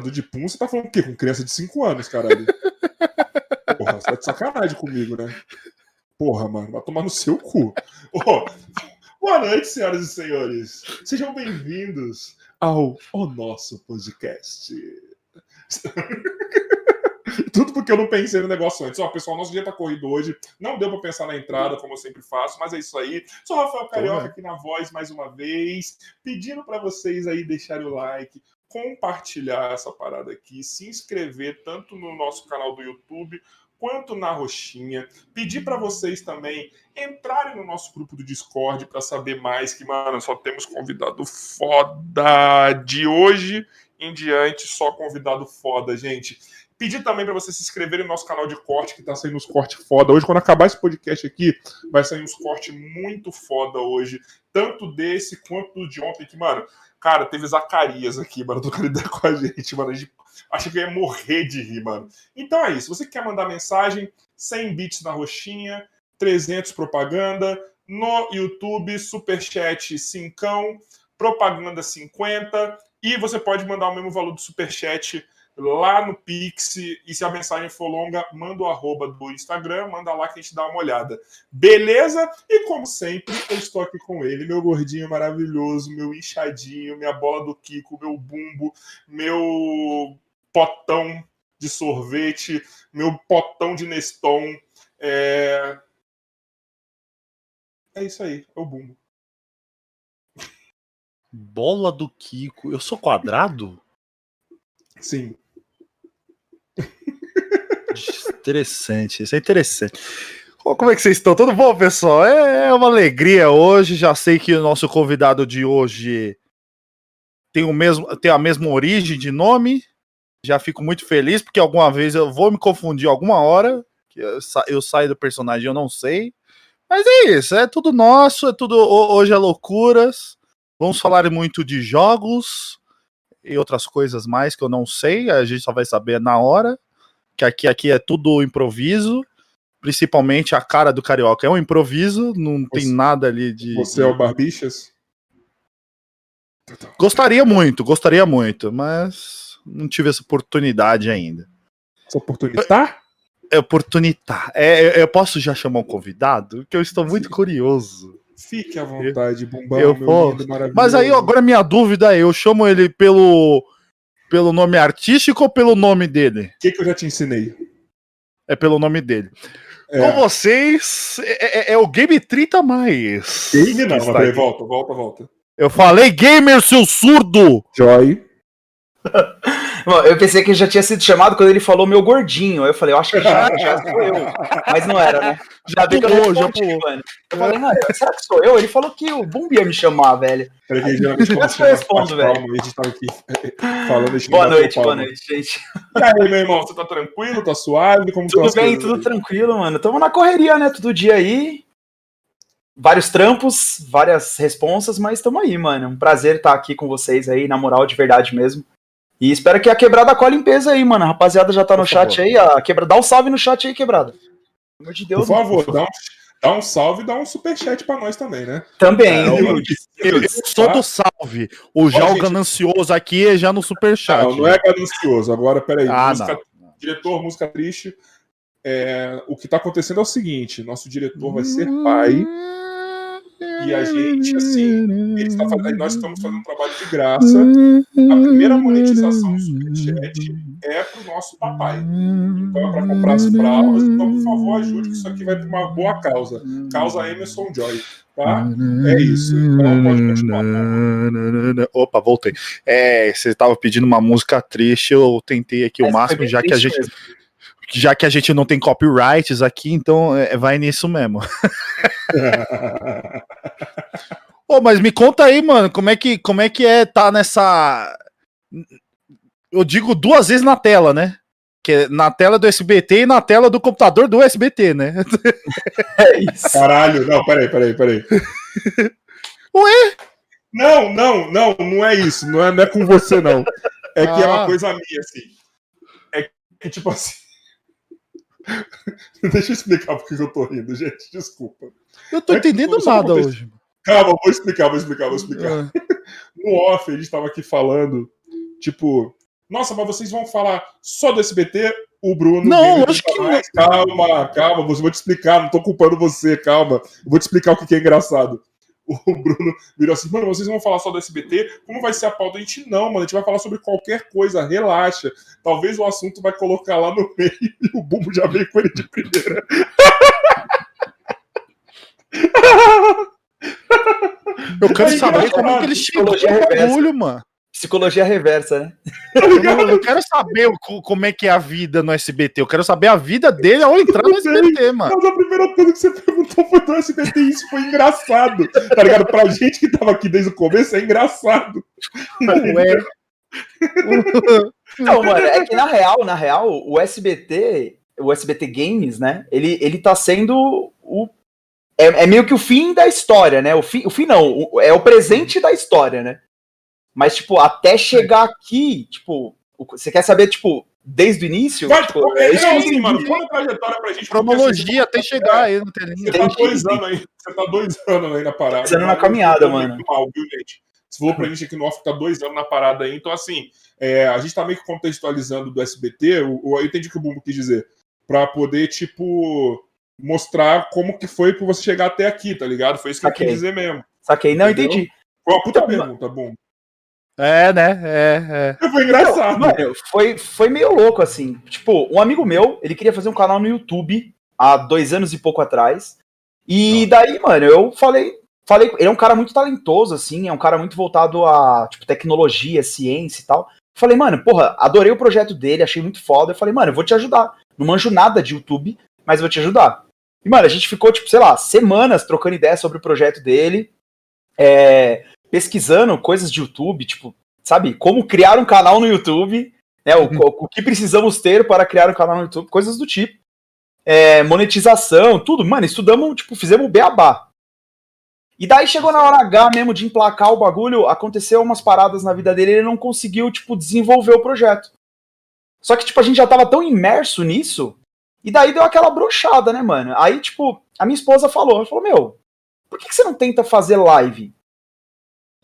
do de pum, você tá falando o quê? Com criança de 5 anos, caralho. Porra, você tá de sacanagem comigo, né? Porra, mano, vai tomar no seu cu. Oh, boa noite, senhoras e senhores. Sejam bem-vindos ao O Nosso Podcast. Tudo porque eu não pensei no negócio antes. Ó, pessoal, nosso dia tá corrido hoje. Não deu pra pensar na entrada, como eu sempre faço, mas é isso aí. Sou Rafael Carioca aqui na voz mais uma vez, pedindo para vocês aí deixarem o like, compartilhar essa parada aqui, se inscrever tanto no nosso canal do YouTube quanto na roxinha. Pedir para vocês também entrarem no nosso grupo do Discord para saber mais que, mano, só temos convidado foda de hoje em diante, só convidado foda, gente. Pedir também para vocês se inscreverem no nosso canal de corte, que tá saindo uns cortes foda. Hoje, quando acabar esse podcast aqui, vai sair uns cortes muito foda hoje. Tanto desse quanto do de ontem, que, mano, cara, teve Zacarias aqui, mano, trocando ideia com a gente, mano. A gente achei que ia morrer de rir, mano. Então é isso. Você que quer mandar mensagem, 100 bits na roxinha, 300 propaganda, no YouTube, superchat 5, propaganda 50, e você pode mandar o mesmo valor do superchat lá no Pix. E se a mensagem for longa, manda o arroba do Instagram, manda lá que a gente dá uma olhada. Beleza? E como sempre, eu estou aqui com ele, meu gordinho maravilhoso, meu inchadinho, minha bola do Kiko, meu bumbo, meu potão de sorvete, meu potão de Neston. É, é isso aí, é o bumbo. Bola do Kiko. Eu sou quadrado? Sim. Interessante, isso é interessante. Como é que vocês estão? Tudo bom, pessoal? É, é uma alegria hoje. Já sei que o nosso convidado de hoje tem, o mesmo, tem a mesma origem de nome. Já fico muito feliz, porque alguma vez eu vou me confundir alguma hora. Que eu, sa eu saio do personagem, eu não sei. Mas é isso, é tudo nosso, é tudo. Hoje é loucuras. Vamos falar muito de jogos e outras coisas mais que eu não sei, a gente só vai saber na hora que aqui, aqui é tudo improviso, principalmente a cara do carioca é um improviso, não você, tem nada ali de. Você é o Barbichas? Gostaria muito, gostaria muito, mas não tive essa oportunidade ainda. Essa oportunidade? É oportunidade. É, eu posso já chamar um convidado? Porque eu estou muito Sim. curioso. Fique à vontade, Bumbão, eu posso. Mas aí agora minha dúvida é, eu chamo ele pelo pelo nome artístico ou pelo nome dele? O que, que eu já te ensinei? É pelo nome dele. É. Com vocês, é, é, é, o Game 30 mais. Game não, volta, volta, volta. Eu falei gamer, seu surdo! Joy. eu pensei que já tinha sido chamado quando ele falou meu gordinho. Eu falei, eu acho que já, já sou eu. Mas não era, né? Já vi que eu pulou. mano. Eu falei, mano, será que sou eu? Ele falou que o Bumbi ia me chamar, velho. Peraí, geralmente eu respondo, velho. A gente tava aqui falando Boa noite, boa noite, gente. E aí, meu irmão, você tá tranquilo? Tá suave? Como tudo bem, tudo aí? tranquilo, mano. Tamo na correria, né? Todo dia aí vários trampos, várias responsas, mas estamos aí, mano. Um prazer estar aqui com vocês aí, na moral, de verdade mesmo. E espero que a quebrada com a limpeza aí, mano. A rapaziada já tá no Por chat favor. aí. A quebra... Dá um salve no chat aí, quebrada. Pelo amor de Deus. Por favor, dá um, dá um salve e dá um superchat pra nós também, né? Também. É, eu, eu, eu sou do salve. O já o ganancioso aqui é já no superchat. Não, não é ganancioso. Agora, peraí. Ah, música, diretor, música triste. É, o que tá acontecendo é o seguinte: nosso diretor vai ser pai. E a gente, assim, está fazendo, nós estamos fazendo um trabalho de graça. A primeira monetização do Superchat é para o nosso papai. Então é para comprar as fraldas. Então, por favor, ajude, que isso aqui vai ter uma boa causa. Causa Emerson Joy. Tá? É isso. Então pode continuar. Opa, voltei. É, você estava pedindo uma música triste, eu tentei aqui o máximo, já que a gente. Mesmo já que a gente não tem copyrights aqui, então é, vai nisso mesmo. Ô, mas me conta aí, mano, como é que como é que é tá nessa eu digo duas vezes na tela, né? Que é na tela do SBT e na tela do computador do SBT, né? É isso. Caralho, não, peraí, peraí, peraí. Ué? Não, não, não, não é isso. Não é, não é com você, não. É ah. que é uma ah. coisa minha, assim. É que, tipo assim. Deixa eu explicar porque eu tô rindo, gente. Desculpa. Eu tô é entendendo nada hoje. Calma, vou explicar, vou explicar, vou explicar. É. No off, a gente tava aqui falando, tipo, nossa, mas vocês vão falar só do SBT? O Bruno. Não, acho que não. Calma, calma, vou te explicar, não tô culpando você, calma. Eu vou te explicar o que é engraçado o Bruno virou assim, mano, vocês vão falar só do SBT? Como vai ser a pauta? A gente não, mano, a gente vai falar sobre qualquer coisa, relaxa. Talvez o assunto vai colocar lá no meio e o Bumbo já veio com ele de primeira. Eu quero saber como é que ele chegou no bagulho, mano. Psicologia reversa, né? Eu não, quero saber como é que é a vida no SBT. Eu quero saber a vida dele ao entrar no SBT, mano. Mas a primeira coisa que você perguntou foi do SBT e isso foi engraçado. Tá ligado? Pra gente que tava aqui desde o começo, é engraçado. Ué. Não, mano, é que na real, na real, o SBT, o SBT Games, né? Ele, ele tá sendo o. É, é meio que o fim da história, né? O fim, o fim não, o, é o presente da história, né? Mas, tipo, até chegar aqui, tipo, você quer saber, tipo, desde o início? Vai, tipo, é, é, assim, mano, conta a trajetória pra gente. Cronologia até chegar aí no telinho. Você tá dois anos aí, você tá dois anos aí na parada. Dois anos na caminhada, mano. Mal, viu, gente? Você falou pra gente aqui no off que tá dois anos na parada aí, então assim, é, a gente tá meio que contextualizando do SBT, o, o, eu entendi o que o Bumbo quis dizer, pra poder, tipo, mostrar como que foi pra você chegar até aqui, tá ligado? Foi isso que Saquei. eu quis dizer mesmo. Saquei, não, Entendeu? entendi. Foi uma puta então, pergunta, Bumbo. É, né? É, é. Foi engraçado. Não, mano, foi, foi meio louco, assim. Tipo, um amigo meu, ele queria fazer um canal no YouTube há dois anos e pouco atrás. E daí, mano, eu falei. Falei, ele é um cara muito talentoso, assim, é um cara muito voltado a tipo, tecnologia, ciência e tal. Falei, mano, porra, adorei o projeto dele, achei muito foda. Eu falei, mano, eu vou te ajudar. Não manjo nada de YouTube, mas vou te ajudar. E, mano, a gente ficou, tipo, sei lá, semanas trocando ideias sobre o projeto dele. É, pesquisando coisas de YouTube, tipo, sabe, como criar um canal no YouTube, né? O, uhum. o, que precisamos ter para criar um canal no YouTube, coisas do tipo. É, monetização, tudo. Mano, estudamos, tipo, fizemos beabá. E daí chegou na hora H mesmo de emplacar o bagulho, aconteceu umas paradas na vida dele e ele não conseguiu, tipo, desenvolver o projeto. Só que, tipo, a gente já tava tão imerso nisso, e daí deu aquela brochada, né, mano? Aí, tipo, a minha esposa falou, ela falou, meu, por que, que você não tenta fazer live?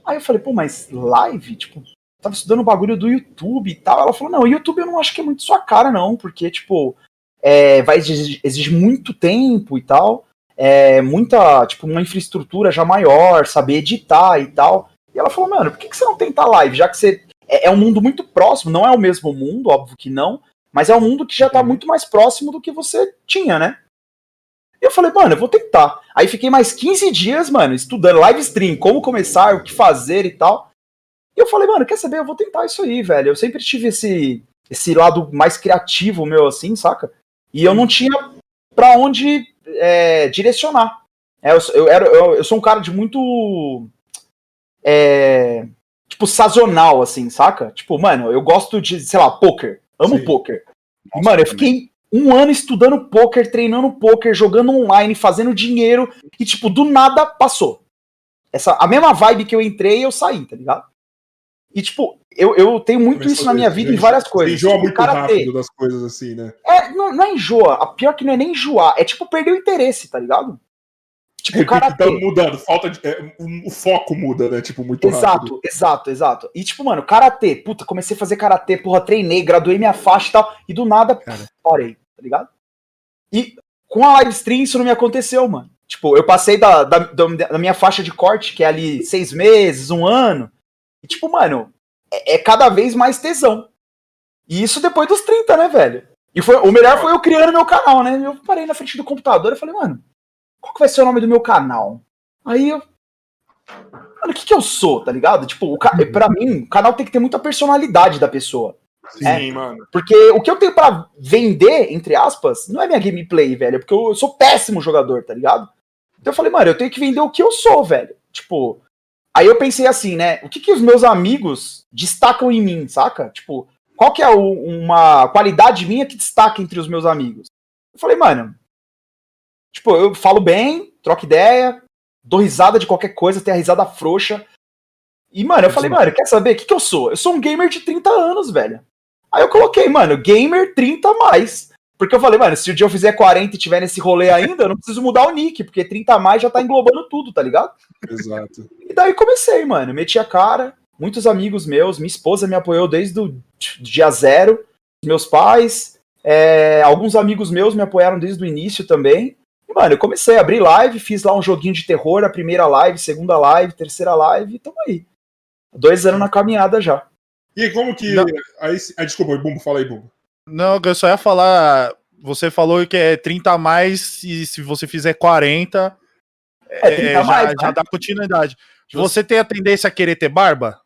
Aí eu falei, pô, mas live? Tipo, tava estudando o bagulho do YouTube e tal. Ela falou, não, YouTube eu não acho que é muito sua cara, não, porque, tipo, é, vai exigir, exige muito tempo e tal. É, muita, tipo, uma infraestrutura já maior, saber editar e tal. E ela falou, mano, por que, que você não tenta live? Já que você. É, é um mundo muito próximo, não é o mesmo mundo, óbvio que não, mas é um mundo que já tá uhum. muito mais próximo do que você tinha, né? E eu falei, mano, eu vou tentar. Aí fiquei mais 15 dias, mano, estudando live stream, como começar, o que fazer e tal. E eu falei, mano, quer saber? Eu vou tentar isso aí, velho. Eu sempre tive esse, esse lado mais criativo meu, assim, saca? E eu não tinha pra onde é, direcionar. É, eu, eu, era, eu, eu, sou um cara de muito. É, tipo, sazonal, assim, saca? Tipo, mano, eu gosto de, sei lá, poker. Amo Sim. poker. Nossa, mano, eu fiquei um ano estudando poker, treinando poker, jogando online, fazendo dinheiro e tipo do nada passou. Essa a mesma vibe que eu entrei, eu saí, tá ligado? E tipo, eu, eu tenho muito isso na minha vida em várias coisas. Enjoa tipo, muito karatê. rápido das coisas assim, né? É, não, não é enjoa. A pior que não é nem enjoar, é tipo perder o interesse, tá ligado? Tipo, cara tá mudando, falta de, é, o foco muda, né? Tipo, muito exato, rápido. Exato, exato, E tipo, mano, karatê, puta, comecei a fazer karatê, porra, treinei, graduei minha faixa e tal, e do nada, cara. parei, tá ligado? E com a live stream isso não me aconteceu, mano. Tipo, eu passei da, da, da minha faixa de corte, que é ali seis meses, um ano, e tipo, mano, é, é cada vez mais tesão. E isso depois dos 30, né, velho? E foi, o melhor foi eu criando meu canal, né? Eu parei na frente do computador e falei, mano, qual que vai ser o nome do meu canal? Aí eu. Mano, o que, que eu sou, tá ligado? Tipo, o ca... Uhum. pra mim, o canal tem que ter muita personalidade da pessoa. Sim, é, mano. Porque o que eu tenho para vender, entre aspas, não é minha gameplay, velho. Porque eu sou péssimo jogador, tá ligado? Então eu falei, mano, eu tenho que vender o que eu sou, velho. Tipo. Aí eu pensei assim, né? O que, que os meus amigos destacam em mim, saca? Tipo, qual que é o, uma qualidade minha que destaca entre os meus amigos? Eu falei, mano, Tipo, eu falo bem, troco ideia, dou risada de qualquer coisa, tenho a risada frouxa. E, mano, eu falei, mano, quer saber o que, que eu sou? Eu sou um gamer de 30 anos, velho. Aí eu coloquei, mano, gamer 30 a mais. Porque eu falei, mano, se o dia eu fizer 40 e tiver nesse rolê ainda, eu não preciso mudar o nick, porque 30 a mais já tá englobando tudo, tá ligado? Exato. E daí comecei, mano. Meti a cara, muitos amigos meus, minha esposa me apoiou desde o dia zero, meus pais, é, alguns amigos meus me apoiaram desde o início também. E, mano, eu comecei a abrir live, fiz lá um joguinho de terror, a primeira live, segunda live, terceira live, e tamo aí. Dois anos na caminhada já. E como que. Não. Aí, aí, desculpa, Bumbo, fala aí, Bumbo. Não, eu só ia falar. Você falou que é 30 a mais e se você fizer 40, é, 30 é, mais, já, já, dá continuidade. Você tem a tendência a querer ter barba?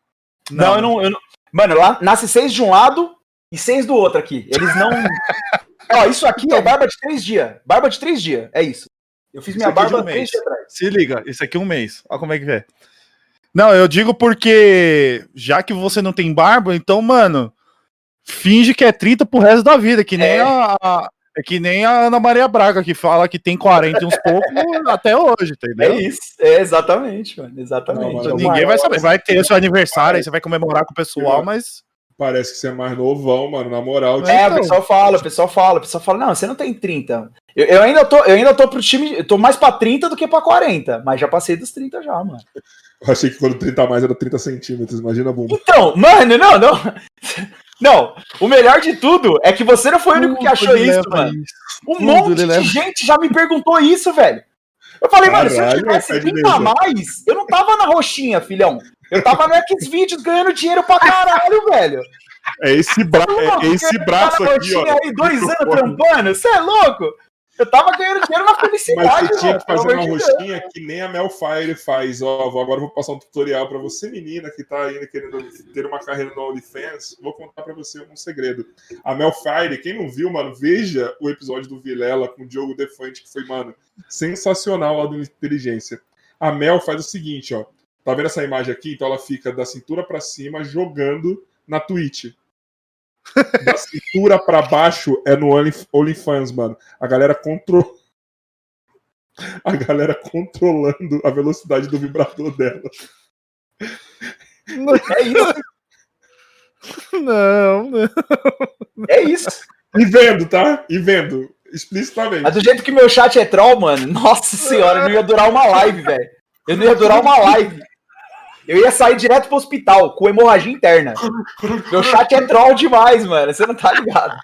Não, não eu, não, eu não. Mano, lá nasce seis de um lado e seis do outro aqui. Eles não. Ó, isso aqui é barba de três dias. Barba de três dias, é isso. Eu fiz minha barba um três dias atrás. Se liga, isso aqui é um mês. Olha como é que é. Não, eu digo porque já que você não tem barba, então, mano, finge que é 30 pro resto da vida, que nem é. a, é que nem a Ana Maria Braga, que fala que tem 40 e uns poucos até hoje, entendeu? É isso, é exatamente, mano. Exatamente. Não, então, ninguém vai saber. Vai ter seu aniversário, aí você vai comemorar com o pessoal, mas. Parece que você é mais novão, mano, na moral. É, então... o pessoal fala, o pessoal fala, o pessoal fala, não, você não tem 30. Eu, eu, ainda tô, eu ainda tô pro time, eu tô mais pra 30 do que pra 40, mas já passei dos 30 já, mano. Eu achei que quando 30 a mais era 30 centímetros, imagina a bunda. Então, mano, não, não. Não, o melhor de tudo é que você não foi o único que achou isso, mano. Um tudo monte de leva. gente já me perguntou isso, velho. Eu falei, Caralho, mano, se eu tivesse 30 a mais, eu não tava na roxinha, filhão. Eu tava no Xvideos ganhando dinheiro pra caralho, velho. É esse, bra é esse braço aqui, ó. Aí, dois anos trampando, você é louco? Eu tava ganhando dinheiro na felicidade. Mas você tinha que fazer uma roxinha que nem a Melfire faz. Ó, agora vou passar um tutorial para você, menina, que tá ainda querendo ter uma carreira no OnlyFans. Vou contar para você um segredo. A Melfire, quem não viu, mano, veja o episódio do Vilela com o Diogo Defante, que foi, mano, sensacional lá do Inteligência. A Mel faz o seguinte, ó. Tá vendo essa imagem aqui? Então ela fica da cintura para cima jogando na Twitch. Da cintura para baixo é no OnlyFans, mano. A galera controla. A galera controlando a velocidade do vibrador dela. É isso. Não, não. É isso. E vendo, tá? E vendo. Explicitamente. Mas do jeito que meu chat é troll, mano, nossa senhora, não ia durar uma live, velho. Eu não ia durar uma live. Eu ia sair direto pro hospital com hemorragia interna. Meu chat é troll demais, mano. Você não tá ligado.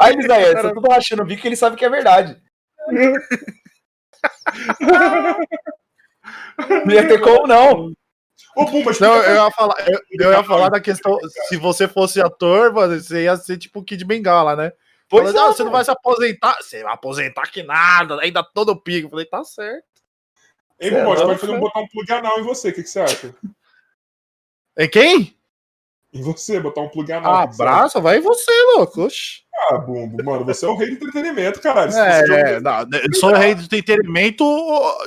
Aí, Isaías, tá tudo achando o bico que ele sabe que é verdade. não ia ter como, não. Ô, Pumba, não, eu ia falar, eu, eu, ia falar da questão. Se você fosse ator, mano, você ia ser tipo Kid Bengala, né? Pois Falando, é, ah, você não vai se aposentar. Você vai aposentar que nada, ainda todo pico. Eu falei, tá certo. Ei, a gente pode fazer um, botar um plug anal em você, o que, que você acha? Em quem? Em você, botar um plug anal. Ah, abraça, vai em você, louco. Oxi. Ah, Bumbo, mano, você é o rei do entretenimento, caralho. É, não, eu sou o rei do entretenimento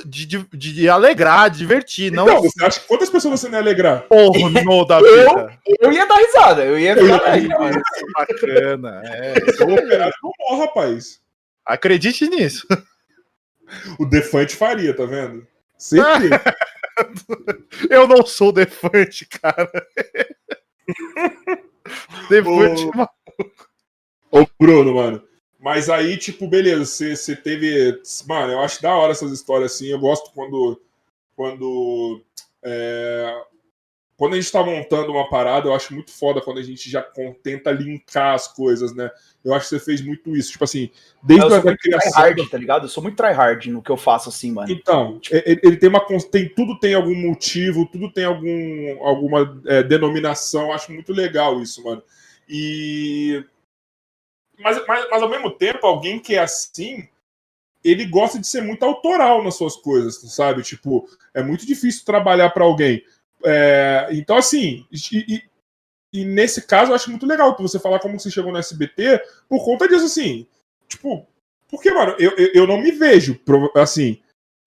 de, de, de, alegrar, de divertir. Não... Então, você acha que quantas pessoas você não ia alegrar? Porra, no da vida. Eu, eu ia dar risada, eu ia ficar aí. Bacana, é. Eu vou operar no mó, rapaz. Acredite nisso. O Defante faria, tá vendo? Certeza. Eu não sou Defante, cara. Defante Ô... Ô, Bruno, mano. Mas aí, tipo, beleza, você, você teve. Mano, eu acho da hora essas histórias assim. Eu gosto quando. Quando. É, quando a gente tá montando uma parada, eu acho muito foda quando a gente já tenta linkar as coisas, né? Eu acho que você fez muito isso. Tipo assim, desde a criação. Hard, tá ligado? Eu sou muito tryhard no que eu faço, assim, mano. Então, tipo... ele, ele, tem uma. Tem, tudo tem algum motivo, tudo tem algum, alguma é, denominação. Eu acho muito legal isso, mano. E. Mas, mas, mas ao mesmo tempo, alguém que é assim, ele gosta de ser muito autoral nas suas coisas, sabe? Tipo, é muito difícil trabalhar para alguém. É, então, assim, e, e, nesse caso eu acho muito legal você falar como você chegou no SBT por conta disso, assim. Tipo, porque, mano, eu, eu, eu não me vejo, assim,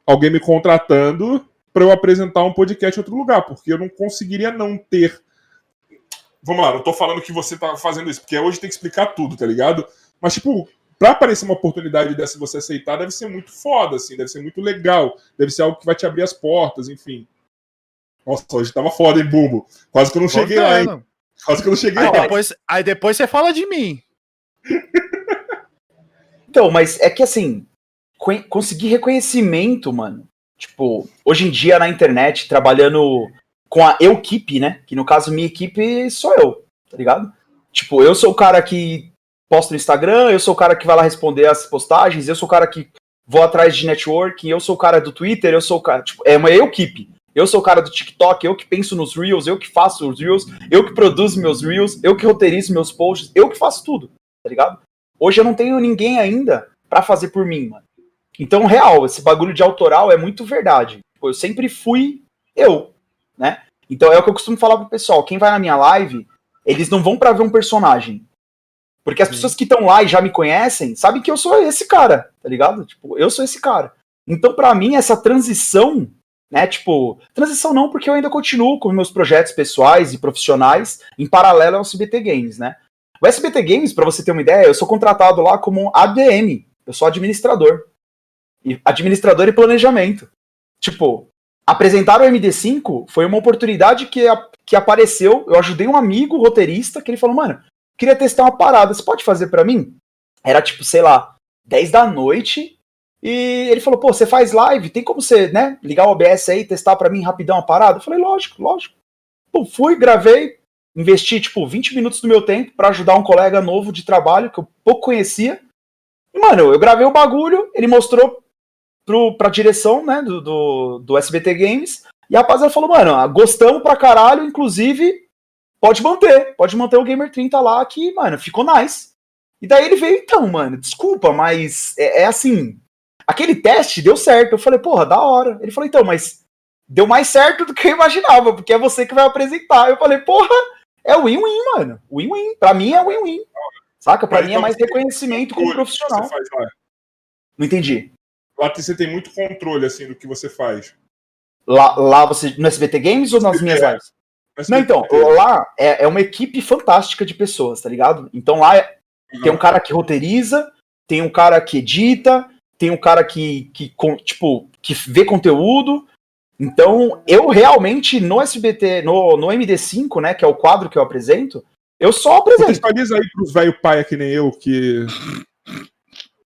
alguém me contratando para eu apresentar um podcast em outro lugar, porque eu não conseguiria não ter. Vamos lá, não tô falando que você tá fazendo isso, porque hoje tem que explicar tudo, tá ligado? Mas, tipo, pra aparecer uma oportunidade dessa você aceitar, deve ser muito foda, assim, deve ser muito legal, deve ser algo que vai te abrir as portas, enfim. Nossa, hoje tava foda, hein, Bumbo? Quase que eu não cheguei lá, hein? Quase que eu não cheguei aí lá. Depois, aí depois você fala de mim. então, mas é que assim, conseguir reconhecimento, mano. Tipo, hoje em dia na internet, trabalhando com a equipe, né? Que no caso, minha equipe sou eu, tá ligado? Tipo, eu sou o cara que posta no Instagram, eu sou o cara que vai lá responder as postagens, eu sou o cara que vou atrás de networking, eu sou o cara do Twitter, eu sou o cara. Tipo, é uma equipe. Eu sou o cara do TikTok, eu que penso nos Reels, eu que faço os Reels, eu que produzo meus Reels, eu que roteirizo meus posts, eu que faço tudo, tá ligado? Hoje eu não tenho ninguém ainda para fazer por mim, mano. Então, real, esse bagulho de autoral é muito verdade. Tipo, eu sempre fui eu, né? Então é o que eu costumo falar pro pessoal. Quem vai na minha live, eles não vão para ver um personagem. Porque as pessoas que estão lá e já me conhecem, sabem que eu sou esse cara, tá ligado? Tipo, eu sou esse cara. Então, para mim, essa transição, né? Tipo, transição não, porque eu ainda continuo com meus projetos pessoais e profissionais em paralelo ao SBT Games, né? O SBT Games, para você ter uma ideia, eu sou contratado lá como ADM, eu sou administrador. E administrador e planejamento. Tipo, apresentar o MD5 foi uma oportunidade que, que apareceu. Eu ajudei um amigo roteirista que ele falou, mano, queria testar uma parada, você pode fazer para mim? Era tipo, sei lá, 10 da noite. E ele falou, pô, você faz live, tem como você, né, ligar o OBS aí, testar para mim rapidão uma parada? Eu falei, lógico, lógico. Pô, fui, gravei, investi, tipo, 20 minutos do meu tempo para ajudar um colega novo de trabalho que eu pouco conhecia. E, mano, eu gravei o bagulho, ele mostrou pro, pra direção, né, do, do, do SBT Games, e a rapaziada falou, mano, gostamos pra caralho, inclusive, pode manter, pode manter o Gamer 30 lá, que, mano, ficou nice. E daí ele veio, então, mano, desculpa, mas é, é assim, aquele teste deu certo. Eu falei, porra, da hora. Ele falou, então, mas deu mais certo do que eu imaginava, porque é você que vai apresentar. Eu falei, porra, é win-win, mano. Win-win. Pra mim é win-win. Saca? Pra Mas mim é mais reconhecimento como profissional. Não entendi. Lá você tem muito controle, assim, do que você faz. Lá, lá você, no SBT Games ou nas minhas lives? Não, então, lá é, é, uma equipe fantástica de pessoas, tá ligado? Então lá é, tem um cara que roteiriza, tem um cara que edita, tem um cara que, que tipo, que vê conteúdo, então, eu realmente no SBT, no, no MD5, né, que é o quadro que eu apresento, eu só apresento. Contextualiza aí pros velho pai que nem eu, que.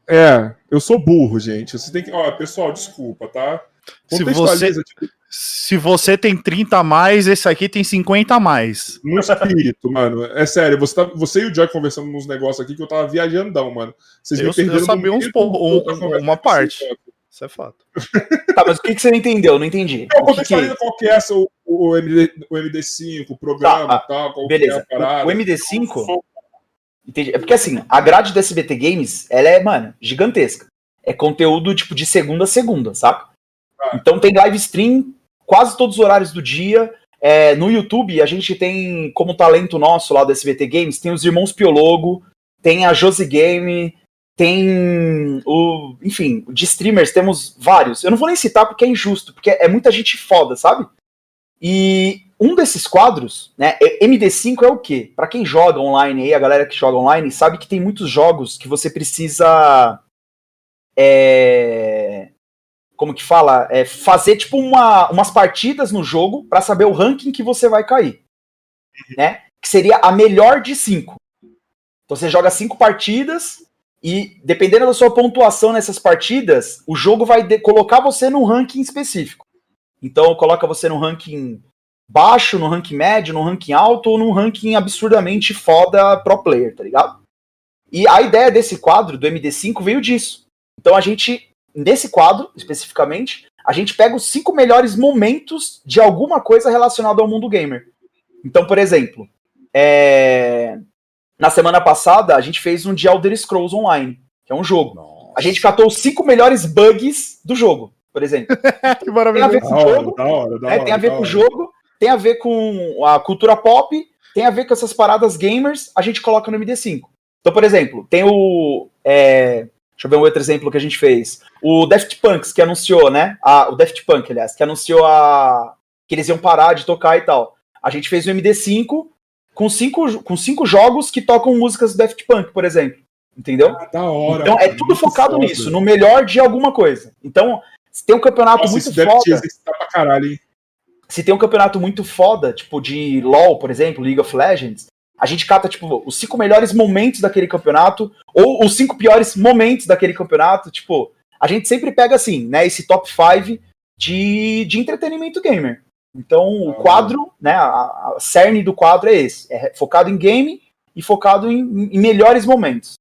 É, eu sou burro, gente. Você tem que. Ó, pessoal, desculpa, tá? Se você, tipo... se você tem 30 a mais, esse aqui tem 50 a mais. No espírito, mano. É sério, você, tá, você e o Joy conversando nos negócios aqui que eu tava viajandão, mano. Vocês eu, me perderam. Eu sabia uns, um, uma parte. Isso é fato. Tá, mas o que, que você não entendeu? Não entendi. Não, o que, que... qual que é essa, o, o, MD, o MD5, o programa tá, tal, qual beleza. É o, o MD5. Entendi. É porque assim, a grade do SBT Games, ela é, mano, gigantesca. É conteúdo tipo de segunda a segunda, saca? Ah. Então tem live stream quase todos os horários do dia. É, no YouTube, a gente tem como talento nosso lá do SBT Games, tem os irmãos Piologo, tem a Josi Game, tem o. Enfim, de streamers temos vários. Eu não vou nem citar porque é injusto, porque é muita gente foda, sabe? E um desses quadros, né? MD5 é o quê? Para quem joga online aí, a galera que joga online, sabe que tem muitos jogos que você precisa. É, como que fala? É, fazer tipo uma, umas partidas no jogo para saber o ranking que você vai cair. Né? Que seria a melhor de cinco. Então você joga cinco partidas e dependendo da sua pontuação nessas partidas, o jogo vai colocar você num ranking específico. Então coloca você no ranking baixo, no ranking médio, no ranking alto ou num ranking absurdamente foda pro player, tá ligado? E a ideia desse quadro do MD5 veio disso. Então a gente, nesse quadro especificamente, a gente pega os cinco melhores momentos de alguma coisa relacionada ao mundo gamer. Então, por exemplo, é... Na semana passada, a gente fez um de Elder Scrolls Online, que é um jogo. Nossa. A gente catou os cinco melhores bugs do jogo, por exemplo. que maravilha. Tem a ver com o jogo, da hora, da hora, tem a ver com o jogo, tem a ver com a cultura pop, tem a ver com essas paradas gamers, a gente coloca no MD5. Então, por exemplo, tem o. É, deixa eu ver um outro exemplo que a gente fez. O Daft Punks, que anunciou, né? A, o Daft Punk, aliás, que anunciou a, que eles iam parar de tocar e tal. A gente fez o MD5 com cinco, com cinco jogos que tocam músicas do Daft Punk, por exemplo. Entendeu? Ah, da hora. Então é tudo focado foda. nisso, no melhor de alguma coisa. Então, se tem um campeonato Nossa, muito foda. Pra caralho, hein? Se tem um campeonato muito foda, tipo de LoL, por exemplo, League of Legends, a gente cata, tipo, os cinco melhores momentos daquele campeonato, ou os cinco piores momentos daquele campeonato. Tipo, a gente sempre pega, assim, né, esse top five de, de entretenimento gamer. Então, o ah, quadro, né, a, a, cerne do quadro é esse. É focado em game e focado em, em melhores momentos.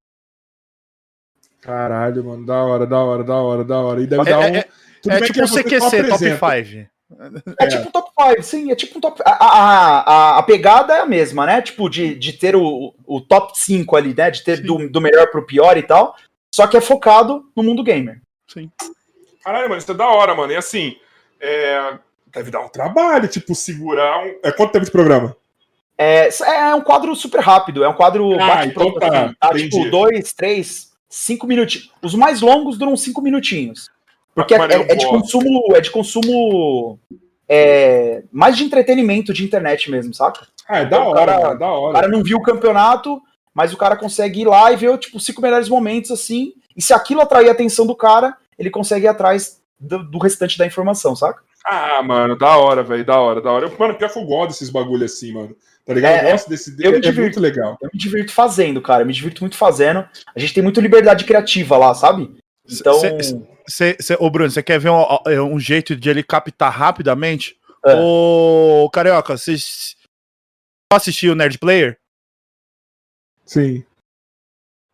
Caralho, mano, da hora, da hora, da hora, da hora. E deve é, dar é, um... É, é, é tipo um CQC, top five é, é, tipo um top 5, sim, é tipo um top. A, a, a, pegada é a mesma, né? Tipo, de, de ter o, o top 5 ali, né? De ter do, do melhor pro pior e tal. Só que é focado no mundo gamer. Sim. Caralho, mano, isso é da hora, mano. E assim, é... deve dar um trabalho, tipo, segurar. Um... É quanto tempo de programa? É, é, é um quadro super rápido, é um quadro ah, bate então pronto, tá, assim, tá, tipo, dois, três, cinco minutinhos. Os mais longos duram cinco minutinhos. Porque é, é de consumo. É de consumo. é, mais de entretenimento de internet mesmo, saca? Ah, é da Então, o hora, cara- é da O hora. cara não viu o campeonato, mas o cara consegue ir lá e ver, tipo, cinco melhores momentos, assim. E se aquilo atrair a atenção do cara, ele consegue ir atrás do, do restante da informação, saca? Ah, mano, da hora, velho, da hora, da hora. Eu, mano, pior que eu gosto desses bagulho assim, mano. Tá ligado? É, eu gosto desse. eu me é divirto. muito legal. Eu me divirto fazendo, cara. Eu me divirto muito fazendo. A gente tem muita liberdade criativa lá, sabe? Então. Cê- cê- Cê, cê, ô, Bruno, você quer ver um, um jeito de ele captar rapidamente? É. Ô, Carioca, você assistiu o Nerd Player? Sim.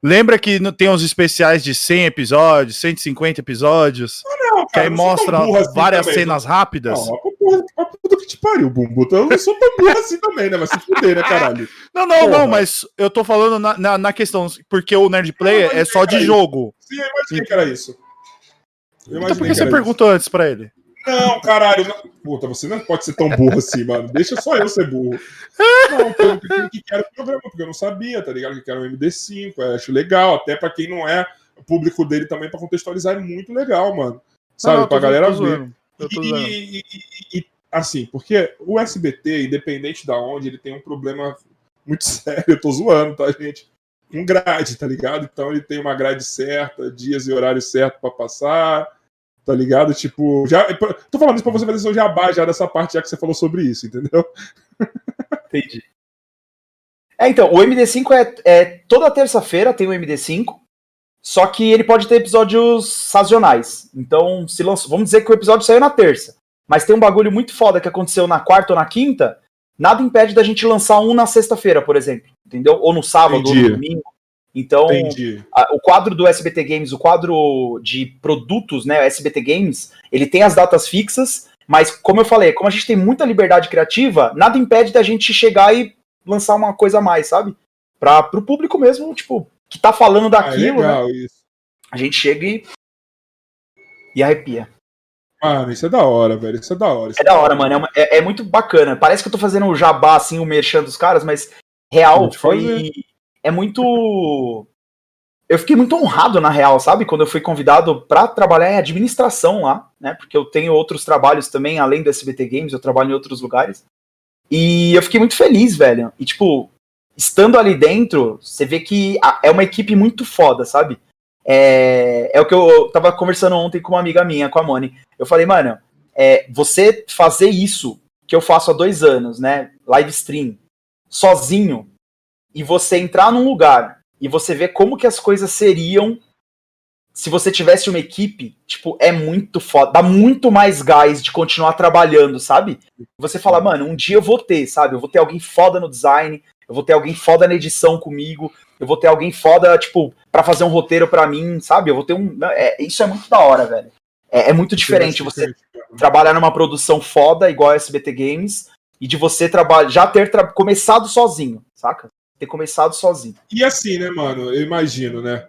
Lembra que não tem uns especiais de 100 episódios, 150 episódios? Não, Que aí não sou tão mostra burro assim várias também, cenas rápidas? Não, a porra, a puta que te pariu, Bumbo. Eu não sou tão burro assim também, né? Mas se fuder, né, caralho? Não, não, Porra. não, mas eu tô falando na, na, na questão, porque o Nerd Player Não, é só de mas- jogo. Sim, eu imaginei que era isso. Então por que você perguntou antes pra ele? Não, caralho. Não... Puta, você não pode ser tão burro assim, mano. Deixa só eu ser burro. Não, pelo que, que quero o programa, porque eu não sabia, tá ligado? Que era um MD5. Eu acho legal, até pra quem não é o público dele também, pra contextualizar, é muito legal, mano. Sabe? Não, não, pra galera ver. E, e- e- e- assim, porque o SBT, independente da onde, ele tem um problema muito sério. Eu tô zoando, tá, gente? Um grade, tá ligado? Então ele tem uma grade certa, dias e horário certo pra passar, tá ligado? Tipo, já. Tô falando isso pra você fazer seu jabá já dessa parte, já que você falou sobre isso, entendeu? Entendi. É, então, o MD5 é, é toda terça-feira tem o MD5, só que ele pode ter episódios sazonais. Então, se lançou, vamos dizer que o episódio saiu na terça, mas tem um bagulho muito foda que aconteceu na quarta ou na quinta, nada impede da gente lançar um na sexta-feira, por exemplo, entendeu? Ou no sábado, ou Entendi. no domingo. Então, a- o quadro do SBT Games, o quadro de produtos, né, o SBT Games, ele tem as datas fixas, mas como eu falei, como a gente tem muita liberdade criativa, nada impede da gente chegar e lançar uma coisa a mais, sabe? Para pro público mesmo, tipo, que tá falando Ah, é daquilo, né? legal isso. A gente chega e e arrepia. Mano, isso é da hora, velho. Isso é da hora. isso É da hora, mano. É, é- é muito bacana. Parece que eu tô fazendo o jabá, assim, o merchan dos caras, mas real, Pode foi. fazer. É muito. Eu fiquei muito honrado, na real, sabe? Quando eu fui convidado pra trabalhar em administração lá, né? Porque eu tenho outros trabalhos também, além do SBT Games, eu trabalho em outros lugares. E eu fiquei muito feliz, velho. E, tipo, estando ali dentro, você vê que é uma equipe muito foda, sabe? É, é o que eu tava conversando ontem com uma amiga minha, com a Moni. Eu falei, mano, é, você fazer isso que eu faço há dois anos, né? Live stream, sozinho, e você entrar num lugar e você ver como que as coisas seriam se você tivesse uma equipe, tipo, é muito foda, dá muito mais gás de continuar trabalhando, sabe? Você fala, mano, um dia eu vou ter, sabe? Eu vou ter alguém foda no design, eu vou ter alguém foda na edição comigo, eu vou ter alguém foda, tipo, pra fazer um roteiro pra mim, sabe? Eu vou ter um. é, isso é muito da hora, velho. É, é muito diferente você trabalhar numa produção foda, igual a SBT Games, e de você já ter começado sozinho, saca? Ter começado sozinho. E assim, né, mano? Eu imagino, né?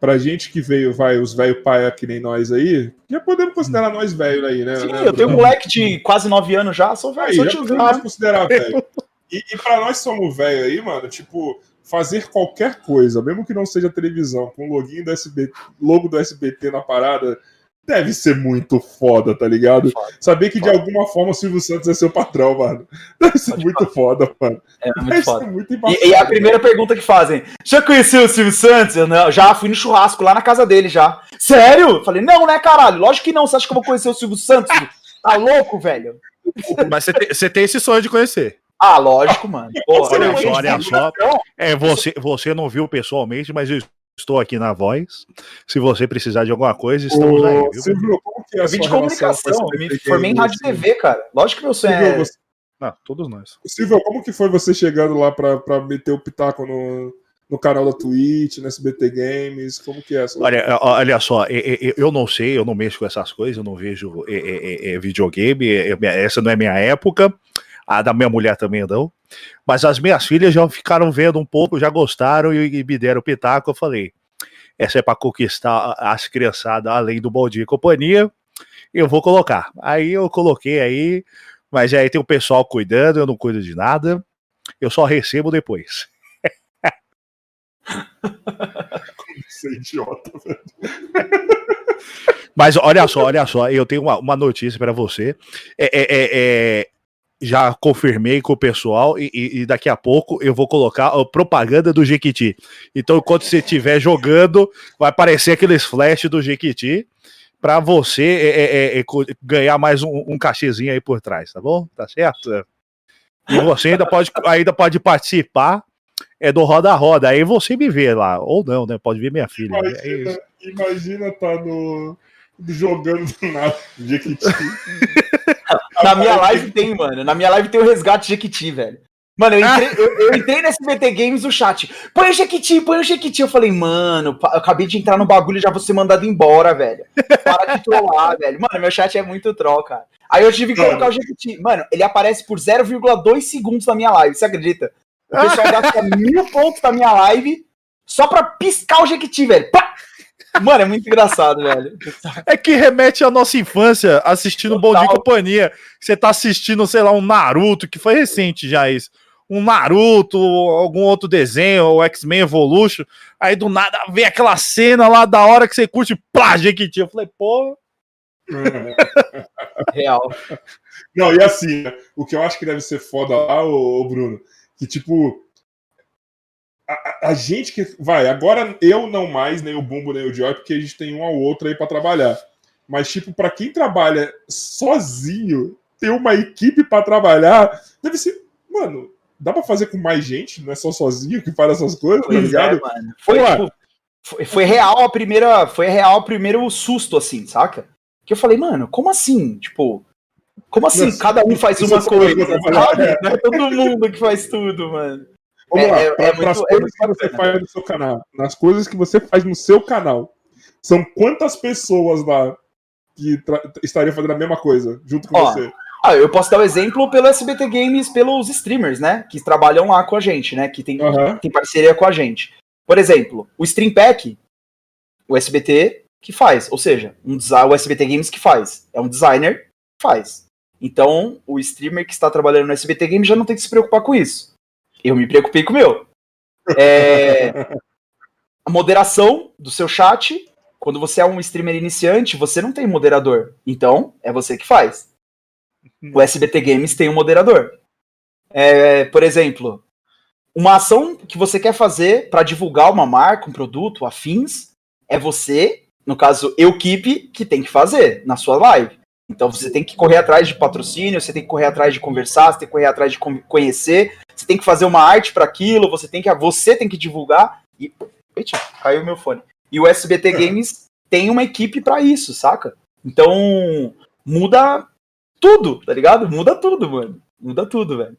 Pra gente que veio, vai, os velho paia que nem nós aí, já podemos considerar nós velho aí, né? Sim, né, eu tenho um moleque de quase nove anos já, sou velho, Aí, sou já tiozinho. podemos né? considerar velho. E, e pra nós somos velho aí, mano, tipo, fazer qualquer coisa, mesmo que não seja televisão, com o login do SBT, logo do SBT na parada, deve ser muito foda, tá ligado? Foda. Saber que de Foda. alguma forma o Silvio Santos é seu patrão, mano. Deve ser Pode muito foda, mano. É muito Deve foda. ser muito E, e a primeira pergunta que fazem: já conheceu o Silvio Santos? Eu não, já fui no churrasco lá na casa dele já. Sério? Falei, não, né, caralho? Lógico que não. Você acha que eu vou conhecer o Silvio Santos? Tá louco, velho? Mas você tem, tem esse sonho de conhecer. Ah, lógico, mano. Pô, Olha eu só, olha divulgação. É, você, você não viu pessoalmente, mas eu Estou aqui na voz. Se você precisar de alguma coisa, estamos Ô, aí. Viu? Silvio, como que é a Eu vim sua de comunicação, eu me formei em rádio e? TV, cara. Lógico que meu sonho Silvio, é. você- Ah, todos nós. Silvio, como que foi você chegando lá pra, pra meter o pitaco no, no canal da Twitch, no SBT Games? Como que é essa? Olha, olha só, eu não sei, eu não mexo com essas coisas, eu não vejo videogame, essa não é minha época, a da minha mulher também não. Mas as minhas filhas já ficaram vendo um pouco, já gostaram e, e me deram pitaco. Eu falei, essa é para conquistar as criançadas além do Bom Dia e Companhia, eu vou colocar. Aí eu coloquei aí, mas aí tem o pessoal cuidando, eu não cuido de nada, eu só recebo depois. Você é idiota, velho. Mas olha só, olha só, eu tenho uma, uma notícia para você. É, é, é, é, já confirmei com o pessoal e, e- daqui a pouco eu vou colocar a propaganda do Jequiti. Então, enquanto você estiver jogando, vai aparecer aqueles flash do Jequiti para você é, é, é, é, ganhar mais um, um cachezinho aí por trás, tá bom? Tá certo? E você ainda pode, ainda pode participar é do Roda Roda. Aí você me vê lá, ou não, né? Pode ver minha filha. É isso. Imagina, imagina tá no. Jogando do nada. Jequiti. Na minha live tem, mano. Na minha live tem o resgate Jequiti, velho. Mano, eu entrei, eu, eu entrei nesse BT Games no chat. Põe o Jequiti, põe o Jequiti. Eu falei, mano, eu acabei de entrar no bagulho e já vou ser mandado embora, velho. Para de trollar, velho. Mano, meu chat é muito troll, cara. Aí eu tive que colocar o Jequiti. Mano, ele aparece por 0,2 segundos na minha live, você acredita? O pessoal gasta mil pontos na minha live só pra piscar o Jequiti, velho. Pá! Mano, é muito engraçado, velho. É que remete à nossa infância assistindo Bom Dia Total. Companhia. Você tá assistindo, sei lá, um Naruto, que foi recente já isso. Um Naruto, algum outro desenho, ou X-Men Evolution. Aí do nada vem aquela cena lá da hora que você curte, plá, Jequiti. Eu falei, pô. Real. Não, e assim, né, o que eu acho que deve ser foda lá, ô, ô Bruno, que tipo. A, a- gente que. Vai, agora eu não mais, nem o Bumbo, nem o Joy, porque a gente tem um ao outro aí pra trabalhar. Mas, tipo, pra quem trabalha sozinho, ter uma equipe pra trabalhar, deve ser. Mano, dá pra fazer com mais gente, não é só sozinho que faz essas coisas, tá Pois é, ligado? mano. Foi, tipo, foi, foi real a primeira. Foi real o primeiro susto, assim, saca? Que eu falei, mano, como assim? Tipo, como assim? Nossa, Cada um faz uma é só coisa, sabe? Não é todo mundo que faz tudo, mano. Vamos É- lá, é- pra, é muito- é coisas que você bacana. faz no seu canal. Nas coisas que você faz no seu canal. São quantas pessoas lá que estariam fazendo a mesma coisa junto com Ó, você? Ah, eu posso dar o exemplo pelo SBT Games, pelos streamers, né? Que trabalham lá com a gente, né? Que tem, Aham. tem parceria com a gente. Por exemplo, o Stream Pack, o SBT que faz. Ou seja, um o SBT Games que faz. É um designer que faz. Então, o streamer que está trabalhando no SBT Games já não tem que se preocupar com isso. Eu me preocupei com o meu. É, a moderação do seu chat. Quando você é um streamer iniciante, você não tem moderador. Então, é você que faz. O SBT Games tem um moderador. É, por exemplo, uma ação que você quer fazer para divulgar uma marca, um produto, afins, é você, no caso, eu Keep, que tem que fazer na sua live. Então você tem que correr atrás de patrocínio, você tem que correr atrás de conversar, você tem que correr atrás de con- conhecer, você tem que fazer uma arte para aquilo, você tem que você tem que divulgar e Eita, caiu meu fone. E o SBT Games tem uma equipe para isso, saca? Então muda tudo, tá ligado? Muda tudo, mano. Muda tudo, velho.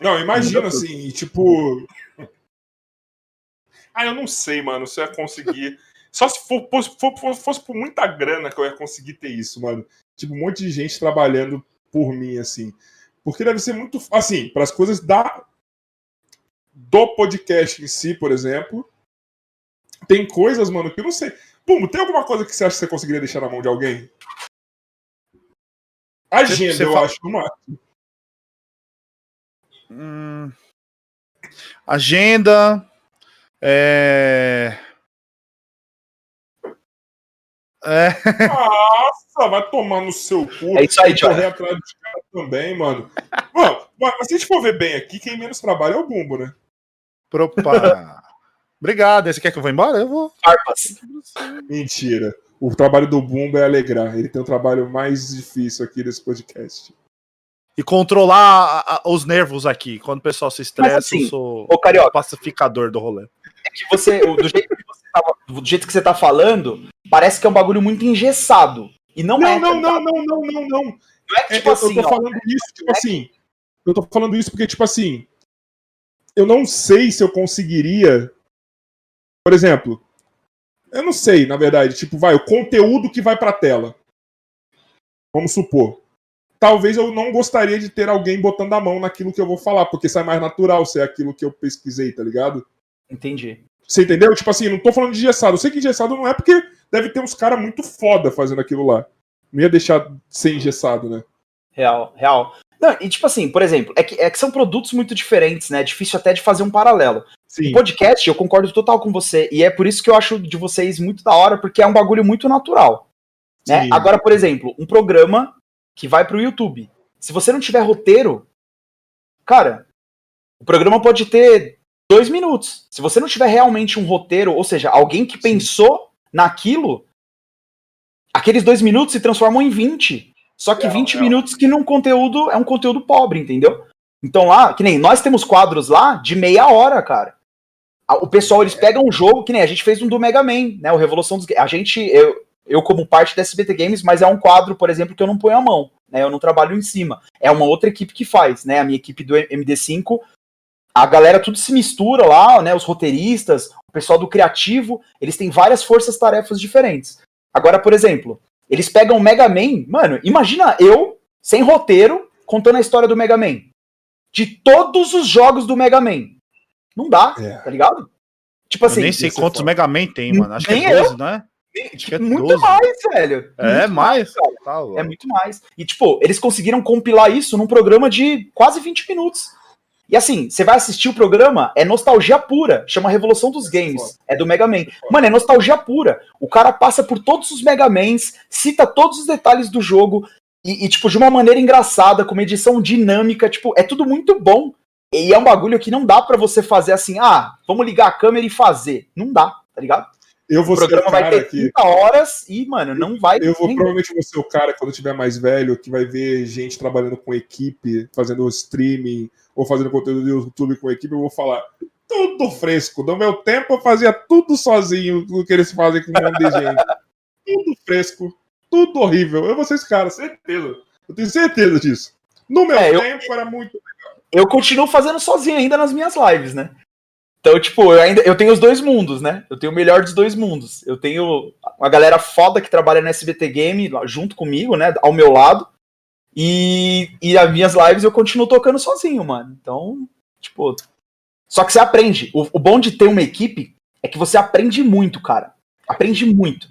Não, imagina assim, tipo. Ah, eu não sei, mano, se eu ia conseguir. Só se for, for- fosse por muita grana que eu ia conseguir ter isso, mano. Tipo, um monte de gente trabalhando por mim, assim. Porque deve ser muito. Assim, para as coisas da. Do podcast em si, por exemplo. Tem coisas, mano, que eu não sei. Pum, tem alguma coisa que você acha que você conseguiria deixar na mão de alguém? Agenda, Você eu fala- acho, uma. Hum, agenda. É. É. Nossa, vai tomar no seu cu. É isso aí, correr atrás dos caras também, mano. Mano, mas se a gente for ver bem aqui, quem menos trabalha é o Bumbo, né? Opa. Obrigado. Você quer que eu vá embora? Eu vou. Farpas. Mentira. O trabalho do Bumbo é alegrar. Ele tem o trabalho mais difícil aqui desse podcast. E controlar a- a- os nervos aqui. Quando o pessoal se estressa, assim, eu sou Ô, o Carioca, pacificador do rolê. é que você, do jeito que do jeito que você tá falando, parece que é um bagulho muito engessado. E não, não é. Não, não, não, não, não, não, não. Não é que, tipo é, assim, eu tô ó, falando isso, tipo assim. Eu tô falando isso porque, tipo assim. Eu não sei se eu conseguiria. Por exemplo. Eu não sei, na verdade. Tipo, vai, o conteúdo que vai pra tela. Vamos supor. Talvez eu não gostaria de ter alguém botando a mão naquilo que eu vou falar, porque sai mais natural ser aquilo que eu pesquisei, tá ligado? Entendi. Você entendeu? Tipo assim, não tô falando de engessado. Eu sei que engessado não é porque deve ter uns caras muito foda fazendo aquilo lá. Não ia deixar ser engessado, né? Real, real. Não, e tipo assim, por exemplo, é que, é que são produtos muito diferentes, né? É difícil até de fazer um paralelo. Sim. O podcast, eu concordo total com você. E é por isso que eu acho de vocês muito da hora, porque é um bagulho muito natural. Né? Agora, por exemplo, um programa que vai pro YouTube. Se você não tiver roteiro, cara, o programa pode ter dois minutos. Se você não tiver realmente um roteiro, ou seja, alguém que Sim. pensou naquilo, aqueles dois minutos se transformam em 20. Só que é, 20 é. minutos que num conteúdo é um conteúdo pobre, entendeu? Então lá, que nem nós temos quadros lá de meia hora, cara. O pessoal, eles pegam um jogo, que nem a gente fez um do Mega Man, né? O Revolução dos A gente, eu, eu como parte da SBT Games, mas é um quadro, por exemplo, que eu não ponho a mão, né? Eu não trabalho em cima. É uma outra equipe que faz, né? A minha equipe do MD5, a galera tudo se mistura lá, né? Os roteiristas, o pessoal do criativo, eles têm várias forças-tarefas diferentes. Agora, por exemplo, eles pegam o Mega Man. Mano, imagina eu, sem roteiro, contando a história do Mega Man. De todos os jogos do Mega Man. Não dá, é. tá ligado? Tipo assim. Eu nem sei quantos Mega Man tem, mano. Acho que é 12, eu. né? Acho que é muito 12. mais, velho. É muito mais. mais tá é muito mais. E, tipo, eles conseguiram compilar isso num programa de quase 20 minutos. E assim, você vai assistir o programa, é nostalgia pura. Chama Revolução dos Games. É do Mega Man. Mano, é nostalgia pura. O cara passa por todos os Mega Mans, cita todos os detalhes do jogo. E, e, tipo, de uma maneira engraçada, com uma edição dinâmica. Tipo, é tudo muito bom. E é um bagulho que não dá para você fazer assim, ah, vamos ligar a câmera e fazer. Não dá, tá ligado? Eu vou o programa vai ter 30 horas e, mano, não vai. Eu vou provavelmente vou ser o cara, quando tiver mais velho, que vai ver gente trabalhando com equipe, fazendo streaming, ou fazendo conteúdo do YouTube com equipe, eu vou falar tudo fresco. No meu tempo eu fazia tudo sozinho, o que eles fazem com um monte de gente. tudo fresco, tudo horrível. Eu vou ser esse cara, certeza. Eu tenho certeza disso. No meu é, tempo eu... era muito legal. Eu continuo fazendo sozinho ainda nas minhas lives, né? Então, tipo, eu ainda eu tenho os dois mundos, né? Eu tenho o melhor dos dois mundos. Eu tenho uma galera foda que trabalha no SBT Game junto comigo, né? Ao meu lado. E, e as minhas lives eu continuo tocando sozinho, mano. Então, tipo. Só que você aprende. O, o bom de ter uma equipe é que você aprende muito, cara. Aprende muito.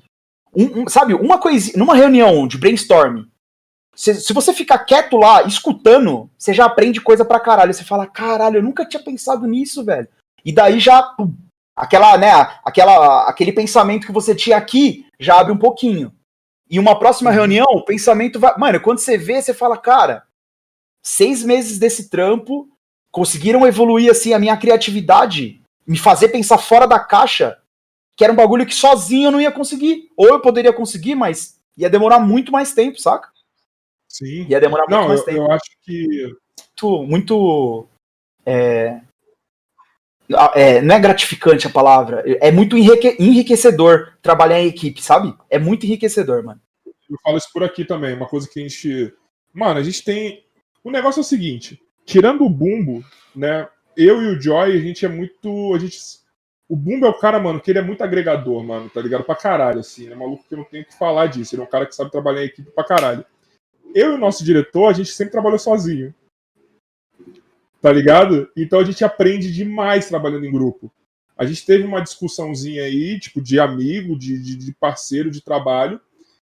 Um, um, sabe, uma coisinha. Numa reunião de brainstorm, se, se, você ficar quieto lá, escutando, você já aprende coisa pra caralho. Você fala, caralho, eu nunca tinha pensado nisso, velho. E daí já pum, aquela, né, aquela, aquele pensamento que você tinha aqui já abre um pouquinho. E uma próxima uhum. reunião, o pensamento vai. Mano, quando você vê, você fala, cara, seis meses desse trampo conseguiram evoluir assim a minha criatividade, me fazer pensar fora da caixa, que era um bagulho que sozinho eu não ia conseguir. Ou eu poderia conseguir, mas ia demorar muito mais tempo, saca? Sim. Ia demorar muito não, mais eu, tempo. Eu acho que. Muito. muito é, é, não é gratificante a palavra, é muito enrique, enriquecedor trabalhar em equipe, sabe? É muito enriquecedor, mano. Eu falo isso por aqui também, uma coisa que a gente. Mano, a gente tem. O negócio é o seguinte: tirando o Bumbo, né? Eu e o Joy, a gente é muito. A gente. O Bumbo é o cara, mano, que ele é muito agregador, mano, tá ligado? Pra caralho, assim. É maluco que eu não tenho que falar disso. Ele é um cara que sabe trabalhar em equipe pra caralho. Eu e o nosso diretor, a gente sempre trabalhou sozinho tá ligado? Então a gente aprende demais trabalhando em grupo. A gente teve uma discussãozinha aí, tipo, de amigo, de, de, de parceiro de trabalho,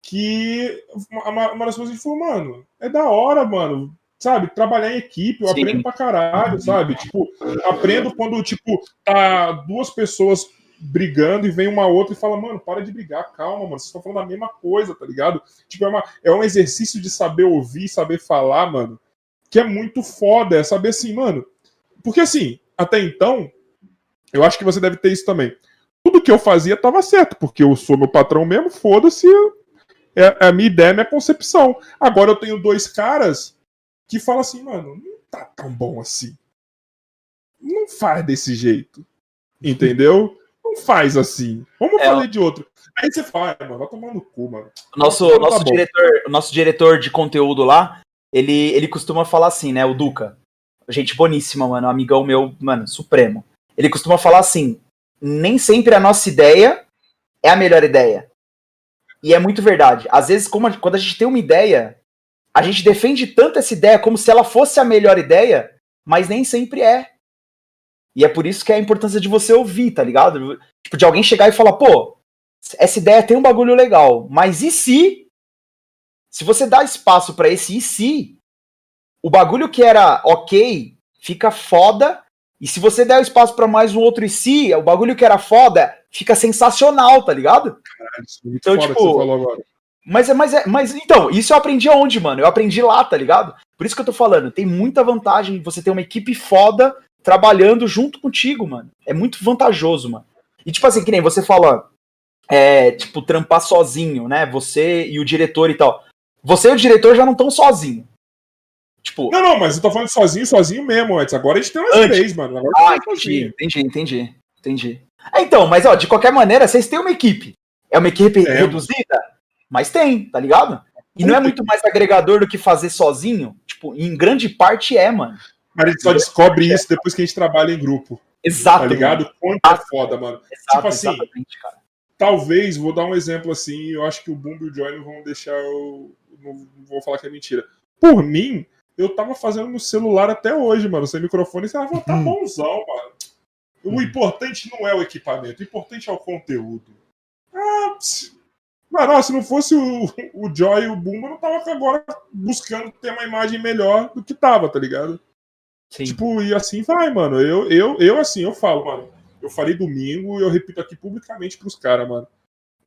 que uma, uma das coisas a gente falou, mano, é da hora, mano, sabe? Trabalhar em equipe, eu Sim. aprendo pra caralho, sabe? Tipo, aprendo quando, tipo, tá duas pessoas brigando e vem uma outra e fala, mano, para de brigar, calma, mano, vocês estão falando a mesma coisa, tá ligado? Tipo, é, uma, é um exercício de saber ouvir, saber falar, mano, que é muito foda, é saber assim, mano. Porque assim, até então, eu acho que você deve ter isso também. Tudo que eu fazia estava certo, porque eu sou meu patrão mesmo, foda-se. É, é a minha ideia, a minha concepção. Agora eu tenho dois caras que falam assim, mano, não tá tão bom assim. Não faz desse jeito. Entendeu? Não faz assim. Vamos é, fazer de outro. Aí você fala, mano, vai tomar no cu, mano. Nosso, tá nosso, diretor, nosso diretor de conteúdo lá, ele, ele costuma falar assim, né? O Duca. Gente boníssima, mano. Amigão meu, mano, supremo. Ele costuma falar assim: nem sempre a nossa ideia é a melhor ideia. E é muito verdade. Às vezes, como a, quando a gente tem uma ideia, a gente defende tanto essa ideia como se ela fosse a melhor ideia, mas nem sempre é. E é por isso que é a importância de você ouvir, tá ligado? Tipo, de alguém chegar e falar, pô, essa ideia tem um bagulho legal, mas e se? Se você dá espaço para esse e se, o bagulho que era ok fica foda, e se você der espaço para mais um outro e se, o bagulho que era foda fica sensacional, tá ligado? Caralho, isso é muito então, foda tipo, que você falou agora. Mas é, mas é, mas então, isso eu aprendi aonde, mano? Eu aprendi lá, tá ligado? Por isso que eu tô falando, tem muita vantagem você ter uma equipe foda trabalhando junto contigo, mano. É muito vantajoso, mano. E tipo assim, que nem você fala, é, tipo, trampar sozinho, né? Você e o diretor e tal. Você e o diretor já não estão sozinhos. Tipo, não, não, mas eu tô falando sozinho, sozinho mesmo, antes. Agora a gente tem umas antes. três, mano. Agora ah, entendi, entendi, entendi, entendi. É, então, mas ó, de qualquer maneira, vocês têm uma equipe. É uma equipe é. reduzida, mas tem, tá ligado? E não é muito mais agregador do que fazer sozinho? Tipo, em grande parte é, mano. Mas a gente só descobre isso depois que a gente trabalha em grupo. Exato. Tá ligado? Mano. Quanto é foda, mano. Exato, tipo assim, talvez, vou dar um exemplo assim, eu acho que o Boom e o Joy não vão deixar eu. Não vou falar que é mentira. Por mim, eu tava fazendo no celular até hoje, mano. Sem microfone, você vai tá hum. bonzão, mano. O hum. importante não é o equipamento, o importante é o conteúdo. Ah, Mano, se não fosse o, o Joy e o Boom, eu não tava agora buscando ter uma imagem melhor do que tava, tá ligado? Sim. Tipo, e assim vai, mano. Eu, eu, eu assim, eu falo, mano. Eu falei domingo e eu repito aqui publicamente pros caras, mano.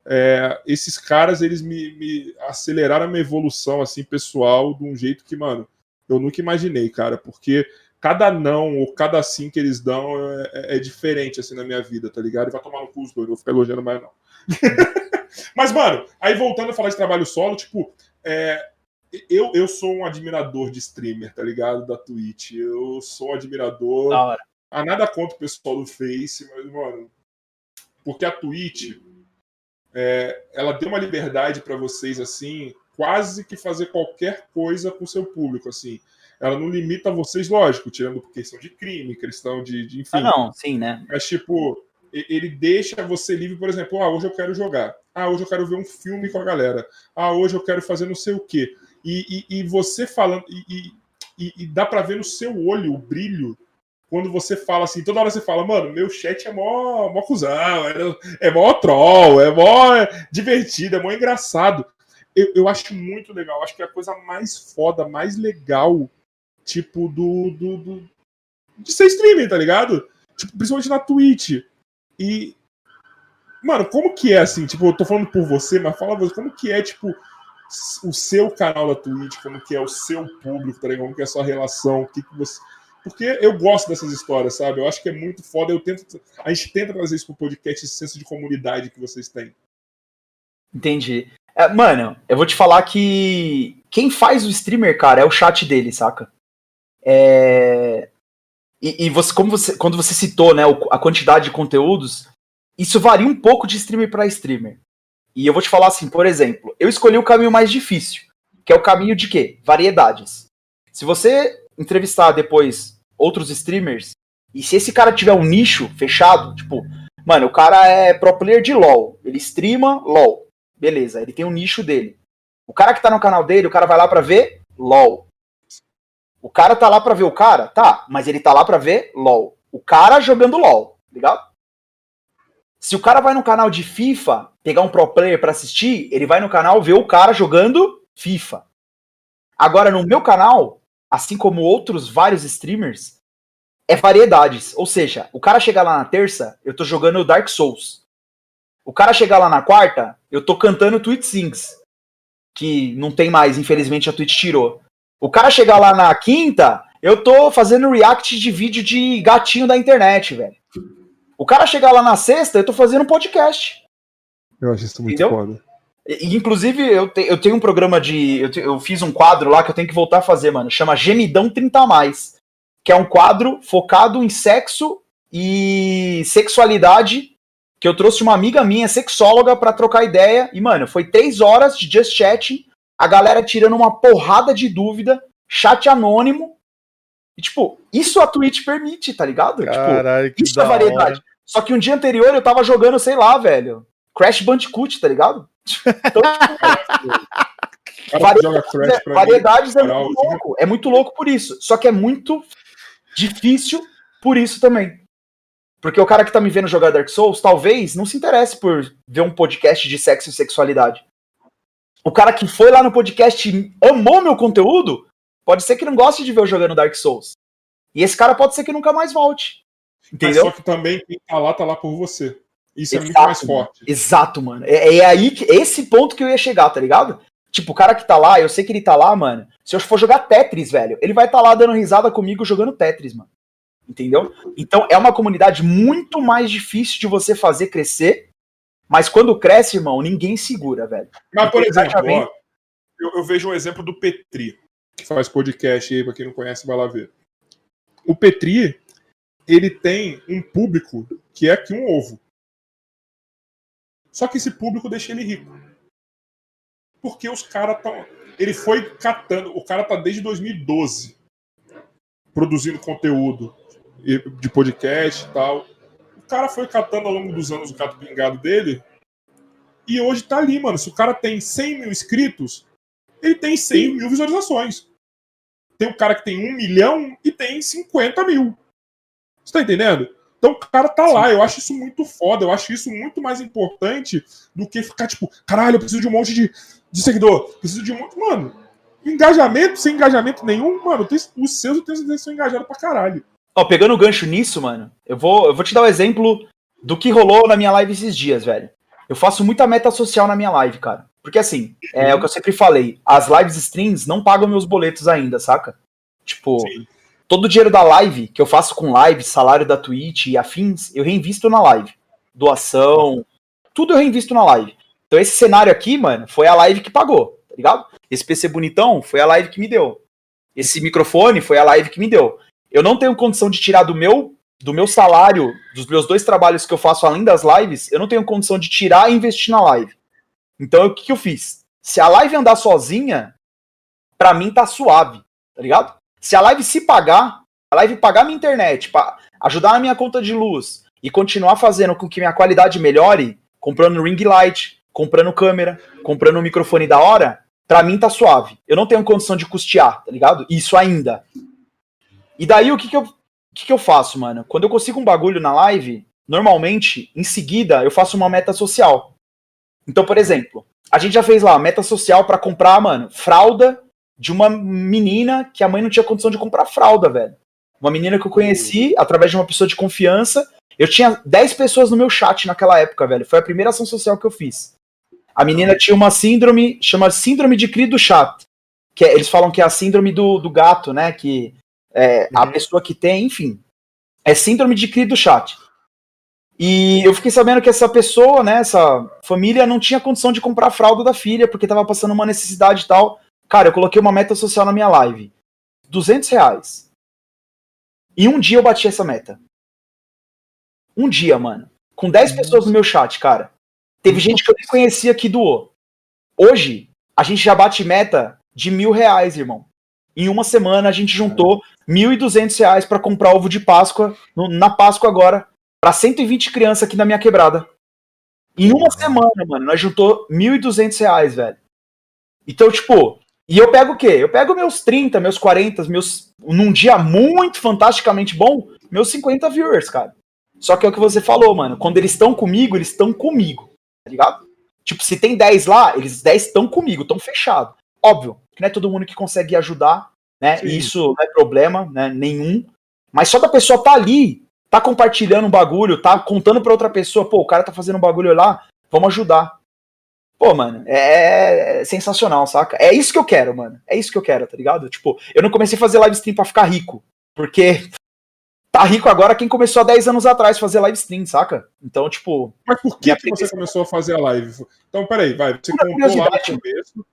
É, esses caras, eles me, me, aceleraram a minha evolução, assim, pessoal, de um jeito que, mano, eu nunca imaginei, cara, porque cada não ou cada sim que eles dão é, é, é diferente, assim, na minha vida, tá ligado? E vai tomar no cu os dois, não vou ficar elogiando mais, não. Mas, mano, aí voltando a falar de trabalho solo, tipo, é, eu, eu sou um admirador de streamer, tá ligado? Da Twitch. Eu sou um admirador. Da hora. A nada contra o pessoal do Face, mas, mano. Porque a Twitch, é, ela deu uma liberdade para vocês, assim, quase que fazer qualquer coisa com o seu público, assim. Ela não limita vocês, lógico, tirando questão de crime, questão de, de enfim. Ah, não, sim, né? Mas, tipo, ele deixa você livre, por exemplo, ah, hoje eu quero jogar. Ah, hoje eu quero ver um filme com a galera. Ah, hoje eu quero fazer não sei o quê. E, e, e você falando, e, e dá para ver no seu olho o brilho quando você fala assim, toda hora você fala, mano, meu chat é mó, mó cuzão, é, é mó troll, é mó divertido, é mó engraçado. Eu, eu acho muito legal, acho que é a coisa mais foda, mais legal, tipo, do, do, do de ser streaming, tá ligado? Tipo, principalmente na Twitch. E, mano, como que é assim? Tipo, eu tô falando por você, mas fala você, como que é, tipo, o seu canal da Twitch, como que é o seu público, tá ligado? Como que é a sua relação, o que, que você. Porque eu gosto dessas histórias, sabe? Eu acho que é muito foda. Eu tento, a gente tenta trazer isso pro podcast, esse senso de comunidade que vocês têm. Entendi. É, mano, eu vou te falar que quem faz o streamer, cara, é o chat dele, saca? É... E, e você, como você, quando você citou, né, a quantidade de conteúdos, isso varia um pouco de streamer para streamer. E eu vou te falar assim, por exemplo, eu escolhi o caminho mais difícil, que é o caminho de quê? Variedades. Se você entrevistar depois outros streamers, e se esse cara tiver um nicho fechado, tipo, mano, o cara é pro player de LoL, ele streama LoL, beleza, ele tem um nicho dele. O cara que tá no canal dele, o cara vai lá para ver LoL. O cara tá lá para ver o cara? Tá, mas ele tá lá para ver LoL. O cara jogando LoL, ligado? Se o cara vai no canal de FIFA, pegar um pro player para assistir, ele vai no canal ver o cara jogando FIFA. Agora, no meu canal, assim como outros vários streamers, é variedades. Ou seja, o cara chegar lá na terça, eu tô jogando Dark Souls. O cara chegar lá na quarta, eu tô cantando Twitch Sings. Que não tem mais, infelizmente a Twitch tirou. O cara chegar lá na quinta, eu tô fazendo react de vídeo de gatinho da internet, velho. O cara chegar lá na sexta, eu tô fazendo um podcast. Eu acho isso muito Entendeu? foda. E, inclusive, eu, te, eu tenho um programa de. Eu, te, eu, fiz um quadro lá que eu tenho que voltar a fazer, mano. Chama Gemidão 30 Mais. Que é um quadro focado em sexo e sexualidade, que eu trouxe uma amiga minha, sexóloga, para trocar ideia. E, mano, foi três horas de just chatting, a galera tirando uma porrada de dúvida, chat anônimo. E, tipo, isso a Twitch permite, tá ligado? Tipo, Caralho, tipo, isso é variedade. Hora. Só que um dia anterior eu tava jogando, sei lá, velho, Crash Bandicoot, tá ligado? Então, tipo, variedades, é, variedades é muito louco. É muito louco por isso. Só que é muito difícil por isso também. Porque o cara que tá me vendo jogar Dark Souls, talvez não se interesse por ver um podcast de sexo e sexualidade. O cara que foi lá no podcast e amou meu conteúdo, pode ser que não goste de ver eu jogando Dark Souls. E esse cara pode ser que nunca mais volte. Entendeu? Mas só que também quem tá lá, tá lá por você. Isso Exato, é muito mais forte. Exato, mano. É, é aí que, esse ponto que eu ia chegar, tá ligado? Tipo, o cara que tá lá, eu sei que ele tá lá, mano. Se eu for jogar Tetris, velho, ele vai estar tá lá dando risada comigo jogando Tetris, mano. Entendeu? Então é uma comunidade muito mais difícil de você fazer crescer. Mas quando cresce, irmão, ninguém segura, velho. Mas, por exemplo, ó, eu, eu, vejo um exemplo do Petri, que faz podcast aí, pra quem não conhece, vai lá ver. O Petri, ele tem um público que é aqui um ovo. Só que esse público deixa ele rico. Porque os caras estão. Ele foi catando. O cara tá desde 2012 produzindo conteúdo de podcast e tal. O cara foi catando ao longo dos anos o gato pingado dele. E hoje tá ali, mano. Se o cara tem 100 mil inscritos, ele tem 100 mil visualizações. Tem o cara que tem 1 milhão e tem 50 mil. Você tá entendendo? Então o cara tá lá, eu acho isso muito foda, eu acho isso muito mais importante do que ficar tipo, caralho, eu preciso de um monte de, de seguidor, preciso de um monte. Mano, engajamento sem engajamento nenhum, mano, os seus eu tenho certeza que são engajados pra caralho. Ó, pegando o gancho nisso, mano, eu vou, eu vou te dar um exemplo do que rolou na minha live esses dias, velho. Eu faço muita meta social na minha live, cara. Porque assim, é o que eu sempre falei, as lives streams não pagam meus boletos ainda, saca? Tipo, Sim todo o dinheiro da live que eu faço com live, salário da Twitch e afins, eu reinvisto na live. Doação, tudo eu reinvisto na live. Então esse cenário aqui, mano, foi a live que pagou, tá ligado? Esse PC bonitão foi a live que me deu. Esse microfone foi a live que me deu. Eu não tenho condição de tirar do meu do meu salário, dos meus dois trabalhos que eu faço além das lives, eu não tenho condição de tirar e investir na live. Então o que, que eu fiz? Se a live andar sozinha, para mim tá suave, tá ligado? Se a live se pagar, a live pagar minha internet, ajudar na minha conta de luz e continuar fazendo com que minha qualidade melhore, comprando ring light, comprando câmera, comprando um microfone da hora, pra mim tá suave. Eu não tenho condição de custear, tá ligado? Isso ainda. E daí o que que eu, o que que eu faço, mano? Quando eu consigo um bagulho na live, normalmente, em seguida, eu faço uma meta social. Então, por exemplo, a gente já fez lá meta social para comprar, mano, fralda de uma menina que a mãe não tinha condição de comprar fralda, velho. Uma menina que eu conheci através de uma pessoa de confiança. Eu tinha 10 pessoas no meu chat naquela época, velho. Foi a primeira ação social que eu fiz. A menina tinha uma síndrome, chama síndrome de cri do chat. Que é, eles falam que é a síndrome do, do gato, né? Que é, uhum. a pessoa que tem, enfim. É síndrome de cri do chat. E eu fiquei sabendo que essa pessoa, né, essa família, não tinha condição de comprar a fralda da filha, porque tava passando uma necessidade e tal. Cara, eu coloquei uma meta social na minha live. 200 reais. E um dia eu bati essa meta. Um dia, mano. Com 10 pessoas no meu chat, cara. Teve gente que eu nem conhecia que doou. Hoje, a gente já bate meta de mil reais, irmão. Em uma semana a gente juntou mil e duzentos reais para comprar ovo de Páscoa no, na Páscoa agora para 120 crianças aqui na minha quebrada. Em uma semana, mano, nós juntou mil e duzentos reais, velho. Então, tipo, e eu pego o quê? Eu pego meus 30, meus 40, meus. Num dia muito fantasticamente bom, meus 50 viewers, cara. Só que é o que você falou, mano. Quando eles estão comigo, eles estão comigo. Tá ligado? Tipo, se tem 10 lá, eles 10 estão comigo, estão fechados. Óbvio, que não é todo mundo que consegue ajudar, né? Sim. Isso não é problema, né? Nenhum. Mas só da pessoa tá ali, tá compartilhando um bagulho, tá contando pra outra pessoa, pô, o cara tá fazendo um bagulho lá, vamos ajudar. Pô, mano, é, é sensacional, saca? É isso que eu quero, mano. É isso que eu quero, tá ligado? Tipo, eu não comecei a fazer live stream pra ficar rico. Porque tá rico agora quem começou há 10 anos atrás a fazer live stream, saca? Então, tipo. Mas por que, que você começou a fazer a live? Então, peraí, vai. Você comprou lá no começo.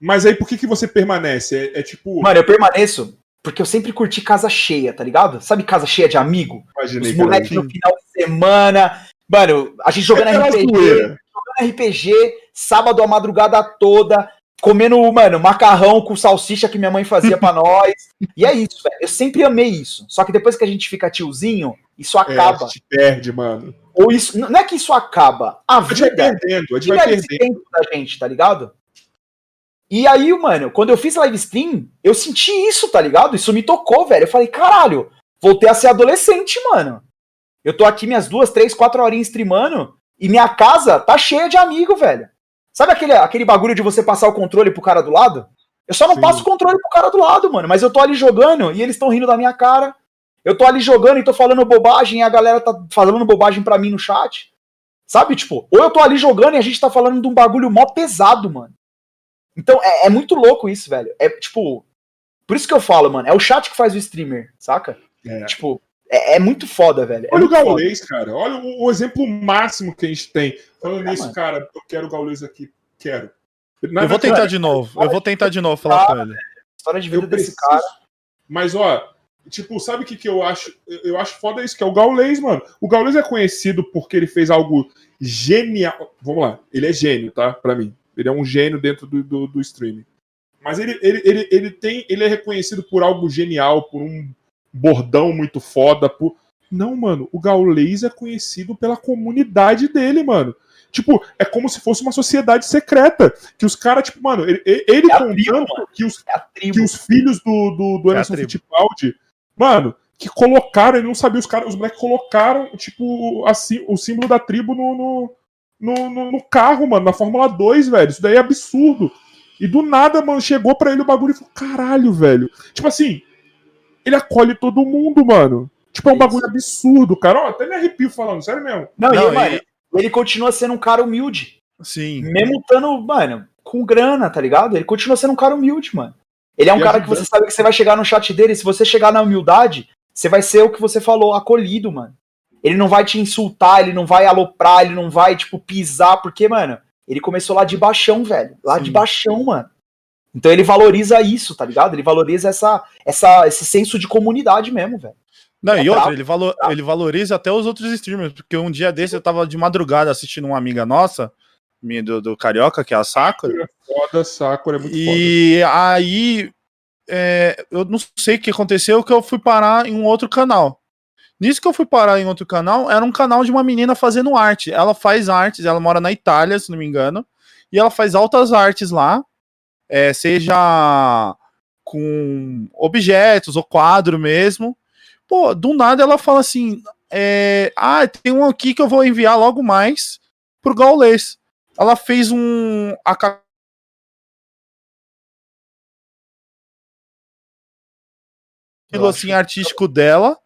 Mas aí por que, que você permanece? É, é, tipo. Mano, eu permaneço porque eu sempre curti casa cheia, tá ligado? Sabe casa cheia de amigo? Imaginei, Os cara. moleques no final de semana. Mano, a gente jogando Aquela RPG, jogando RPG, sábado a madrugada toda, comendo, mano, macarrão com salsicha que minha mãe fazia pra nós. E é isso, velho. Eu sempre amei isso. Só que depois que a gente fica tiozinho, isso É, acaba. a gente perde, mano. Ou isso. Não é que isso acaba. A A gente vai vida perdendo, a gente vai perdendo. da gente, tá ligado? E aí, mano, quando eu fiz live stream, eu senti isso, tá ligado? Isso me tocou, velho. Eu falei, caralho, voltei a ser adolescente, mano. Eu tô aqui minhas duas, três, quatro horinhas streamando e minha casa tá cheia de amigo, velho. Sabe aquele, aquele bagulho de você passar o controle pro cara do lado? Eu só não Sim. passo o controle pro cara do lado, mano. Mas eu tô ali jogando e eles estão rindo da minha cara. Eu tô ali jogando e tô falando bobagem e a galera tá falando bobagem pra mim no chat. Sabe, tipo, ou eu tô ali jogando e a gente tá falando de um bagulho mó pesado, mano. Então é, é muito louco isso, velho. É tipo. Por isso que eu falo, mano, é o chat que faz o streamer, saca? É. Tipo, é, é muito foda, velho. É Olha o muito foda. Gaulês, cara. Olha o, o exemplo máximo que a gente tem. Falando É, nisso, mano. cara, eu quero o Gaulês aqui. Quero. Na Eu vou tentar de novo. Eu vou tentar de novo falar com ele. História de vida Eu desse preciso. cara. Mas, ó, tipo, sabe o que, que eu acho? Eu eu acho foda isso, que é o Gaulês, mano. O Gaulês é conhecido porque ele fez algo genial. Vamos lá, ele é gênio, tá? Pra mim. Ele é um gênio dentro do, do, do streaming. Mas ele, ele, ele, ele tem. Ele é reconhecido por algo genial, por um bordão muito foda. Por... Não, mano, o Gaulês é conhecido pela comunidade dele, mano. Tipo, é como se fosse uma sociedade secreta. Que os caras, tipo, mano, ele, ele É contando tribo, mano. que os É que os filhos do, do, do É a Emerson tribo. Fittipaldi, mano, que colocaram, ele não sabia, os caras, os moleques colocaram, tipo, assim, o símbolo da tribo no, no, no, no- no carro, mano, na Fórmula 2, velho. Isso daí é absurdo. E do nada, mano, chegou pra ele o bagulho e falou, caralho, velho. Tipo assim, ele acolhe todo mundo, mano. Tipo, é um bagulho absurdo, cara. Ó, até me arrepio falando, sério mesmo. Não, Não, e, mano, e- ele continua sendo um cara humilde. Sim. Mesmo estando, mano, com grana, tá ligado? Ele continua sendo um cara humilde, mano. Ele é um E cara que você sabe que você vai chegar no chat dele, se você chegar na humildade, você vai ser o que você falou, acolhido, mano. Ele não vai te insultar, ele não vai aloprar, ele não vai, tipo, pisar, porque, mano, ele começou lá de baixão, velho. Lá Sim. de baixão, mano. Então ele valoriza isso, tá ligado? Ele valoriza essa, essa, esse senso de comunidade mesmo, velho. Não, É e outra, ele, valo- ele valoriza até os outros streamers, porque um dia desse eu tava de madrugada assistindo uma amiga nossa, minha do, do Carioca, que é a Sakura, Foda, Sakura, é muito foda. e aí é, eu não sei o que aconteceu, que eu fui parar em um outro canal. Nisso que eu fui parar em outro canal, era um canal de uma menina fazendo arte. Ela faz artes, ela mora na Itália, se não me engano, e ela faz altas artes lá, é, seja com objetos ou quadro mesmo. Pô, do nada ela fala assim: é, Ah, tem um aqui que eu vou enviar logo mais pro Gaulês. Ela fez um. A estilo assim artístico dela.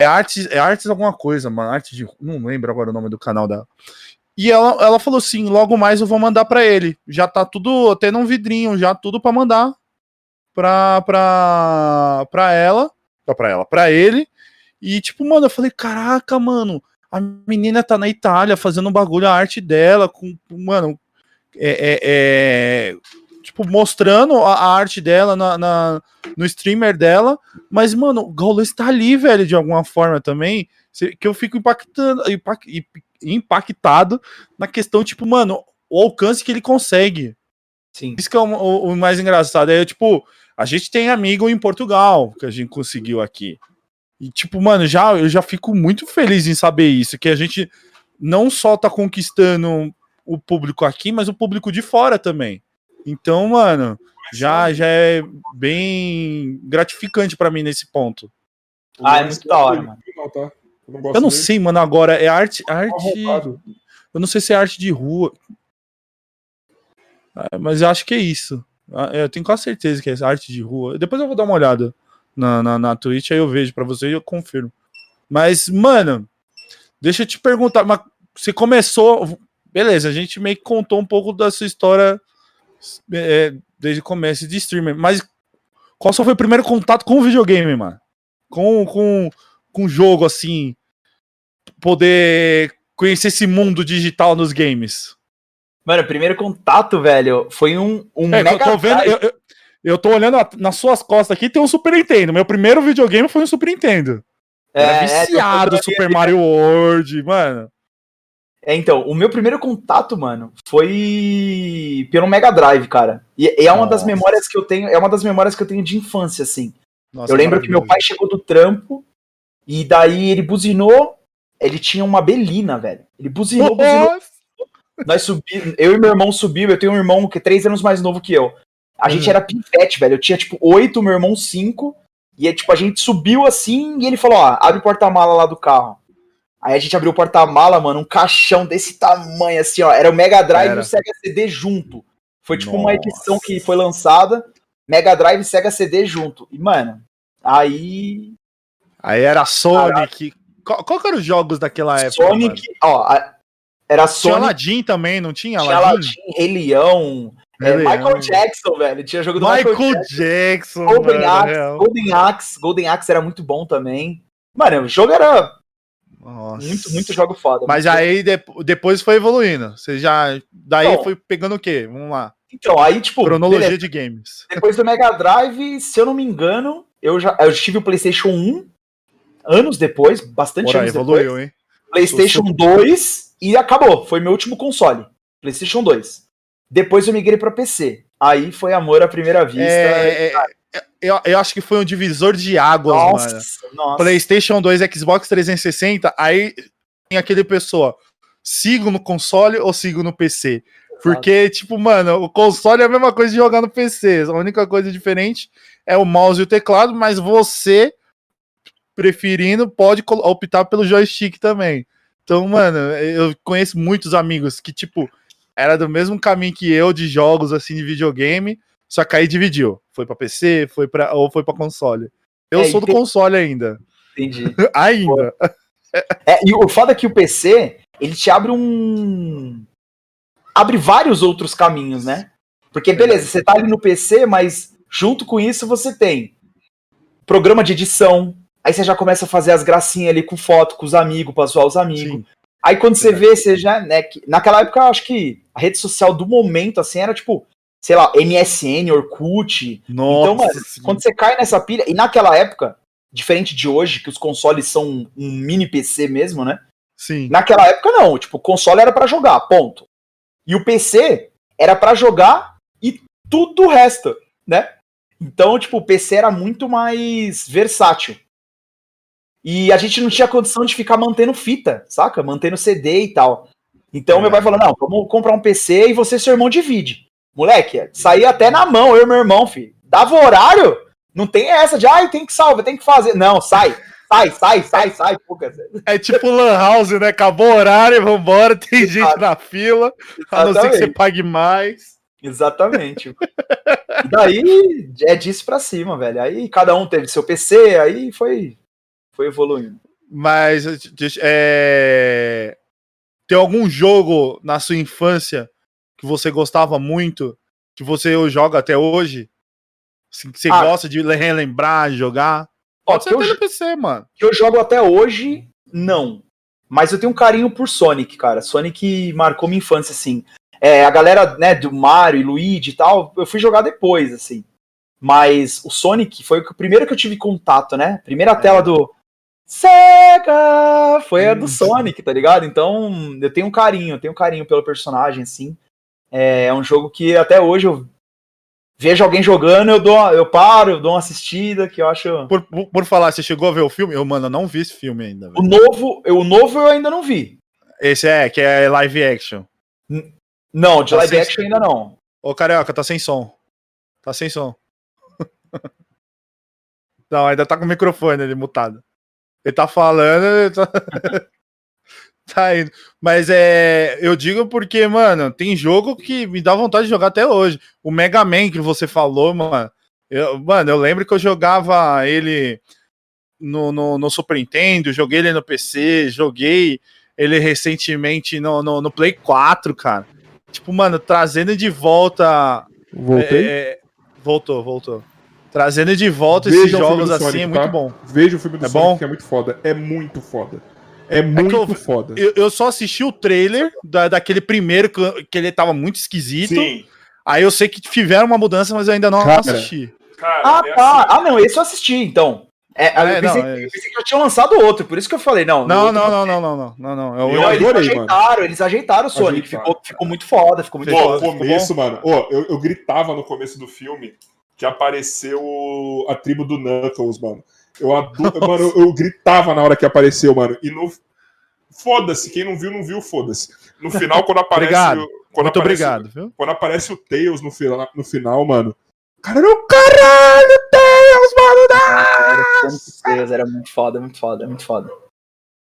É artes, é artes alguma coisa, mano. Arte de. Não lembro agora o nome do canal dela. E ela, ela falou assim: logo mais eu vou mandar pra ele. Já tá tudo, até num vidrinho, já tudo pra mandar pra, pra, pra ela. Pra, ela, pra ele. E tipo, mano, eu falei: caraca, mano. A menina tá na Itália fazendo um bagulho, a arte dela, com, mano, é, é- é, tipo, mostrando a, a arte dela na, na- no streamer dela, mas, mano, o Gaules tá ali, velho, de alguma forma também, que eu fico impactando, impac- ip- impactado na questão, tipo, mano, o alcance que ele consegue. Sim. Isso que é o, o- o mais engraçado. É, tipo, a gente tem amigo em Portugal, que a gente conseguiu aqui. E, tipo, mano, já, eu já fico muito feliz em saber isso, que a gente não só tá conquistando o público aqui, mas o público de fora também. Então, mano, já, já é bem gratificante pra mim nesse ponto. Ah, é muito da hora, mano. Tá? Eu não, Eu não sei, mano, agora é arte. arte Arrombado. eu não sei se é arte de rua. Ah, Mas eu acho que é isso. Ah, Eu tenho quase certeza que é arte de rua. Depois eu vou dar uma olhada na, na, na Twitch, aí eu vejo pra você e eu confirmo. Mas, mano, deixa eu te perguntar, mas você começou. Beleza, a gente meio que contou um pouco da sua história é, desde o começo de streamer, mas qual só foi o primeiro contato com o videogame, mano? Com, com, com jogo, assim, poder conhecer esse mundo digital nos games. Mano, o primeiro contato, velho, foi um, um É, eu Mega tô vendo, eu, eu- Eu tô olhando a, nas suas costas aqui, tem um Super Nintendo. Meu primeiro videogame foi um Super Nintendo. Era é, viciado é, Super Mario World, mano. É, então, o meu primeiro contato, mano, foi pelo Mega Drive, cara. E, e é uma Nossa. das memórias que eu tenho, é uma das memórias que eu tenho de infância, assim. Nossa, eu lembro que meu pai chegou do trampo e daí ele buzinou, ele tinha uma belina, velho. Ele buzinou, buzinou. Nós subimos, eu e meu irmão subimos, eu tenho um irmão que é três anos mais novo que eu. A gente uhum. era pivete, velho. Eu tinha, tipo, oito, meu irmão cinco. E, tipo, a gente subiu assim e ele falou, ó, abre o porta-mala lá do carro. Aí a gente abriu o porta-mala, mano, um caixão desse tamanho, assim, ó. Era o Mega Drive era. e o Sega CD junto. Foi, tipo, Nossa. uma edição que foi lançada, Mega Drive e Sega CD junto. E, mano, aí... Aí era Sonic... Qual, qual que eram os jogos daquela época? Sonic, mano? ó, era Sonic... Tinha Aladdin também, não tinha Aladdin? Tinha Aladdin, Rei Leão... É, Michael Jackson, velho. Tinha jogo do Michael, Michael Jackson. Golden, mano, Axe, Golden Axe. Golden Axe era muito bom também. Mano, o jogo era. Nossa. Muito, muito jogo foda. Mas aí de, depois foi evoluindo. Você já. Daí então, foi pegando o quê? Vamos lá. Então, aí, tipo. Cronologia beleza. de games. Depois do Mega Drive, se eu não me engano, eu já eu tive o PlayStation 1 anos depois, bastante Porra, anos evoluiu, depois. Hein? PlayStation 2 e acabou. Foi meu último console. PlayStation 2. Depois eu migrei para PC. Aí foi amor à primeira vista. É, é, é, eu, eu, acho que foi um divisor de águas, nossa, mano. Nossa. PlayStation 2, Xbox 360, aí tem aquele pessoa, sigo no console ou sigo no PC? Porque, tipo, mano, o console é a mesma coisa de jogar no PC. A única coisa diferente é o mouse e o teclado, mas você, preferindo, pode optar pelo joystick também. Então, mano, eu conheço muitos amigos que, tipo, era do mesmo caminho que eu de jogos assim de videogame, só que aí dividiu. Foi para PC, foi para ou foi para console. Eu é, sou do console ainda. Entendi. ainda. É, e o foda é que o PC, ele te abre um abre vários outros caminhos, né? Porque beleza, você tá ali no PC, mas junto com isso você tem programa de edição, aí você já começa a fazer as gracinhas ali com foto, com os amigos, para zoar os amigos. Sim. Aí quando você vê, você já, né, naquela época eu acho que a rede social do momento, assim, era tipo, sei lá, MSN, Orkut. Nossa, então, mano, sim. quando você cai nessa pilha, e naquela época, diferente de hoje, que os consoles são um mini PC mesmo, né? Sim. Naquela época não, tipo, o console era para jogar, ponto. E o PC era para jogar e tudo o resto, né? Então, tipo, o PC era muito mais versátil. E a gente não tinha condição de ficar mantendo fita, saca? Mantendo CD e tal. Então é. meu pai falou: não, vamos comprar um PC e você e seu irmão divide. Moleque, saía até na mão, eu e meu irmão, filho. Dava horário, não tem essa de, ai, tem que salvar, tem que fazer. Não, sai. Sai, sai, sai, sai, É tipo Lan House, né? Acabou o horário, vambora, tem Exato. gente na fila, Exatamente. a não ser que você pague mais. Exatamente. daí é disso pra cima, velho. Aí cada um teve seu PC, aí foi foi evoluindo. Mas é... tem algum jogo na sua infância que você gostava muito, que você joga até hoje? Assim, que você ah, gosta de relembrar, jogar? Pode ser até no PC, mano. Que eu jogo até hoje, não. Mas eu tenho um carinho por Sonic, cara. Sonic marcou minha infância, assim. É, a galera, né, do Mario e Luigi e tal, eu fui jogar depois, assim. Mas o Sonic foi o primeiro que eu tive contato, né? Primeira é. tela do, Sega! Foi a do Sonic, tá ligado? Então, eu tenho um carinho, eu tenho um carinho pelo personagem, assim. É, é um jogo que até hoje eu vejo alguém jogando, eu dou, eu paro, eu dou uma assistida, que eu acho. Por, por falar, você chegou a ver o filme? Eu, mano, eu não vi esse filme ainda. O novo, eu, o novo eu ainda não vi. Esse é, que é live action. N não, de tá live action ainda não. Ô, Carioca, tá sem som. Tá sem som. não, ainda tá com o microfone ali mutado. Ele tá falando, ele tá... tá indo. Mas é, eu digo porque, mano, tem jogo que me dá vontade de jogar até hoje. O Mega Man que você falou, mano. Eu, mano, eu lembro que eu jogava ele no, no, no Super Nintendo, joguei ele no PC, joguei ele recentemente no, no, no Play 4, cara. Tipo, mano, trazendo de volta. Voltei? É, voltou, voltou. Trazendo de volta Veja esses jogos assim Sonic, é muito tá? bom. Veja o filme do é Sonic, bom? que é muito foda. É muito foda. É, é muito eu, foda. Eu, eu, só assisti o trailer da, daquele primeiro que, que ele tava muito esquisito. Sim. Aí eu sei que tiveram uma mudança, mas eu ainda não Cara, assisti. Cara, Ah, é tá. assim. Ah, não, esse eu assisti, então. É, É, eu, pensei, não, é eu pensei que já tinham lançado outro, por isso que eu falei, não. Não, não, não, não, não, não, não, não. É o- Eu Não, eles adorei, ajeitaram, eles ajeitaram o Sonic, Ajeitaram. ficou, ficou muito foda, ficou muito Pô, foda. o começo, mano. Ó, eu, eu gritava no começo do filme que apareceu a tribo do Knuckles, mano. Eu adoro, mano, eu, eu gritava na hora que apareceu, mano. E no. Foda-se, quem não viu, não viu, foda-se. No final, quando aparece. Obrigado. o- Quando Muito aparece, obrigado, viu? Quando aparece o Tails no, fila- no final, mano. Cara, era o caralho, Tails, mano! Ah, era Tails, era muito foda, muito foda, muito foda.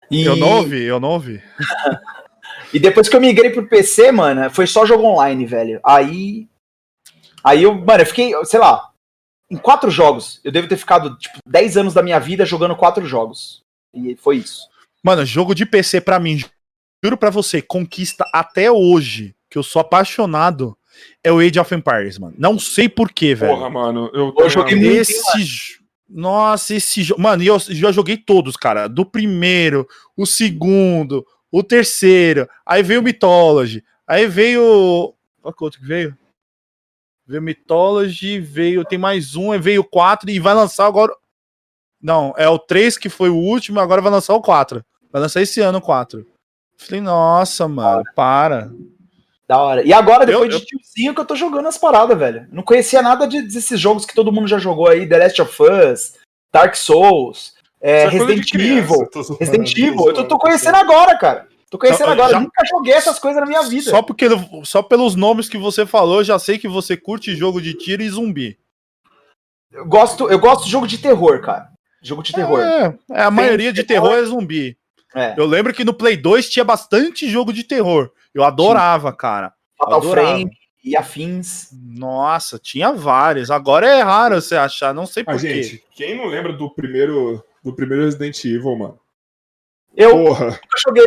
E, Eu não ouvi, eu não ouvi. e depois que eu migrei pro PC, mano, foi só jogo online, velho. Aí. Aí eu, mano, eu fiquei, sei lá, em quatro jogos. Eu devo ter ficado, tipo, 10 anos da minha vida jogando quatro jogos. E foi isso. Mano, jogo de PC pra mim, juro pra você, conquista até hoje, que eu sou apaixonado, é o Age of Empires, mano. Não sei porquê, velho. Porra, mano. Eu, Eu joguei muito, Esse. Nossa, esse jogo. Mano, eu já joguei todos, cara. Do primeiro, o segundo, o terceiro. Aí veio o Mythology. Aí veio. Qual que é o outro que veio? Veio Mythology, veio. Tem mais um, veio o 4 e vai lançar agora. Não, é o 3 que foi o último, agora vai lançar o 4. Vai lançar esse ano o 4. Falei, nossa, mano, para. Da hora. E agora, depois Eu- de tiozinho, que eu tô jogando as paradas, velho. Não conhecia nada de- desses jogos que todo mundo já jogou aí: The Last of Us, Dark Souls, é, é de Resident criança, Evil. tô zoando, Resident Evil, eu tô, tô conhecendo agora, cara. Tô conhecendo Só- agora. já- nunca joguei essas coisas na minha vida. Só, porque, só pelos nomes que você falou, eu já sei que você curte jogo de tiro e zumbi. Eu gosto, eu gosto de jogo de terror, cara. Jogo de terror. É, é, a maioria de terror é zumbi. É. Eu lembro que no Play 2 tinha bastante jogo de terror. Eu adorava, cara. Fatal adorava. Frame e afins. Nossa, tinha vários. Agora é raro você achar, não sei Ah, porquê. gente, quem não lembra do primeiro, do primeiro Resident Evil, mano? Eu Porra. nunca joguei.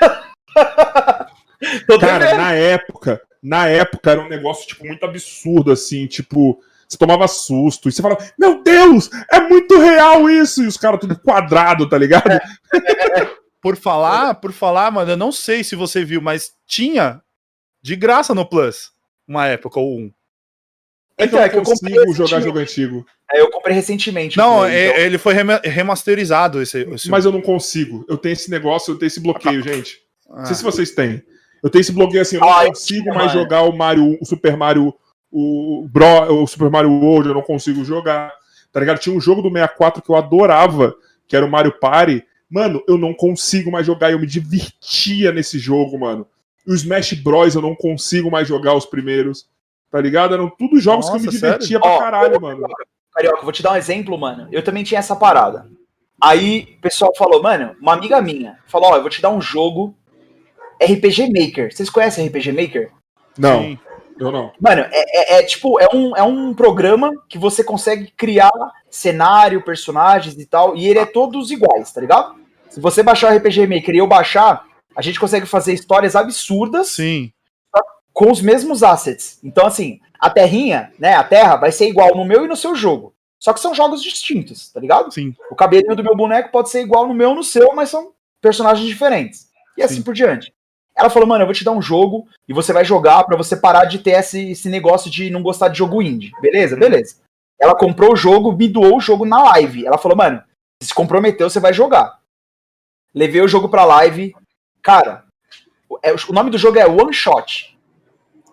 Cara, devendo. na época, na época era um negócio, tipo, muito absurdo, assim, tipo, você tomava susto e você falava, meu Deus, é muito real isso! E os caras tudo quadrado, tá ligado? Por falar, por falar, mano, eu não sei se você viu, mas tinha de graça no Plus uma época ou um. Então, é que eu consigo jogar jogo antigo. É, eu comprei recentemente. Não, é- então- ele foi rema- remasterizado esse. esse- Mas eu não consigo. Eu tenho esse negócio, eu tenho esse bloqueio, gente. Ah. Não sei se vocês têm. Eu tenho esse bloqueio assim, eu não Ah, eu consigo mais mano. jogar o Mario, o Super Mario, o, Bro, o Super Mario World, eu não consigo jogar. Tá ligado? Tinha um jogo do 64 que eu adorava, que era o Mario Party. Mano, eu não consigo mais jogar, eu me divertia nesse jogo, mano. E o Smash Bros eu não consigo mais jogar os primeiros. Tá ligado? Eram tudo jogos que eu me Nossa, divertia sério? pra Ó, caralho, mano. Carioca, eu vou te dar um exemplo, mano. Eu também tinha essa parada. Aí o pessoal falou, mano, uma amiga minha falou: Ó, eu vou te dar um jogo RPG Maker. Vocês conhecem RPG Maker? Não, Sim. eu não. Mano, é, é- é tipo, é um, é um programa que você consegue criar cenário, personagens e tal, e ele é todos iguais, tá ligado? Se você baixar o RPG Maker e eu baixar, a gente consegue fazer histórias absurdas Sim. Com os mesmos assets. Então, assim, a terrinha, né, a terra vai ser igual no meu e no seu jogo. Só que são jogos distintos, tá ligado? Sim. O cabelinho do meu boneco pode ser igual no meu ou no seu, mas são personagens diferentes. E assim Sim. por diante. Ela falou, mano, eu vou te dar um jogo e você vai jogar pra você parar de ter esse, esse negócio de não gostar de jogo indie. Beleza? Beleza. Ela comprou o jogo, me doou o jogo na live. Ela falou, mano, se comprometeu, você vai jogar. Levei o jogo pra live. Cara, o- é- o nome do jogo é One Shot.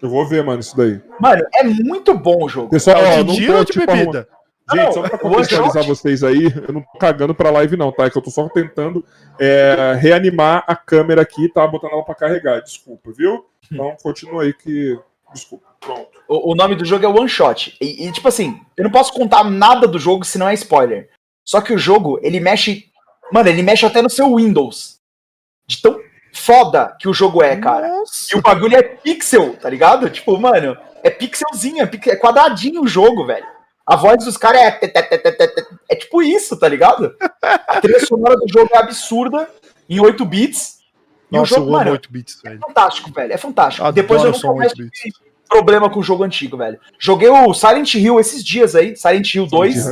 Eu vou ver, mano, isso daí. Mano, é muito bom o jogo. Pessoal, ó, É não de tiro tô, ou de tipo, arrumando- bebida? Gente, Não, só pra contextualizar vocês aí, eu não tô cagando pra live, não, tá? É que eu tô só tentando é, reanimar a câmera aqui, tá? Botando ela pra carregar. Desculpa, viu? Então continua aí que. Desculpa. Pronto. O, o nome do jogo é One Shot. E, e, tipo assim, eu não posso contar nada do jogo se não é spoiler. Só que o jogo, ele mexe. Mano, ele mexe até no seu Windows. De tão foda que o jogo é, cara. Nossa. E o bagulho é pixel, tá ligado? Tipo, mano, é pixelzinho, é, é quadradinho o jogo, velho. A voz dos caras é. É tipo isso, tá ligado? A trilha sonora do jogo é absurda, em 8 bits. E Nossa, o jogo, mano, 8 bits, velho. é fantástico, velho. É fantástico. Adoro Depois eu nunca som mais 8 bits. tive problema com o jogo antigo, velho. Joguei o Silent Hill esses dias aí, Silent Hill 2.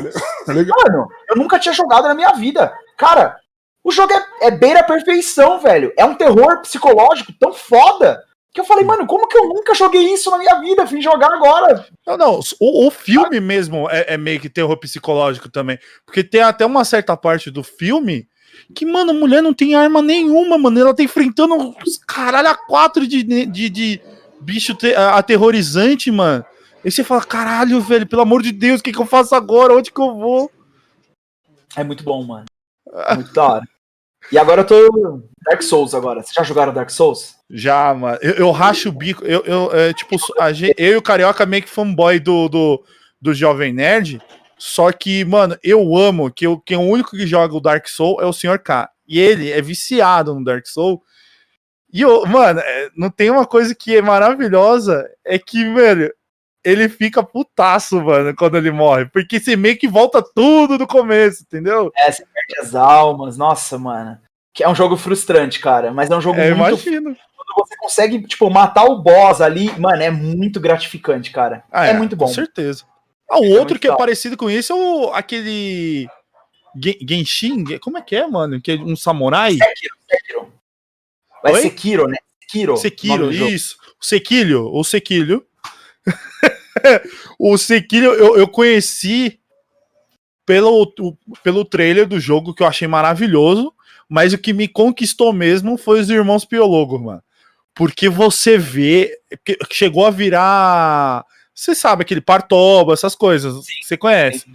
Tá legal. Mano, eu nunca tinha jogado na minha vida. Cara, o jogo é, é beira a perfeição, velho. É um terror psicológico tão foda Que eu falei, mano, como que eu nunca joguei isso na minha vida? Fui jogar agora. Não, não, o, o filme mesmo é, é, meio que terror psicológico também. Porque tem até uma certa parte do filme que, mano, a mulher não tem arma nenhuma, mano. Ela tá enfrentando os caralho a quatro de, de, de bicho te, aterrorizante, mano. E você fala, caralho, velho, pelo amor de Deus, o que, que eu faço agora? Onde que eu vou? É muito bom, mano. Muito da hora. E agora eu tô Dark Souls agora. Vocês já jogaram Dark Souls? Já, mano. Eu, eu racho o bico. Eu, eu é, tipo, gente, eu e o Carioca meio que fanboy do, do, do Jovem Nerd. Só que, mano, eu amo que, eu, que o único que joga o Dark Soul é o Sr. K. E ele é viciado no Dark Soul. E, eu, mano, é, não tem uma coisa que é maravilhosa, é que, velho, ele fica putaço, mano, quando ele morre. Porque você meio que volta tudo do começo, entendeu? É, você perde as almas. Nossa, mano. Que é um jogo frustrante, cara. Mas é um jogo é, muito. Imagino. Quando você consegue, tipo, matar o boss ali, mano, é muito gratificante, cara. Ah, é, é, muito bom. Com certeza. Ah, o é outro que é parecido com isso é o, aquele. Genshin? Como é que é, mano? Que é um samurai? Sekiro, Sekiro. Vai? Sekiro, né? Sekiro. Sekiro, isso. O Sekilho, o Sekilho o Sekiro eu, eu conheci pelo, pelo trailer do jogo que eu achei maravilhoso, mas o que me conquistou mesmo foi os irmãos Piologo, mano. Porque você vê que chegou a virar, você sabe aquele Partoba, essas coisas, sim, você conhece.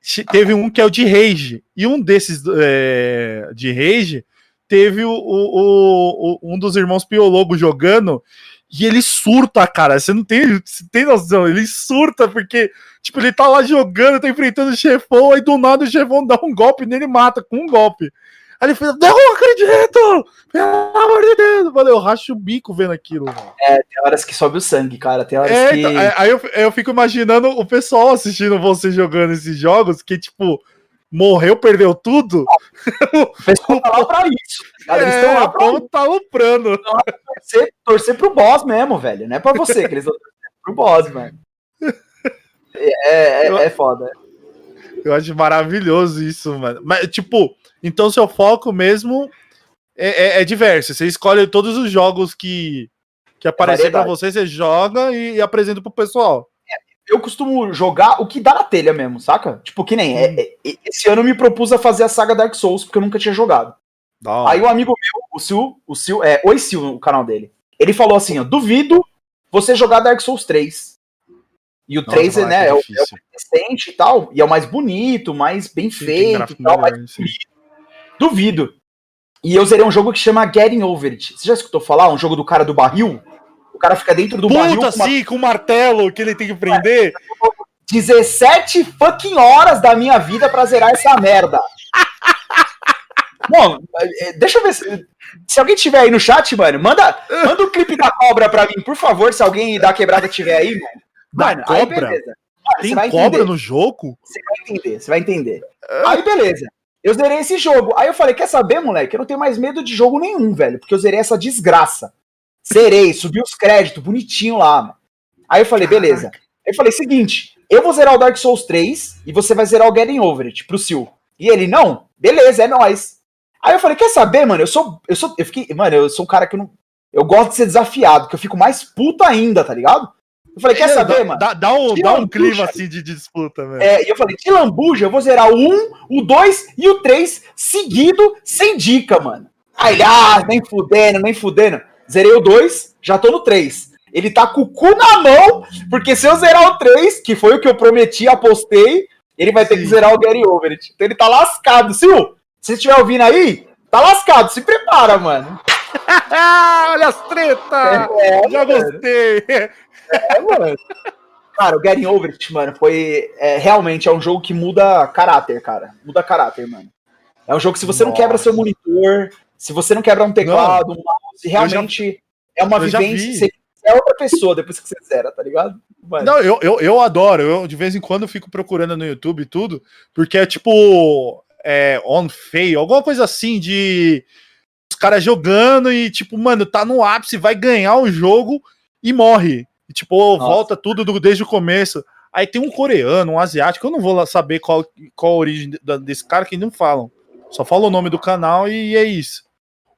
Sim. Teve um que é o de Rage, e um desses é, de Rage teve o, o, o, um dos irmãos Piologo jogando e ele surta, cara. Você não tem, você tem noção. Ele surta porque, tipo, ele tá lá jogando, tá enfrentando o chefão, aí do nada o chefão dá um golpe nele e mata com um golpe. Aí ele fala, não acredito! Pelo amor de Deus! Mano, eu racho o bico vendo aquilo. Mano. É, tem horas que sobe o sangue, cara. Tem horas é, que. Então, aí eu, eu fico imaginando o pessoal assistindo você jogando esses jogos que, tipo, morreu, perdeu tudo. O tá lá pra isso. Cara, eles estão é, lá pra tá luprando. Torcer, torcer pro boss mesmo, velho. Não é pra você que eles estão torcendo pro boss, mano. É, é, é foda. Eu acho maravilhoso isso, mano. Mas, tipo, então seu foco mesmo é, é, é diverso. Você escolhe todos os jogos que, que aparecer para você, você joga e, e apresenta pro pessoal eu costumo jogar o que dá na telha mesmo, saca? Tipo, que nem. É, hum. É, esse ano eu me propus a fazer a saga Dark Souls, porque eu nunca tinha jogado. Aí o amigo meu, o Sil, o Sil, é Oi Sil, o canal dele. Ele falou assim: ó, duvido você jogar Dark Souls 3. E o Nossa, 3 né, é, o, é o recente e tal, e é o mais bonito, mais bem Sim, feito e tal, mais Duvido. E eu zerei um jogo que chama Getting Over It. Você já escutou falar? Um jogo do cara do barril? O cara fica dentro do Puta, barril. Puta, sim, com, uma... com martelo que ele tem que prender. 17 fucking horas da minha vida pra zerar essa merda. Bom, é, deixa eu ver se, se alguém tiver aí no chat, mano, manda, manda o um clipe da cobra pra mim, por favor, se alguém da quebrada tiver aí, mano. Mano, cobra? aí beleza. Mano, Tem cobra no jogo? Você vai entender, você vai entender. Aí beleza. Eu zerei esse jogo. Aí eu falei, quer saber, moleque? Eu não tenho mais medo de jogo nenhum, velho, porque eu zerei essa desgraça. Zerei, subi os créditos, bonitinho lá, mano. Aí eu falei, beleza. Aí eu falei, seguinte, eu vou zerar o Dark Souls 3 e você vai zerar o Getting Over It pro Sil. E ele, não, beleza, é nóis. Aí eu falei, quer saber, mano? Eu sou. Eu sou. Eu fiquei. Mano, eu sou um cara que eu não. Eu gosto de ser desafiado, que eu fico mais puto ainda, tá ligado? Eu falei, quer saber, mano? Dá, dá um, dá um clima assim de, de disputa, velho. É, e eu falei, de lambuja, eu vou zerar o 1, o 2 e o 3 seguido, sem dica, mano. Aí, ah, nem fudendo, nem fudendo. Zerei o 2, já tô no 3. Ele tá com o cu na mão, porque se eu zerar o 3, que foi o que eu prometi, apostei, ele vai ter Sim. que zerar o Gary Overett. Então ele tá lascado. Sil, se você estiver ouvindo aí, tá lascado. Se prepara, mano. Olha as treta! É, é, Já mano. gostei! É, mano. Cara, o Getting Over mano, foi. É, realmente é um jogo que muda caráter, cara. Muda caráter, mano. É um jogo que se você Nossa. não quebra seu monitor, se você não quebra um teclado, não. um mouse, realmente já, é uma vivência. Você é outra pessoa depois que você zera, tá ligado? Mano. Não, eu, eu, eu adoro. Eu de vez em quando fico procurando no YouTube tudo, porque é tipo é, on fail, alguma coisa assim de os caras jogando e tipo, mano, tá no ápice, vai ganhar o jogo e morre. E, tipo, Nossa. volta tudo do, desde o começo. Aí tem um coreano, um asiático, eu não vou saber qual, qual a origem desse cara que não falam. Só fala o nome do canal e é isso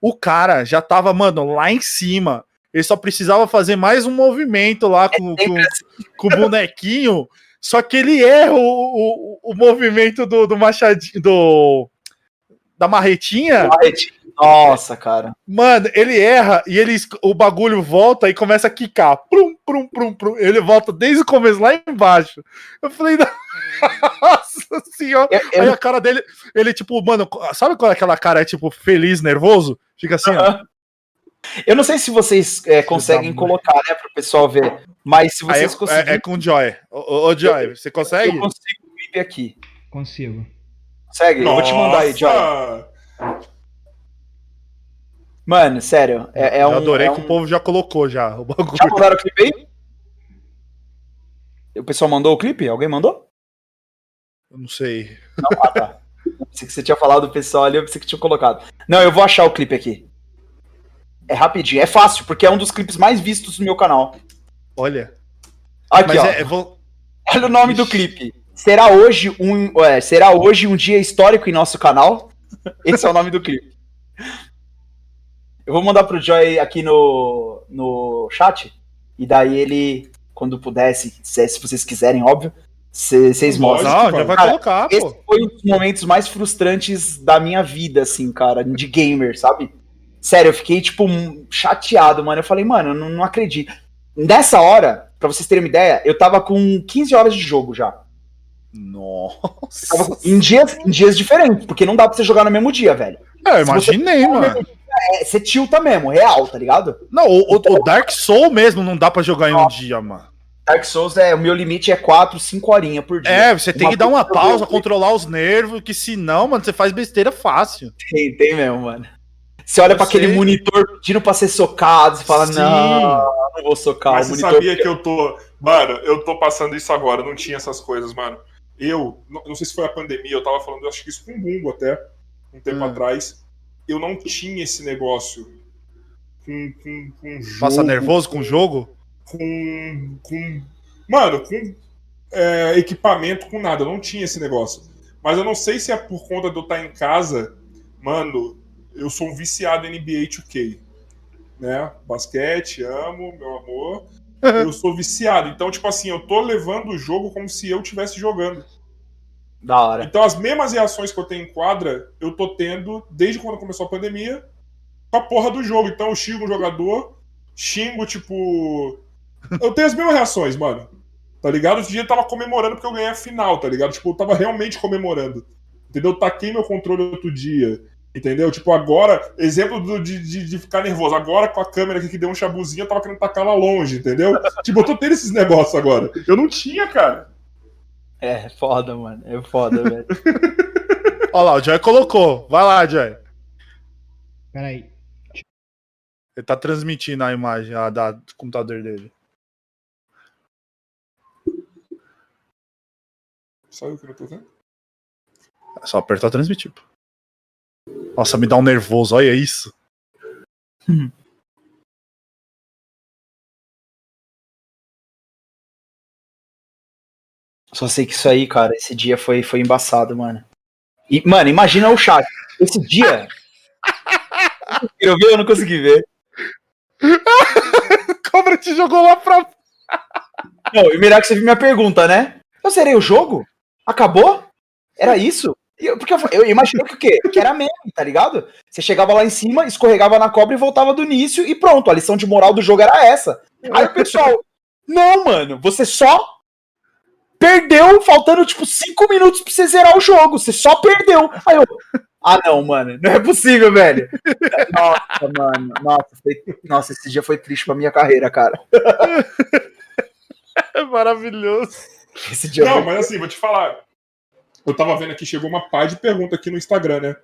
o cara já tava, mano, lá em cima, Ele só precisava fazer mais um movimento lá com, com, assim. com o bonequinho. Só que ele erra o, o, o movimento do, do machadinho. Do, da marretinha. Marretinha. Nossa, cara. Mano, ele erra e ele, o bagulho volta e começa a quicar. Prum, prum, prum, prum. Ele volta desde o começo lá embaixo. Eu falei, nossa senhora. Eu, eu... Aí a cara dele, ele tipo, mano, sabe qual é aquela cara, é tipo, feliz, nervoso? Fica assim, ó. Eu não sei se vocês é, conseguem colocar, né, para o pessoal ver, mas se vocês é, conseguirem... É, é, com o Joy. Ô, ô Joy, você consegue? Eu consigo o clipe aqui. Consigo. Consegue? Nossa. Eu vou te mandar aí, Joy. Mano, sério, é, é eu um... adorei é que um... o povo já colocou já o bagulho. Já mandaram o clipe aí? O pessoal mandou o clipe? Alguém mandou? Eu não sei. Não, ah, tá. Eu pensei que você tinha falado do pessoal ali, eu pensei que tinha colocado. Não, eu vou achar o clipe aqui. É rapidinho, é fácil, porque é um dos clipes mais vistos do meu canal. Olha. Aqui, ó. É, vou... Olha o nome Ixi. do clipe. Será hoje um, é, será hoje um dia histórico em nosso canal? Esse é o nome do clipe. Eu vou mandar pro Joy aqui no, no chat. E daí ele, quando puder, se, se vocês quiserem, óbvio, vocês mostram. Não, já vai cara, colocar, pô. Esse foi um dos momentos mais frustrantes da minha vida, assim, cara, de gamer, sabe? Sério, eu fiquei, tipo, chateado, mano. Eu falei, mano, eu não, não acredito. Nessa hora, pra vocês terem uma ideia, eu tava com 15 horas de jogo já. Nossa. Em dias, em dias diferentes, porque não dá pra você jogar no mesmo dia, velho. É, eu imaginei, mano. É, você tilta mesmo, real, tá ligado? Não, o, então, o Dark Soul mesmo não dá pra jogar em um dia, mano. Dark Souls é, o meu limite é 4, 5 horinhas por dia. É, você tem uma que dar uma pausa, controlar os nervos, que senão, mano, você faz besteira fácil. Tem, tem mesmo, mano. Você olha para aquele monitor pedindo pra ser socado, você fala, Sim. não, não vou socar Mas o monitor. Você sabia que eu tô. Mano, eu tô passando isso agora, não tinha essas coisas, mano. Eu, não sei se foi a pandemia, eu tava falando, acho que isso com Bungo até, um tempo hum. atrás. Eu não tinha esse negócio com, com, com jogo. Passa nervoso com o jogo? Com. com mano, com é, equipamento, com nada. Eu não tinha esse negócio. Mas eu não sei se é por conta de eu estar em casa. Mano, eu sou um viciado em NBA 2K. Né? Basquete, amo, meu amor. eu sou viciado. Então, tipo assim, eu tô levando o jogo como se eu estivesse jogando. Da hora. Então, as mesmas reações que eu tenho em quadra, eu tô tendo desde quando começou a pandemia com a porra do jogo. Então, eu xingo o jogador, xingo, tipo. Eu tenho as mesmas reações, mano. Tá ligado? Outro dia eu tava comemorando porque eu ganhei a final, tá ligado? Tipo, eu tava realmente comemorando. Entendeu? Eu taquei meu controle outro dia. Entendeu? Tipo, agora, exemplo do, de, de, de, ficar nervoso. Agora, com a câmera aqui que deu um chabuzinho, eu tava querendo tacar lá longe, entendeu? tipo, eu tô tendo esses negócios agora. Eu não tinha, cara. É, foda, mano. É foda, velho. Olha lá, o Joy colocou. Vai lá, Joy. Peraí. Ele tá transmitindo a imagem a, da, do computador dele. Só eu que não tô vendo? É só apertar transmitir. Nossa, me dá um nervoso, olha isso. Só sei que isso aí, cara, esse dia foi, foi embaçado, mano. E, mano, imagina o chat. Esse dia. eu vi, eu não consegui ver. Cobra te jogou lá pra. Não, e melhor que você viu minha pergunta, né? Eu zerei o jogo? Acabou? Era isso? Eu, porque eu, eu imaginei que o quê? Que era meme, tá ligado? Você chegava lá em cima, escorregava na cobra e voltava do início e pronto, a lição de moral do jogo era essa. Aí o pessoal, não, mano, você só perdeu faltando tipo 5 minutos pra você zerar o jogo, você só perdeu. Aí eu, ah não, mano, não é possível, velho. Nossa, mano, nossa, foi, nossa, esse dia foi triste pra minha carreira, cara. É maravilhoso. Esse dia não, mas assim, vou te falar, eu tava vendo aqui, chegou uma pá de pergunta aqui no Instagram, né?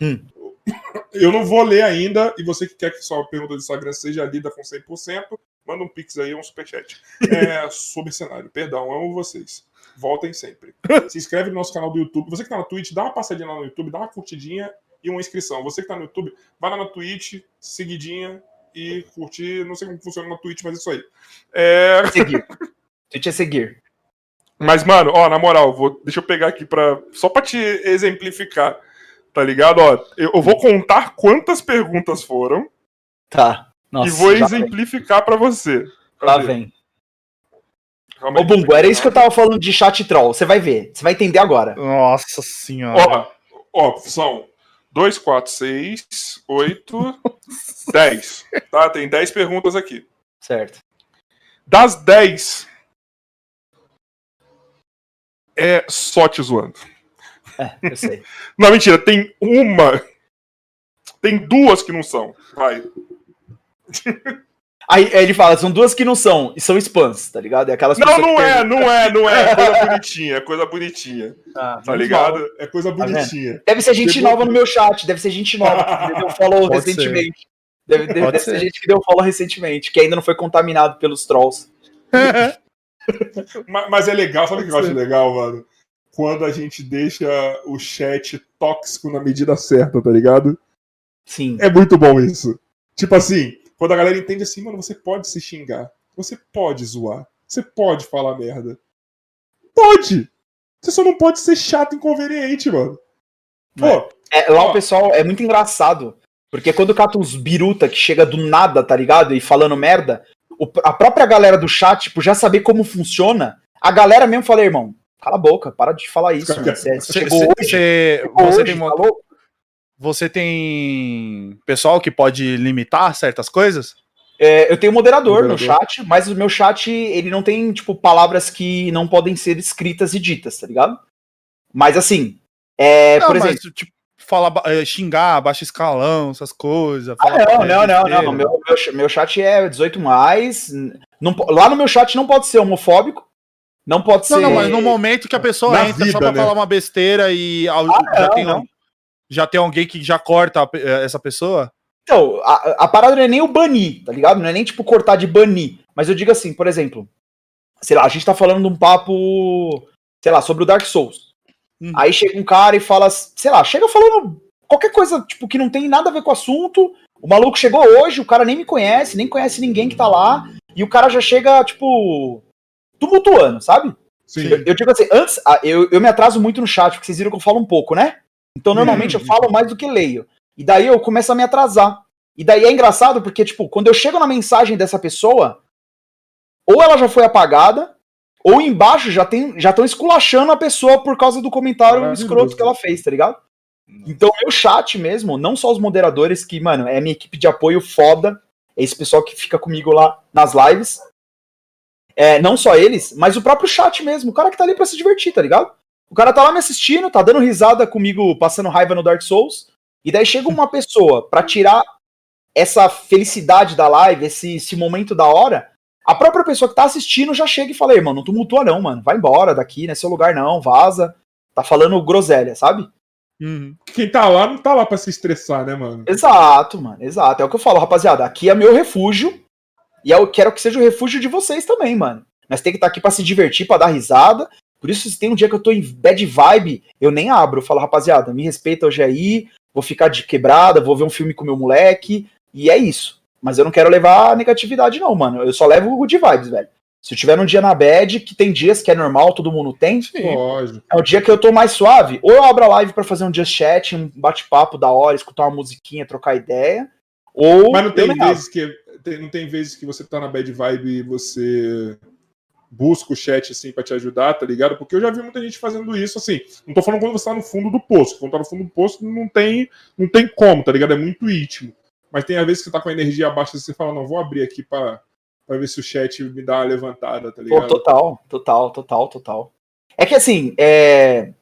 Hum. Eu não vou ler ainda, e você que quer que sua pergunta do Instagram seja lida com 100%, manda um pix aí, um superchat. É, sobre cenário, perdão, amo vocês. Voltem sempre. Se inscreve no nosso canal do YouTube. Você que tá na Twitch, dá uma passadinha lá no YouTube, dá uma curtidinha e uma inscrição. Você que tá no YouTube, vai lá na Twitch, seguidinha e curtir. Não sei como funciona na Twitch, mas é isso aí. É... Seguir. Twitch é seguir. Mas, mano, ó, na moral, vou, deixa eu pegar aqui pra, só pra te exemplificar, tá ligado? Ó, eu, eu vou contar quantas perguntas foram. Tá. Nossa, e vou exemplificar para você. Lá vem. Ô, Bumbo, era isso que eu tava falando de chat troll. Você vai ver. Você vai entender agora. Nossa senhora. Ó, ó são 2, 4, 6, 8, 10. Tá? Tem 10 perguntas aqui. Certo. Das 10, é só te zoando. É, eu sei. não, mentira, tem uma. Tem duas que não são. Vai. Aí ele fala, são duas que não são, e são spams, tá ligado? É aquelas Não, não é, não é, não é, é coisa bonitinha, é coisa bonitinha. Ah, tá ligado? Mal. É coisa tá bonitinha. deve ser gente nova no meu chat, deve ser gente nova que deu follow Pode recentemente. Ser. Deve, deve, deve ser. ser gente que deu follow recentemente, que ainda não foi contaminado pelos trolls. mas, é legal, sabe o que eu acho legal, mano? Quando a gente deixa o chat tóxico na medida certa, tá ligado? Sim. É muito bom isso. Tipo assim, quando a galera entende assim, mano, você pode se xingar. Você pode zoar. Você pode falar merda. Pode! Você só não pode ser chato e inconveniente, mano. Pô, é, lá ó, o pessoal é muito engraçado. Porque quando cata uns biruta que chega do nada, tá ligado? E falando merda, a própria galera do chat, tipo, já saber como funciona, a galera mesmo fala, irmão, cala a boca, para de falar isso. Você, chegou você hoje, tem falou, você tem pessoal que pode limitar certas coisas? É, eu tenho moderador, moderador, no chat, mas o meu chat ele não tem tipo palavras que não podem ser escritas e ditas, tá ligado? Mas assim, é, não, por exemplo, mas, tipo, falar, é, xingar, baixo escalão, essas coisas. Ah, não, não, não, não, Meu, meu, meu chat é 18 mais. Não, lá no meu chat não pode ser homofóbico. Não pode não, ser. Não, mas no momento que a pessoa Na entra vida, só pra né? falar uma besteira e ah, já não, tem não já tem alguém que já corta eh, essa pessoa? Então, a, a parada não é nem o banir, tá ligado? Não é nem tipo cortar de banir. Mas eu digo assim, por exemplo, sei lá, a gente tá falando de um papo, sei lá, sobre o Dark Souls. Uhum. Aí chega um cara e fala, sei lá, chega falando qualquer coisa, tipo, que não tem nada a ver com o assunto. O maluco chegou hoje, o cara nem me conhece, nem conhece ninguém que tá lá, e o cara já chega, tipo, tumultuando, sabe? Sim. Eu, eu digo assim, antes, eu, eu me atraso muito no chat, porque vocês viram que eu falo um pouco, né? Então, normalmente eu falo mais do que leio. E daí eu começo a me atrasar. E daí é engraçado porque, tipo, quando eu chego na mensagem dessa pessoa, ou ela já foi apagada, ou embaixo já tem já estão esculachando a pessoa por causa do comentário escroto que ela fez, tá ligado? Então, meu chat mesmo, não só os moderadores, que, mano, é minha equipe de apoio foda, é esse pessoal que fica comigo lá nas lives. É, não só eles, mas o próprio chat mesmo, o cara que tá ali pra se divertir, tá ligado? O cara tá lá me assistindo, tá dando risada comigo, passando raiva no Dark Souls. E daí chega uma pessoa para tirar essa felicidade da live, esse, esse momento da hora. A própria pessoa que tá assistindo já chega e fala: irmão, não tumultua não, mano. Vai embora daqui, não é seu lugar não, vaza. Tá falando groselha, sabe? Uhum. Quem tá lá não tá lá pra se estressar, né, mano? Exato, mano, exato. É o que eu falo, rapaziada. Aqui é meu refúgio. E eu quero que seja o refúgio de vocês também, mano. Mas tem que estar tá aqui para se divertir, para dar risada. Por isso, se tem um dia que eu tô em bad vibe, eu nem abro. Eu falo, rapaziada, me respeita hoje aí, vou ficar de quebrada, vou ver um filme com meu moleque, e é isso. Mas eu não quero levar negatividade, não, mano. Eu só levo o good vibes, velho. Se eu tiver num dia na bad, que tem dias que é normal, todo mundo tem, Sim, é o dia que eu tô mais suave. Ou eu abro a live para fazer um just chat, um bate-papo da hora, escutar uma musiquinha, trocar ideia. Ou Mas não tem vezes que não tem vezes que você tá na bad vibe e você busca o chat assim para te ajudar, tá ligado? Porque eu já vi muita gente fazendo isso assim. Não tô falando quando você tá no fundo do poço. Quando tá no fundo do poço não tem, não tem como, tá ligado? É muito íntimo. Mas tem às vezes que você tá com a energia abaixo e você fala, não, vou abrir aqui para para ver se o chat me dá uma levantada, tá ligado? Pô, total, total, total, total. É que assim, é...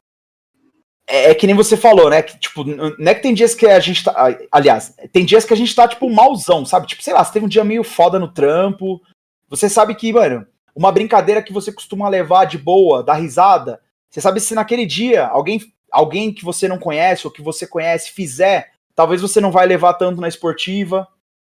é... é que nem você falou, né? Que, tipo, não é que tem dias que a gente tá. Aliás, tem dias que a gente tá, tipo, malzão, sabe? Tipo, sei lá, você teve um dia meio foda no trampo. Você sabe que, mano, uma brincadeira que você costuma levar de boa, dar risada. Você sabe se naquele dia alguém, alguém que você não conhece ou que você conhece fizer, talvez você não vai levar tanto na esportiva.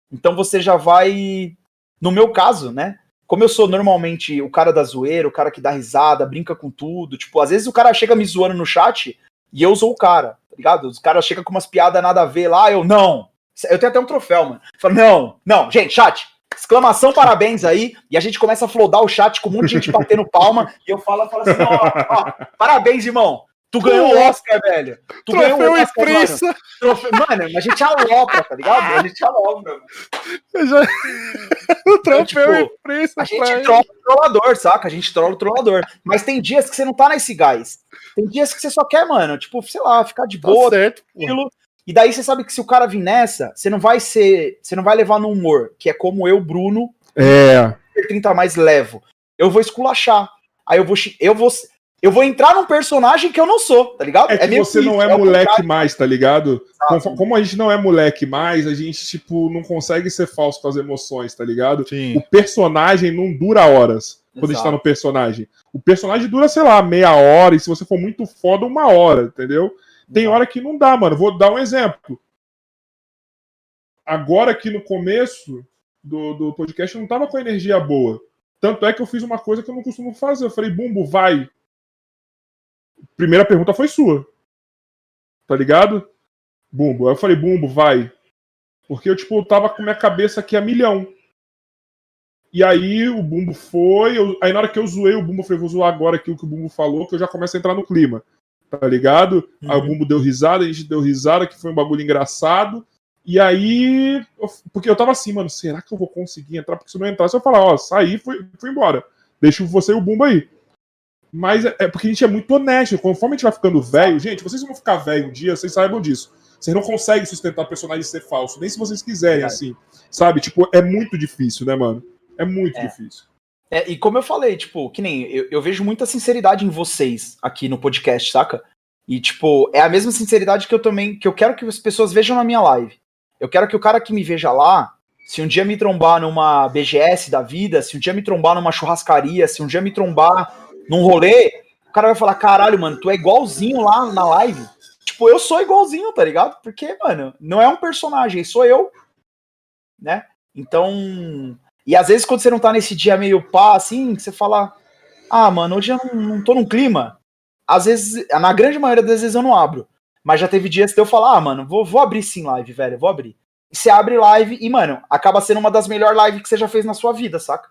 Então você já vai. No meu caso, né? Como eu sou normalmente o cara da zoeira, o cara que dá risada, brinca com tudo. Tipo, às vezes o cara chega me zoando no chat e eu sou o cara, tá ligado? Os caras chegam com umas piadas nada a ver lá, eu não. Eu tenho até um troféu, mano. Falo, não, não, gente, chat, exclamação parabéns aí, e a gente começa a flodar o chat com um monte de gente batendo palma, e eu falo, eu falo assim, ó, ó, parabéns, irmão. Tu ganhou o Oscar, velho. Tu ganhou o Troféu Oscar, mano. imprensa. Troféu- Mano, a gente alopra, tá ligado? A gente alopra. mano. Já- o troféu tipo, imprensa. A gente pai. trola o trollador, saca? A gente trola o trollador. Mas tem dias que você não tá nesse gás. Tem dias que você só quer, mano, tipo, sei lá, ficar de Tá boa, certo. pô. tranquilo. E daí você sabe que se o cara vir nessa, você não vai ser. Você não vai levar no humor, que é como eu, Bruno, É. 30 a mais levo. Eu vou esculachar. Aí eu vou. Eu vou. Eu vou entrar num personagem que eu não sou, tá ligado? É que meio você não é o moleque mais, tá ligado? Como, como a gente não é moleque mais, a gente, tipo, não consegue ser falso com as emoções, tá ligado? Sim. O personagem não dura horas quando a gente tá no personagem. O personagem dura, sei lá, meia hora, e se você for muito foda, uma hora, entendeu? Tem hora que não dá, mano. Vou dar um exemplo. Agora aqui no começo do, do podcast eu não tava com energia boa. Tanto é que eu fiz uma coisa que eu não costumo fazer. Eu falei, Bumbo, vai. Primeira pergunta foi sua. Tá ligado? Bumbo. Aí eu falei, Bumbo, vai. Porque eu, tipo, tava com minha cabeça aqui a milhão. E aí o Bumbo foi. eu- aí na hora que eu zoei o Bumbo, eu falei, vou zoar agora aquilo que o Bumbo falou, que eu já começo a entrar no clima. Tá ligado? Aí o Uhum. Bumbo deu risada, a gente deu risada, que foi um bagulho engraçado. E aí. eu- porque eu tava assim, mano, será que eu vou conseguir entrar? Porque se eu não entrasse, eu ia falar, ó, saí fui, fui embora. Deixa você e o Bumbo aí. Mas é é porque a gente é muito honesto. Conforme a gente vai ficando velho, gente, vocês vão ficar velho um dia, vocês saibam disso. Vocês não conseguem sustentar personagem ser falso, nem se vocês quiserem, Verdade. assim. Sabe? Tipo, é muito difícil, né, mano? É muito É. difícil. É, e como eu falei, tipo, que nem eu, eu vejo muita sinceridade em vocês aqui no podcast, saca? E, tipo, é a mesma sinceridade que eu também, que eu quero que as pessoas vejam na minha live. Eu quero que o cara que me veja lá, se um dia me trombar numa BGS da vida, se um dia me trombar numa churrascaria, se um dia me trombar num rolê, o cara vai falar, caralho, mano, tu é igualzinho lá na live. Tipo, eu sou igualzinho, tá ligado? Porque, mano, não é um personagem, sou eu, né? Então, e às vezes, quando você não tá nesse dia meio pá, assim, você fala, ah, mano, hoje eu não, não tô num clima. Às vezes, na grande maioria das vezes eu não abro. Mas já teve dias que eu falar, ah, mano, vou, vou abrir sim live, velho, vou abrir. E você abre live e, mano, acaba sendo uma das melhores lives que você já fez na sua vida, saca?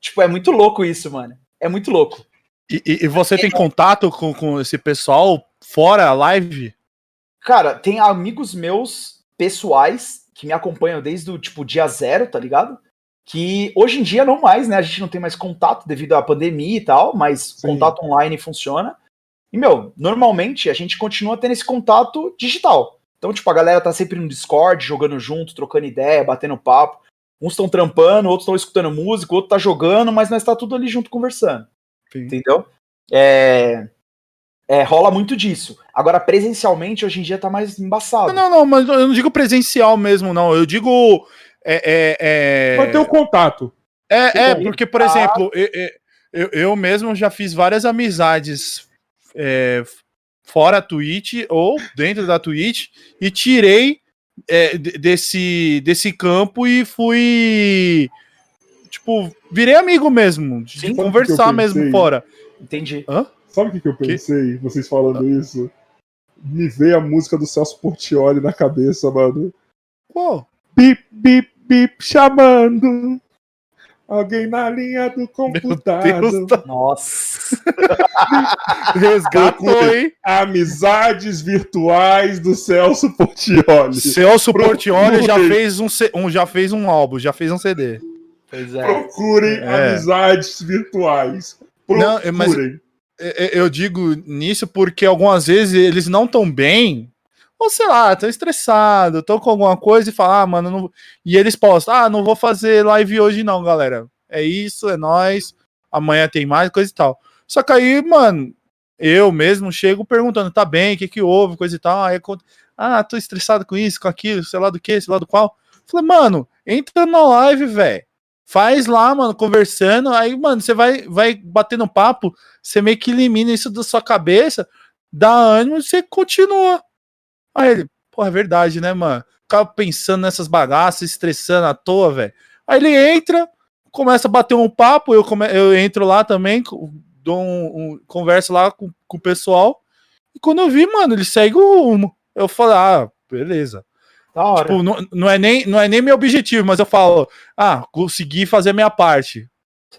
Tipo, é muito louco isso, mano. É muito louco. E, e- você tem contato com, com esse pessoal fora a live? Cara, tem amigos meus pessoais que me acompanham desde o tipo dia zero, tá ligado? Que hoje em dia não mais, né? A gente não tem mais contato devido à pandemia e tal, mas Sim. contato online funciona. E, meu, normalmente a gente continua tendo esse contato digital. Então, tipo, a galera tá sempre no Discord, jogando junto, trocando ideia, batendo papo. Uns estão trampando, outros estão escutando música, outro tá jogando, mas nós tá tudo ali junto conversando. Sim. Entendeu? É, é, rola muito disso. Agora, presencialmente, hoje em dia tá mais embaçado. Não, não, mas eu não digo presencial mesmo, não. Eu digo. É, é, é... Vai ter o contato. É, é, porque, por exemplo, eu, eu, eu mesmo já fiz várias amizades é, fora a Twitch ou dentro da Twitch e tirei é, de- desse, desse campo e fui. Tipo, virei amigo mesmo, de Sim. conversar que mesmo fora. Entendi. Sabe o que, que eu pensei, vocês falando isso? Me veio a música do Celso Portioli na cabeça, mano. Pô, Bip, bip, bip, chamando. Alguém na linha do computador. Deus tá- Nossa. resgatou, hein? Amizades virtuais do Celso Portioli. Celso Portioli já fez um, um- já fez um álbum, já fez um CD. Pois é. Procurem É. amizades virtuais. Não, Procurem. mas- É, é, Eu digo nisso porque algumas vezes eles não estão bem, ou sei lá, estão estressados, estão com alguma coisa e falam, ah, mano, não... e eles postam, ah, não vou fazer live hoje não, galera. É isso, é nós. Amanhã tem mais, coisa e tal. Só que aí, mano, eu mesmo chego perguntando, tá bem, o que que houve, coisa e tal. Aí, eu ah, tô estressado com isso, com aquilo, sei lá do que, sei lá do qual. Falei, mano, entra na live, velho. Faz lá, mano, conversando. Aí, mano, você vai, vai batendo papo, você meio que elimina isso da sua cabeça, dá ânimo e você continua. Aí ele, pô, é verdade, né, mano? Ficava pensando nessas bagaças, estressando à toa, velho. Aí ele entra, começa a bater um papo, eu, come... eu entro lá também, dou um, um- converso lá com, com o pessoal. E quando eu vi, mano, ele segue o rumo. Eu falo, ah, beleza. Da hora. Tipo, não, não, é nem, não é nem meu objetivo, mas eu falo, ah, consegui fazer minha parte.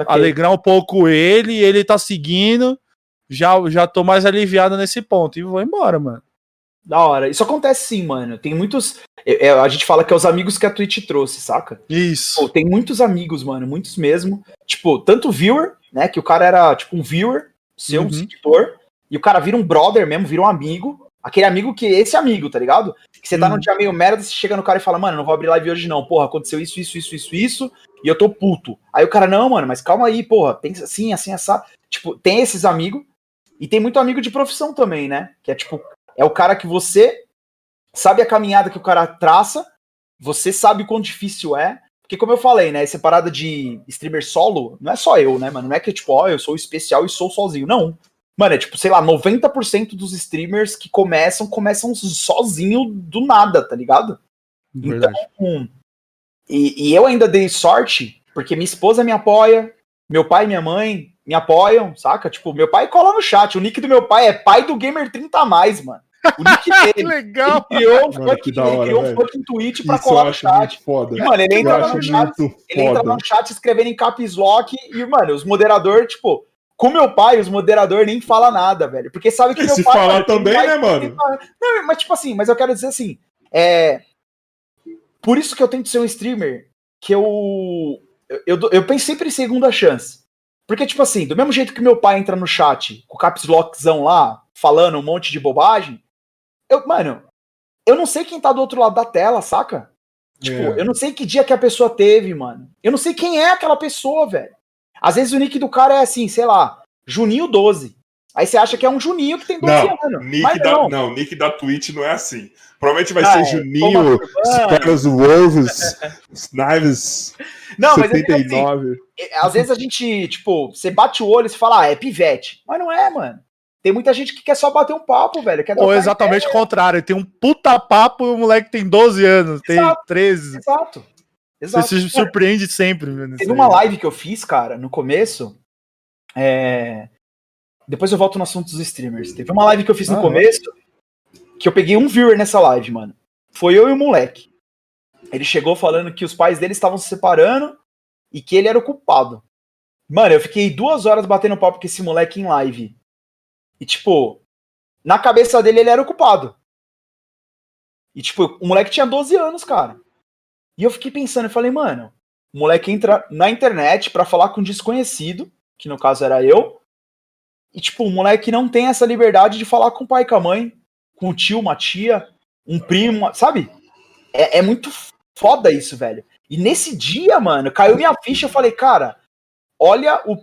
Alegrar um pouco ele, ele tá seguindo, já, já tô mais aliviado nesse ponto e vou embora, mano. Da hora. Isso acontece sim, mano. Tem muitos. é, é, a gente fala que é os amigos que a Twitch trouxe, saca? Isso. Pô, tem muitos amigos, mano, muitos mesmo. Tipo, tanto viewer, né? Que o cara era tipo um viewer, seu, um Uhum. seguidor, e o cara vira um brother mesmo, vira um amigo. Aquele amigo que esse amigo, tá ligado? Que você tá Uhum. num dia meio merda, você chega no cara e fala, mano, não vou abrir live hoje não. Porra, aconteceu isso, isso, isso, isso, isso, e eu tô puto. Aí o cara, não, mano, mas calma aí, porra, pensa assim, assim, essa. Tipo, tem esses amigos, e tem muito amigo de profissão também, né? Que é tipo, é o cara que você sabe a caminhada que o cara traça, você sabe o quão difícil é. Porque, como eu falei, né? Essa parada de streamer solo, não é só eu, né, mano? Não é que, tipo, ó, eu sou especial e sou sozinho. Não. Mano, é tipo, sei lá, 90% dos streamers que começam, começam sozinho do nada, tá ligado? Verdade. Então, e, e eu ainda dei sorte, porque minha esposa me apoia, meu pai e minha mãe me apoiam, saca? Tipo, meu pai cola no chat. O nick do meu pai é pai do Gamer 30 a mais, mano. O nick Que legal. Ele criou um Mano, fucking, hora, criou um fucking tweet pra Isso colar no chat. foda. E, mano, ele entra no chat, ele entra no chat escrevendo em caps lock e, mano, os moderadores, tipo, com meu pai, os moderadores nem falam nada, velho. Porque sabe que E meu se pai. falar também, pai né, mano? Não, mas tipo assim, mas eu quero dizer assim, é. Por isso que eu tento ser um streamer que eu. Eu, eu, eu penso sempre em segunda chance. Porque, tipo assim, do mesmo jeito que meu pai entra no chat com o caps lockzão lá, falando um monte de bobagem, eu, mano, eu não sei quem tá do outro lado da tela, saca? Tipo, É. eu não sei que dia que a pessoa teve, mano. Eu não sei quem é aquela pessoa, velho. Às vezes o nick do cara é assim, sei lá, Juninho 12. Aí você acha que é um Juninho que tem 12 Não, anos. Nick mas da, não. não. nick da Twitch não é assim. Provavelmente vai Ah, ser é. Juninho, Pegas Wolves, Knives, Não, mas é assim, 79. é, às vezes a gente, tipo, você bate o olho e você fala, ah, é pivete. Mas não é, mano. Tem muita gente que quer só bater um papo, velho. Quer Ou exatamente o contrário. Tem um puta papo e o moleque tem 12 anos, tem Exato. 13. ideia. Exato. Você se surpreende sempre. vendo Teve uma live que eu fiz, cara, no começo. é, Depois eu volto no assunto dos streamers. Teve uma live que eu fiz no Ah, começo que eu peguei um viewer nessa live, mano. Foi eu e o moleque. Ele chegou falando que os pais dele estavam se separando e que ele era o culpado. Mano, eu fiquei duas horas batendo papo com esse moleque em live. E, tipo, na cabeça dele ele era o culpado. E, tipo, o moleque tinha 12 anos, cara. E eu fiquei pensando, eu falei, mano, o moleque entra na internet pra falar com um desconhecido, que no caso era eu. E, tipo, o moleque não tem essa liberdade de falar com o pai, com a mãe, com o tio, uma tia, um primo, sabe? É, é muito foda isso, velho. E nesse dia, mano, caiu minha ficha, eu falei, cara, olha o,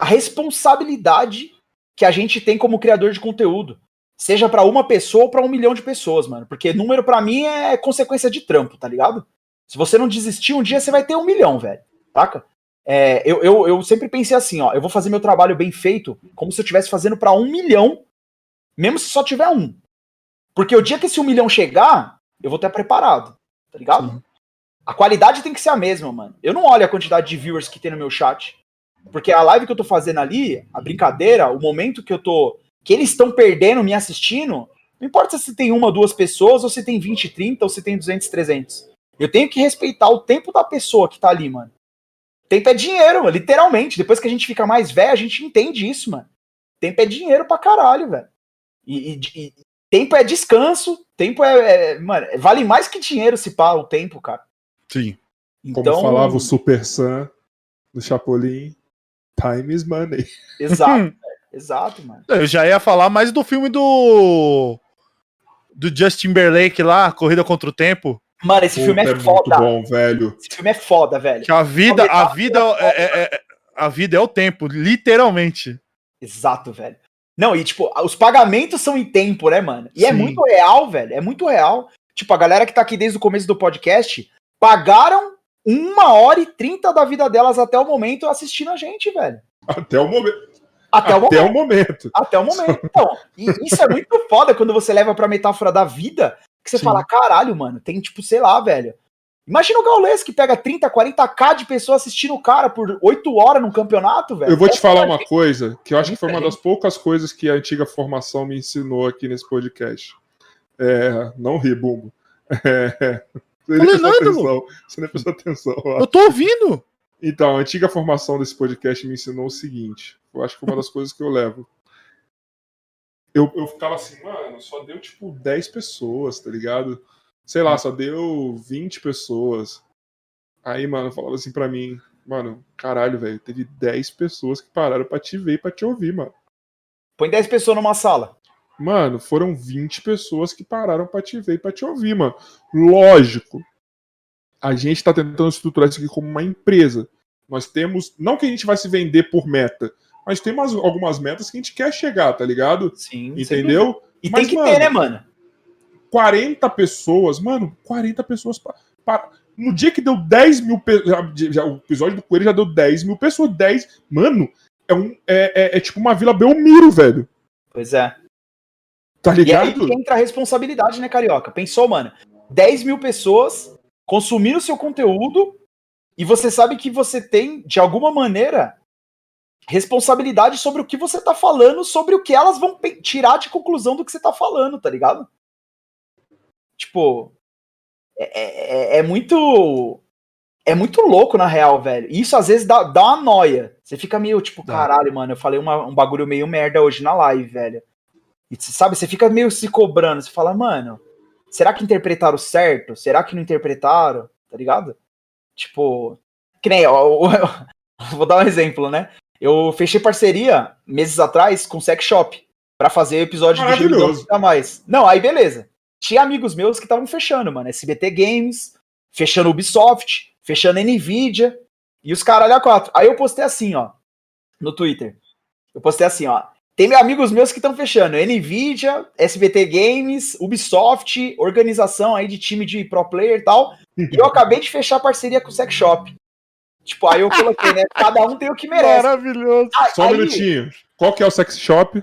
a responsabilidade que a gente tem como criador de conteúdo. Seja pra uma pessoa ou pra um milhão de pessoas, mano. Porque número pra mim é consequência de trampo, tá ligado? Se você não desistir, um dia você vai ter um milhão, velho. Saca? É, eu, eu, eu sempre pensei assim, ó, eu vou fazer meu trabalho bem feito, como se eu estivesse fazendo pra um milhão, mesmo se só tiver um. Porque o dia que esse um milhão chegar, eu vou estar preparado, tá ligado? A qualidade tem que ser a mesma, mano. Eu não olho a quantidade de viewers que tem no meu chat. Porque a live que eu tô fazendo ali, a brincadeira, o momento que eu tô. Que eles estão perdendo me assistindo, não importa se tem uma, duas pessoas, ou se tem 20, 30, ou se tem 200, 300. Eu tenho que respeitar o tempo da pessoa que tá ali, mano. Tempo é dinheiro, mano, literalmente. Depois que a gente fica mais velho, a gente entende isso, mano. Tempo é dinheiro pra caralho, velho. E, e- e tempo é descanso, tempo é, é- Mano, vale mais que dinheiro se pá o tempo, cara. Sim. Como Então, falava o Super Sam do Chapolin, time is money. exato, exato, mano. Eu já ia falar mais do filme do. Do Justin Timberlake lá, Corrida contra o Tempo. Mano, esse filme é, Puta, foda. muito bom, velho. Esse filme é foda, velho. Que a vida, a vida é, é- é- a vida é o tempo, literalmente. Exato, velho. Não, e tipo, os pagamentos são em tempo, né, mano? E é Sim. muito real, velho. É muito real. Tipo, a galera que tá aqui desde o começo do podcast pagaram uma hora e trinta da vida delas até o momento assistindo a gente, velho. Até o momento. Até, o momento. Até o momento. Até o momento. Então, e isso é muito foda quando você leva pra metáfora da vida, que você Sim. fala, caralho, mano, tem tipo, sei lá, velho. Imagina o Gaules que pega 30, 40k de pessoas assistindo o cara por 8 horas num campeonato, velho. Eu vou te É falar uma coisa que eu acho que foi uma das poucas coisas que a antiga formação me ensinou aqui nesse podcast. É, não ri, Bumbo. É, você nem Falei prestou nada, atenção. Você nem prestou atenção. ó. Eu tô ouvindo. Então, a antiga formação desse podcast me ensinou o seguinte. Eu acho que uma das coisas que eu levo. Eu, eu ficava assim, mano, só deu tipo 10 pessoas, tá ligado? Sei lá, só deu 20 pessoas. Aí, mano, falava assim pra mim, mano, caralho, velho, teve 10 pessoas que pararam pra te ver e pra te ouvir, mano. Põe 10 pessoas numa sala. Mano, foram 20 pessoas que pararam pra te ver e pra te ouvir, mano. Lógico. A gente tá tentando estruturar isso aqui como uma empresa. Nós temos. Não que a gente vai se vender por meta, mas tem umas, algumas metas que a gente quer chegar, tá ligado? Sim. Entendeu? E Mas, tem que mano, ter, né, mano? 40 pessoas, mano, 40 pessoas. pa- pa- no dia que deu 10 mil pessoas. O episódio do Coelho já deu 10 mil pessoas. 10. Mano, é, um, é, é, é tipo uma Vila Belmiro, velho. Pois é. Tá E aí ligado? que entra a responsabilidade, né, Carioca? Pensou, mano? 10 mil pessoas consumindo o seu conteúdo e você sabe que você tem, de alguma maneira, responsabilidade sobre o que você tá falando, sobre o que elas vão tirar de conclusão do que você tá falando, tá ligado? Tipo, é, é- é muito. É muito louco, na real, velho. E Isso às vezes dá, dá uma noia. Você fica meio tipo, caralho, mano, eu falei uma- um bagulho meio merda hoje na live, velho. E você sabe, você fica meio se cobrando. Você fala, mano, será que interpretaram certo? Será que não interpretaram? Tá ligado? Tipo, que nem, ó, vou dar um exemplo, né? Eu fechei parceria meses atrás com o Sex Shop pra fazer o episódio do. Gemidão Fica Mais. Não, aí beleza. Tinha amigos meus que estavam fechando, mano. SBT Games, fechando Ubisoft, fechando Nvidia e os caralho a quatro. Aí eu postei assim, ó, no Twitter. Eu postei assim, ó. Tem amigos meus que estão fechando Nvidia, SBT Games, Ubisoft, organização aí de time de pro player e tal. E eu acabei de fechar parceria com o Sex Shop. Tipo, aí eu coloquei, né? Cada um tem o que merece. Maravilhoso. Ah, Só um aí, minutinho. Qual que é o sex shop?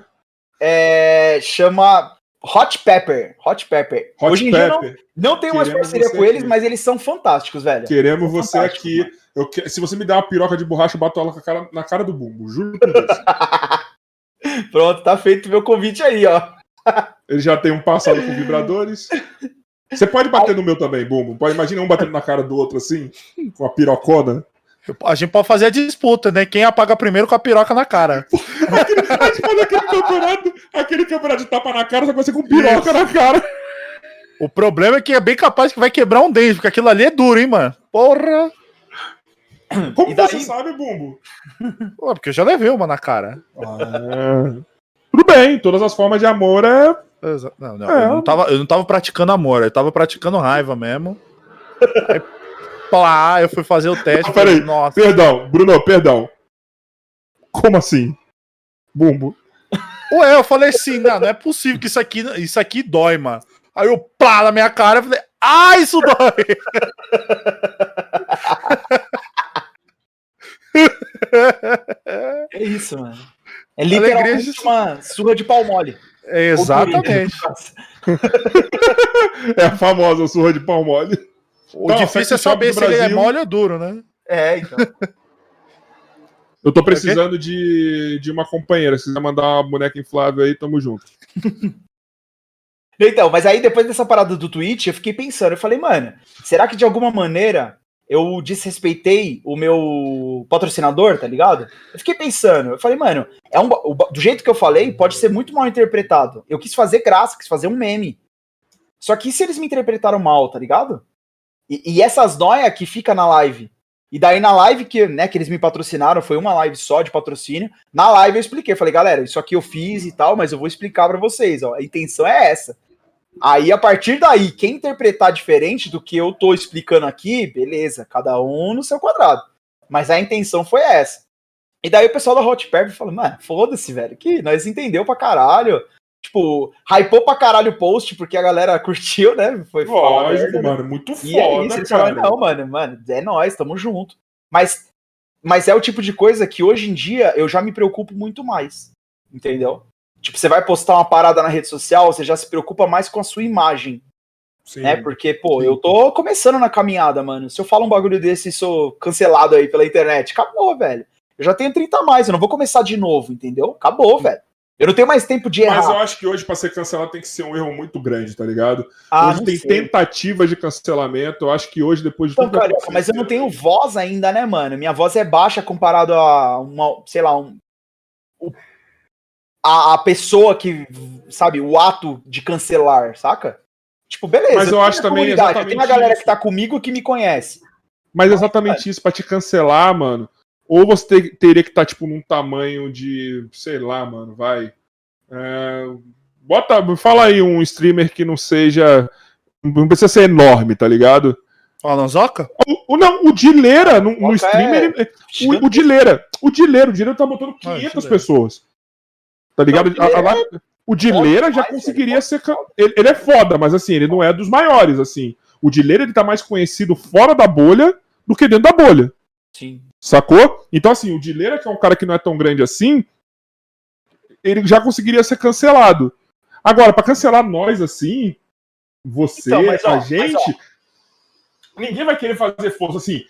é, chama Hot Pepper. Hot Pepper. Hot Hoje em dia não, Pepper. não tenho mais parceria com eles, aqui. mas eles são fantásticos, velho. Queremos você aqui. Eu que- Se você me der uma piroca de borracha, eu bato ela com a cara- na cara do bumbo. Juro por Deus. Pronto, tá feito o meu convite aí, ó. Ele já tem um passado com vibradores. Você pode bater no meu também, Bumbo. Pode imaginar um batendo na cara do outro assim, com a pirocona. A gente pode fazer a disputa, né? Quem apaga primeiro com a piroca na cara. A gente faz aquele campeonato, aquele campeonato de tapa na cara, só que você com piroca na cara. O problema é que é bem capaz que vai quebrar um dente, porque aquilo ali é duro, hein, mano? Porra! Como daí- você sabe, Bumbo? Pô, porque eu já levei uma na cara. Tudo bem, todas as formas de amor é. Não, não, É. eu, não tava, eu não tava praticando amor, eu tava praticando raiva mesmo. Aí, pá, eu fui fazer o teste. Ah, peraí. falei, Nossa, Perdão, Bruno, perdão. Como assim? Bumbo. Ué, eu falei assim, não, não é possível que isso aqui, isso aqui dói, mano. Aí eu plá na minha cara, eu falei, ah, isso dói! É isso, mano. É literalmente de- uma surra de pau mole. É, Exatamente. É a famosa surra de pau mole. O Não, difícil é saber se ele é mole ou duro, né? É, então. Eu tô precisando de, de uma companheira. Se quiser mandar uma boneca inflável aí, tamo junto. Então, mas aí depois dessa parada do Twitch, eu fiquei pensando, eu falei, mano, será que de alguma maneira eu desrespeitei o meu patrocinador, tá ligado? Eu fiquei pensando, eu falei, mano, é um, do jeito que eu falei, pode ser muito mal interpretado. Eu quis fazer graça, quis fazer um meme. Só que se eles me interpretaram mal, tá ligado? E, e essas noia que fica na live. E daí na live que, né, que eles me patrocinaram, foi uma live só de patrocínio. Na live eu expliquei, falei, galera, isso aqui eu fiz e tal, mas eu vou explicar pra vocês, ó. A intenção é essa. Aí, a partir daí, quem interpretar diferente do que eu tô explicando aqui, beleza, cada um no seu quadrado. Mas a intenção foi essa. E daí o pessoal da Hot Pepper falou, mano, foda-se, velho, que nós entendeu pra caralho. Tipo, hypou pra caralho o post, porque a galera curtiu, né? Foi foda, Lógico, né? mano. Muito E é foda, isso, eles cara. falaram, não, mano, mano, é nós, tamo junto. Mas, mas é o tipo de coisa que hoje em dia eu já me preocupo muito mais. Entendeu? Tipo, você vai postar uma parada na rede social, você já se preocupa mais com a sua imagem, Sim. né? Porque, pô, Sim. eu tô começando na caminhada, mano. Se eu falo um bagulho desse e sou cancelado aí pela internet, acabou, velho. Eu já tenho 30 a mais, eu não vou começar de novo, entendeu? Acabou, velho. Eu não tenho mais tempo de errar. Mas eu acho que hoje, pra ser cancelado, tem que ser um erro muito grande, tá ligado? Ah, hoje tem sei. tentativa de cancelamento. Eu acho que hoje, depois de Então, tudo Carioca, mas eu não tenho voz ainda, né, mano? Minha voz é baixa comparado a uma, sei lá, um, o- a, a pessoa que, sabe, o ato de cancelar, saca? Tipo, beleza. Mas eu acho também comunidade, Eu tenho a exatamente galera isso. que tá comigo que me conhece. Mas exatamente isso, pra te cancelar, mano. Ou você ter- teria que estar, tipo, num tamanho de. Sei lá, mano, vai. É, bota. Fala aí um streamer que não seja. Não precisa ser enorme, tá ligado? Ó, Lanzoca? O, o- não, o Dileira, no, no Oca streamer. é o, o Dileira. O Dileira, o Dileira tá botando Ah, 500 Dileira. pessoas. Tá ligado? Não, o Dileira A- a- o Dileira foda já conseguiria ele é ser. Ele, ele é foda, mas assim, ele não é dos maiores, assim. O Dileira, ele tá mais conhecido fora da bolha do que dentro da bolha. Sim. Sacou? Então, assim, o Dileira, que é um cara que não é tão grande assim, ele já conseguiria ser cancelado. Agora, pra cancelar nós assim, você, Então, mas, ó, a mas, gente, ninguém vai querer fazer força assim.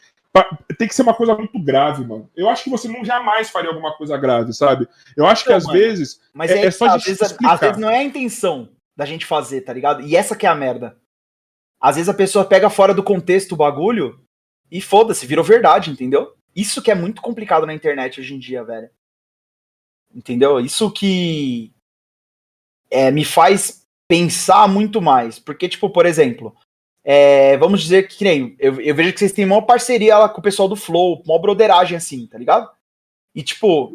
Tem que ser uma coisa muito grave, mano. Eu acho que você não jamais faria alguma coisa grave, sabe? Eu acho que Então, às mano, vezes. Mas É- é, é só às, de vezes, explicar. às vezes não é a intenção da gente fazer, tá ligado? E essa que é a merda. Às vezes a pessoa pega fora do contexto o bagulho e foda-se, virou verdade, entendeu? Isso que é muito complicado na internet hoje em dia, velho. Entendeu? Isso que é, me faz pensar muito mais. Porque, tipo, por exemplo, é, vamos dizer que, que nem, eu, eu vejo que vocês têm uma parceria lá com o pessoal do Flow, uma broderagem assim, tá ligado? E, tipo,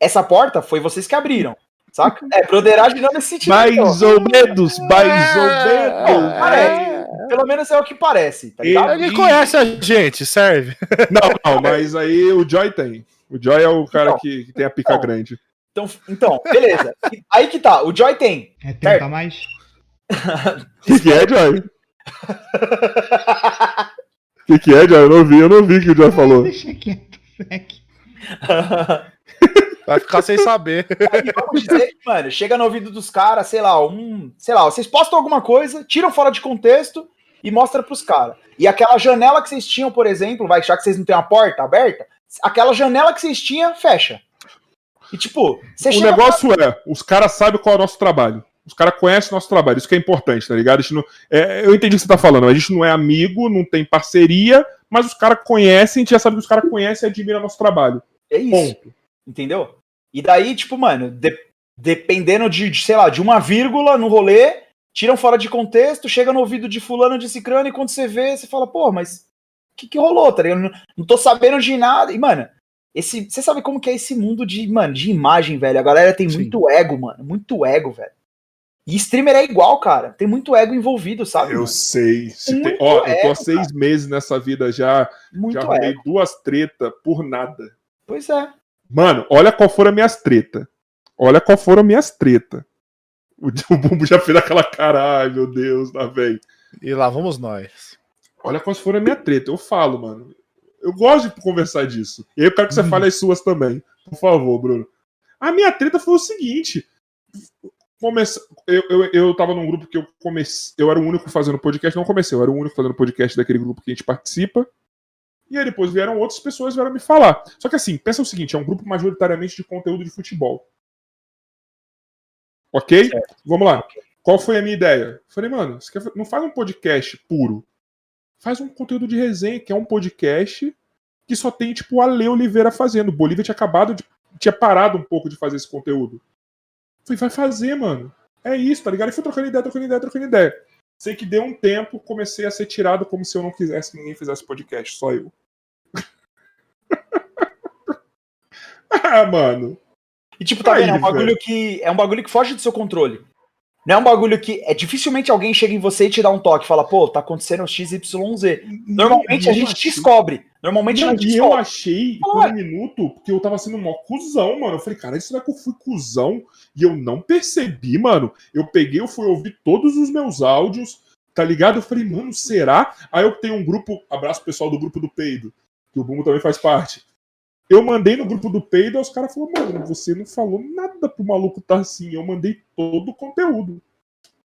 essa porta foi vocês que abriram, saca? É, broderagem não nesse sentido. Mais ou menos, mais ou menos. Parece. Pelo menos é o que parece, tá ligado? Ele conhece a gente, serve. Não, não, mas aí o Joy tem. O Joy é o cara Então, que, que tem a pica então. grande. Então, então, beleza. Aí que tá, o Joy tem. É 30 a mais? Que é, Joy? O que, que é, Joy? Eu não vi, eu não vi o que o Joy falou. Deixa quieto, Fleck. Vai ficar sem saber. Aí, vamos dizer mano, chega no ouvido dos caras, sei lá, um. Sei lá, vocês postam alguma coisa, tiram fora de contexto e mostra pros caras. E aquela janela que vocês tinham, por exemplo, vai, já que vocês não têm uma porta aberta, aquela janela que vocês tinham, fecha. E tipo, você O chega. negócio é, os caras sabem qual é o nosso trabalho. Os caras conhecem o nosso trabalho, isso que é importante, tá ligado? A gente não, é, eu entendi o que você tá falando, a gente não é amigo, não tem parceria, mas os caras conhecem, a gente já sabe que os caras conhecem e admiram nosso trabalho. É isso. Ponto. Entendeu? E daí, tipo, mano, de- dependendo de, de, sei lá, de uma vírgula no rolê, tiram fora de contexto, chega no ouvido de fulano de cicrano e quando você vê, você fala, pô, mas o que, que rolou, tá ligado? Não, não tô sabendo de nada. E, mano, esse, você sabe como que é esse mundo de, mano, de imagem, velho? A galera tem Sim. muito ego, mano. Muito ego, velho. E streamer é igual, cara. Tem muito ego envolvido, sabe? Eu mano? sei. Se tem- ó, eu tô há ego, seis meses nessa vida já, Muito já arrumei ego. duas tretas por nada. Pois é. Mano, olha qual foram minhas tretas. Olha qual foram minhas tretas. O, o Bumbo já fez aquela cara, ai meu Deus, tá velho. E lá vamos nós. Olha quais foram a minha treta. Eu falo, mano. Eu gosto de conversar disso. E aí eu quero que você Uhum. fale as suas também. Por favor, Bruno. A minha treta foi o seguinte. Comece... Eu, eu, eu tava num grupo que eu comecei. Eu era o único fazendo podcast. Não comecei, eu era o único fazendo podcast daquele grupo que a gente participa. E aí depois vieram outras pessoas e vieram me falar. Só que assim, pensa o seguinte: é um grupo majoritariamente de conteúdo de futebol. Ok? Certo. Vamos lá. Qual foi a minha ideia? Falei, mano, você quer... não faz um podcast puro. Faz um conteúdo de resenha, que é um podcast que só tem, tipo, a Lê Oliveira fazendo. O Bolívia tinha acabado de. tinha parado um pouco de fazer esse conteúdo. Falei, vai fazer, mano. É isso, tá ligado? E fui trocando ideia, trocando ideia, trocando ideia. Sei que deu um tempo, comecei a ser tirado como se eu não quisesse que ninguém fizesse podcast, só eu. ah, mano. E tipo, tá Aí, vendo? É um bagulho velho. que é um bagulho que foge do seu controle. Não é um bagulho que é dificilmente alguém chega em você e te dá um toque, fala, pô, tá acontecendo XYZ. Normalmente a gente achei- descobre. Normalmente a Não, gente e eu descobre. achei por um minuto porque eu tava sendo mó cuzão, mano. Eu falei, cara, será que eu fui cuzão? E eu não percebi, mano. Eu peguei, eu fui ouvir todos os meus áudios, tá ligado? Eu falei, mano, será? Aí eu tenho um grupo, abraço pessoal do grupo do Peido, que o Bumbo também faz parte. Eu mandei no grupo do Peido, os caras falaram, mano, você não falou nada pro maluco tá assim. Eu mandei todo o conteúdo.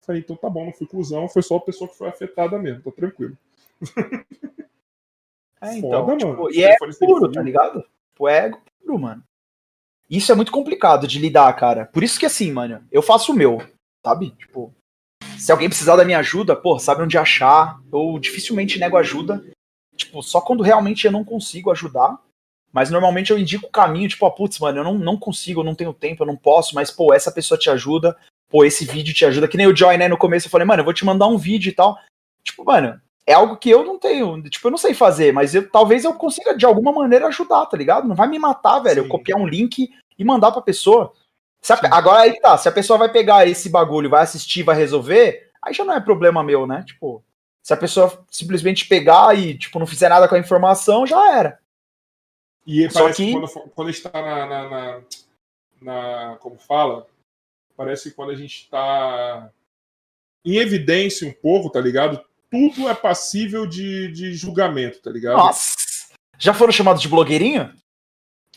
Falei, então tá bom, não fui cuzão, foi só a pessoa que foi afetada mesmo, tá tranquilo. É, então, Foda, tipo, mano. e é puro, tá ligado? Tipo, é puro, mano. Isso é muito complicado de lidar, cara. Por isso que assim, mano, eu faço o meu, sabe? Tipo, se alguém precisar da minha ajuda, pô, sabe onde achar. Eu dificilmente nego ajuda. Tipo, só quando realmente eu não consigo ajudar. Mas normalmente eu indico o caminho, tipo, ah, putz, mano, eu não, não consigo, eu não tenho tempo, eu não posso, mas, pô, essa pessoa te ajuda, pô, esse vídeo te ajuda. Que nem o Joy, né? No começo eu falei, mano, eu vou te mandar um vídeo e tal. Tipo, mano, é algo que eu não tenho, tipo, eu não sei fazer, mas eu, talvez eu consiga de alguma maneira ajudar, tá ligado? Não vai me matar, velho, eu Sim. copiar um link e mandar pra pessoa. A agora aí tá, se a pessoa vai pegar esse bagulho, vai assistir, vai resolver, aí já não é problema meu, né? Tipo, se a pessoa simplesmente pegar e, tipo, não fizer nada com a informação, já era. E Só parece que, que- quando, quando a gente está na, na, na- na- Como fala? Parece que quando a gente está em evidência um pouco, tá ligado? Tudo é passível de, de julgamento, tá ligado? Nossa! Já foram chamados de blogueirinho?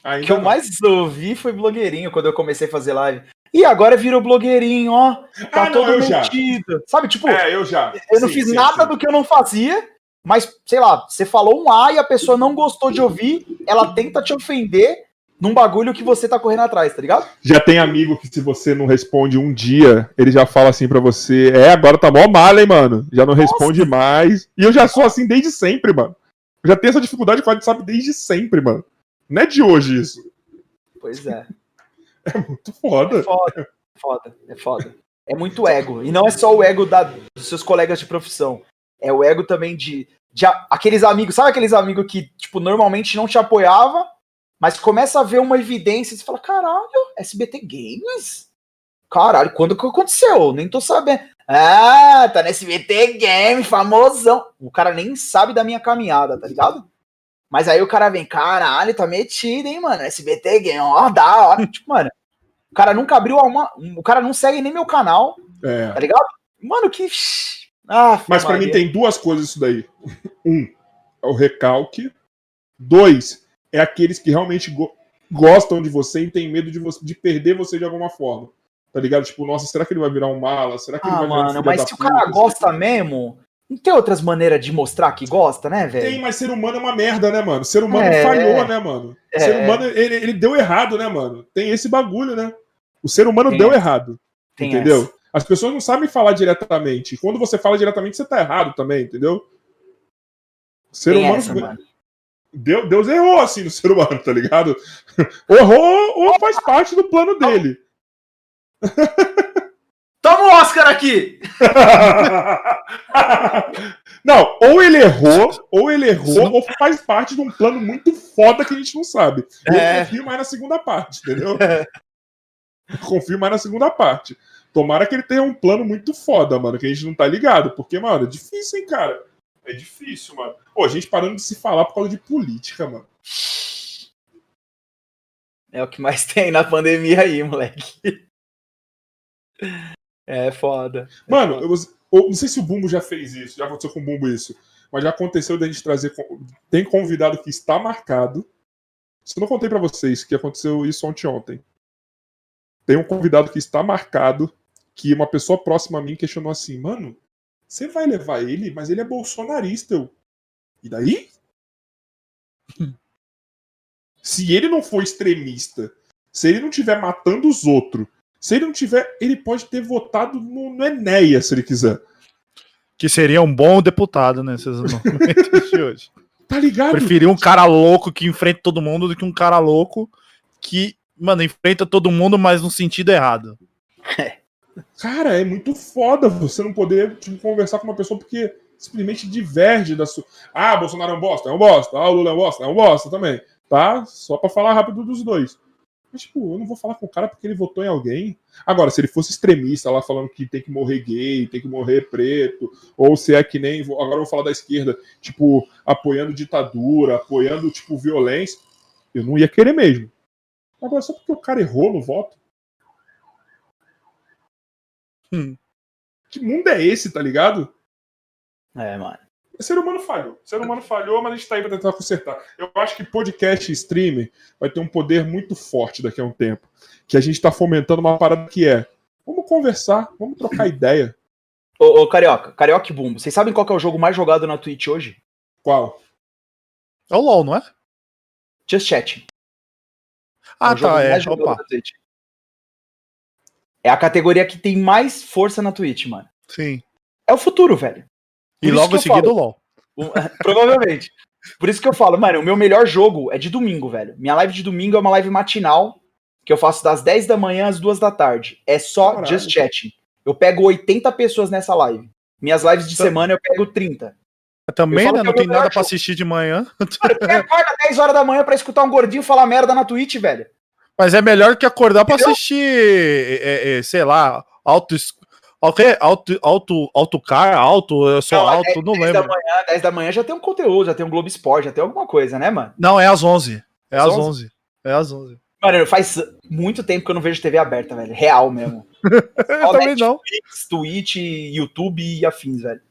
O Ainda que eu não. mais ouvi foi blogueirinho quando eu comecei a fazer live. E agora virou blogueirinho, ó. Tá Ah, não, todo eu já. metido. Sabe, tipo, É, eu já. eu não Sim, fiz sim, nada sim. do que eu não fazia, mas, sei lá, você falou um A e a pessoa não gostou de ouvir, ela tenta te ofender num bagulho que você tá correndo atrás, tá ligado? Já tem amigo que se você não responde um dia, ele já fala assim pra você: É, agora tá mó mal, hein, mano? Já não responde mais. E eu já sou assim desde sempre, mano. Eu já tenho essa dificuldade com o WhatsApp desde sempre, mano. Não é de hoje isso. Pois é. Muito foda. É foda, é foda, é foda. É muito ego. E não é só o ego da, dos seus colegas de profissão. É o ego também de, de aqueles amigos. Sabe aqueles amigos que, tipo, normalmente não te apoiava, mas começa a ver uma evidência e você fala: caralho, SBT Games? Caralho, quando que aconteceu? Nem tô sabendo. Ah, tá no SBT Game, famosão. O cara nem sabe da minha caminhada, tá ligado? Mas aí o cara vem, caralho, tá metido, hein, mano? SBT Game, ó, da hora. Tipo, mano, o cara nunca abriu uma. O cara não segue nem meu canal, É. tá ligado? Mano, que. Ah, Mas pra Maria. mim tem duas coisas isso daí. Um, é o recalque. Dois, é aqueles que realmente go- gostam de você e tem medo de, você, de perder você de alguma forma. Tá ligado? Tipo, nossa, será que ele vai virar um mala? Será que ele Ah, vai virar um mano, mas se o puta? cara gosta mesmo, não tem outras maneiras de mostrar que gosta, né, Tem, velho? mas ser humano é uma merda, né, mano? Ser humano É. falhou, né, mano? É. Ser humano, ele, ele deu errado, né, mano? Tem esse bagulho, né? O ser humano Tem deu essa. errado. Tem entendeu? essa. As pessoas não sabem falar diretamente. Quando você fala diretamente, você tá errado também, entendeu? O ser Tem humano. essa. Deus, Deus errou assim no ser humano, tá ligado? Ou errou ou faz parte do plano dele. Toma o Oscar aqui! Não, ou ele errou, ou ele errou, ou faz parte de um plano muito foda que a gente não sabe. Eu É. confio mais na segunda parte, entendeu? Eu confio mais na segunda parte. Tomara que ele tenha um plano muito foda, mano, que a gente não tá ligado. Porque, mano, é difícil, hein, cara? É difícil, mano. Pô, a gente parando de se falar por causa de política, mano. É o que mais tem na pandemia aí, moleque. É foda. Mano, eu, eu não sei se o Bumbo já fez isso, já aconteceu com o Bumbo isso, mas já aconteceu da gente trazer. Tem convidado que está marcado. Se eu não contei pra vocês que aconteceu isso ontem ontem. Tem um convidado que está marcado que uma pessoa próxima a mim questionou assim, mano, você vai levar ele, mas ele é bolsonarista. Eu, e daí? se ele não for extremista, se ele não estiver matando os outros, se ele não tiver, ele pode ter votado no, no Enéas, se ele quiser. Que seria um bom deputado nesses momentos de hoje. Tá ligado? Preferir um cara louco que enfrenta todo mundo do que um cara louco que, mano, enfrenta todo mundo, mas no sentido errado. Cara, é muito foda você não poder tipo, conversar com uma pessoa porque simplesmente diverge da sua. Ah, Bolsonaro é um bosta, é um bosta. Ah, o Lula é um bosta, é um bosta também. Tá? Só pra falar rápido dos dois. Mas, tipo, eu não vou falar com o cara porque ele votou em alguém. Agora, se ele fosse extremista lá falando que tem que morrer gay, tem que morrer preto, ou se é que nem. Agora eu vou falar da esquerda, tipo, apoiando ditadura, apoiando, tipo, violência, eu não ia querer mesmo. Agora, só porque o cara errou no voto. Hum. Que mundo é esse, tá ligado? É, mano. O ser humano falhou. O ser humano falhou, mas a gente tá aí pra tentar consertar. Eu acho que podcast e streaming vai ter um poder muito forte daqui a um tempo. Que a gente tá fomentando uma parada que é: vamos conversar, vamos trocar ideia. Ô, ô, Carioca, Carioca e Bumbo, vocês sabem qual que é o jogo mais jogado na Twitch hoje? Qual? É o LOL, não é? Just Chat. Ah, o jogo tá, é. Opa. É a categoria que tem mais força na Twitch, mano. Sim. É o futuro, velho. E Por isso logo em seguida o LOL. Provavelmente. Por isso que eu falo, mano, o meu melhor jogo é de domingo, velho. Minha live de domingo é uma live matinal que eu faço das 10 da manhã às 2 da tarde. É só Caralho. just chatting. Eu pego 80 pessoas nessa live. Minhas lives de Tá. semana eu pego 30. Também, né? Não é o tem nada pra assistir de manhã. Mano, quem acorda 10 horas da manhã pra escutar um gordinho falar merda na Twitch, velho? Mas é melhor que acordar pra Entendeu? assistir, é, é, sei lá, auto. O quê? Auto, auto, autocar, auto, eu sou Não, é alto, não 10 da lembro. manhã, 10 da manhã já tem um conteúdo, já tem um Globo Esporte, já tem alguma coisa, né, mano? Não, é às 11. É às Às 11. É às 11. Mano, faz muito tempo que eu não vejo TV aberta, velho. Real mesmo. Eu também não. Netflix, Twitch, YouTube e afins, velho.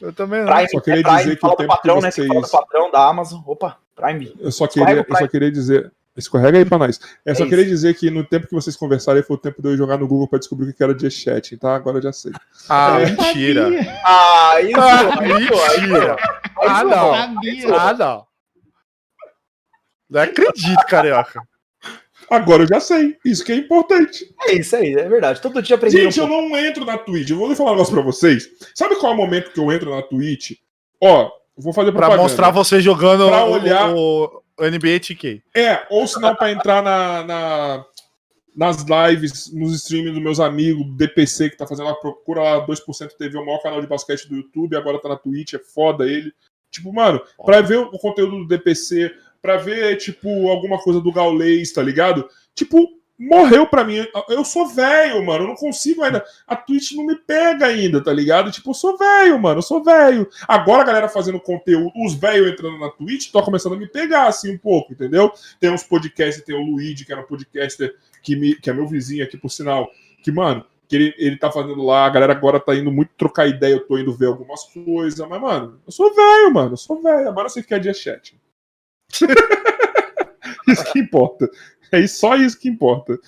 Eu também não. Prime, Só queria é Prime, dizer que fala o do tempo patrão, que né? Você vocês- fala do patrão da Amazon. Opa, Prime. Eu só queria, eu só queria dizer. Escorrega aí pra nós. Eu É só isso. queria dizer que no tempo que vocês conversaram foi o tempo de eu jogar no Google pra descobrir o que era Just Chat, tá? Agora eu já sei. Ah, É. mentira. Ah, isso, Ah, isso, mentira. Ah, não. Ah, não. Não acredito, carioca. Agora eu já sei. Isso que é importante. É isso aí, é verdade. Todo dia aprendi Gente, um eu pouco. não entro na Twitch. Eu vou falar um negócio pra vocês. Sabe qual é o momento que eu entro na Twitch? Ó, vou fazer Pra propaganda. mostrar você jogando Pra olhar- o, o NBA 2K. É, ou se não pra entrar na, na- nas lives, nos streams dos meus amigos, DPC, que tá fazendo lá, procura lá 2% TV, o maior canal de basquete do YouTube, agora tá na Twitch, é foda ele. Tipo, mano, pra ver o conteúdo do DPC, pra ver, tipo, alguma coisa do Gaulês, tá ligado? Tipo, morreu pra mim. Eu sou velho, mano, eu não consigo ainda. A Twitch não me pega ainda, tá ligado? Tipo, eu sou velho, mano, eu sou velho. Agora a galera fazendo conteúdo, os velhos entrando na Twitch, tá começando a me pegar, assim, um pouco, entendeu? Tem uns podcasts, tem o Luigi, que era um podcaster que, me, que é meu vizinho aqui, por sinal, que, mano, que ele, ele tá fazendo lá, a galera agora tá indo muito trocar ideia, eu tô indo ver algumas coisas, mas, mano, eu sou velho, mano, eu sou velho, agora que é dia chat. isso que importa. É só isso que importa.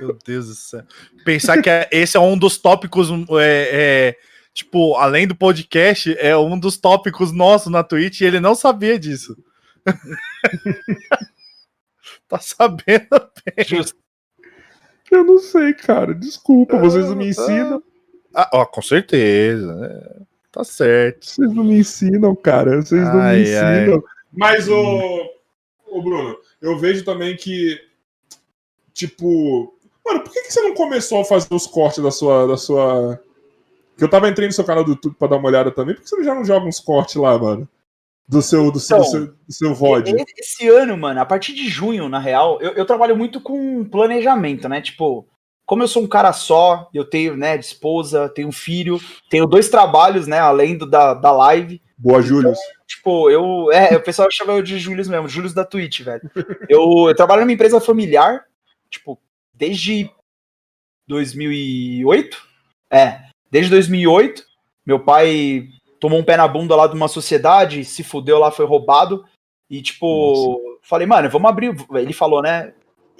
Meu Deus do céu. Pensar que é- esse é um dos tópicos, é, é, tipo, além do podcast, é um dos tópicos nossos na Twitch e ele não sabia disso. tá sabendo? Eu não sei, cara, desculpa, vocês não me ensinam. Ah, ó, com certeza. né? Tá certo. Vocês não me ensinam, cara. Vocês não Ai, me ensinam. Mas, ô, ô, Bruno, eu vejo também que, tipo. Mano, por que, que você não começou a fazer os cortes da sua. Da sua... Que eu tava entrando no seu canal do YouTube pra dar uma olhada também. Por que você já não joga uns cortes lá, mano? Do seu, do seu, do Então, seu, do seu VOD. Esse ano, mano, a partir de junho, na real, eu, eu trabalho muito com planejamento, né? Tipo, como eu sou um cara só, eu tenho, né, de esposa, tenho filho, tenho dois trabalhos, né, além do, da, da live. Boa, Júlio. Tipo, eu. É, o pessoal chama eu de Július mesmo, Július da Twitch, velho. Eu, eu trabalho numa empresa familiar, tipo, desde 2008. É, desde 2008. Meu pai tomou um pé na bunda lá de uma sociedade, se fudeu lá, foi roubado. E, tipo, falei, mano, vamos abrir. Ele falou, né?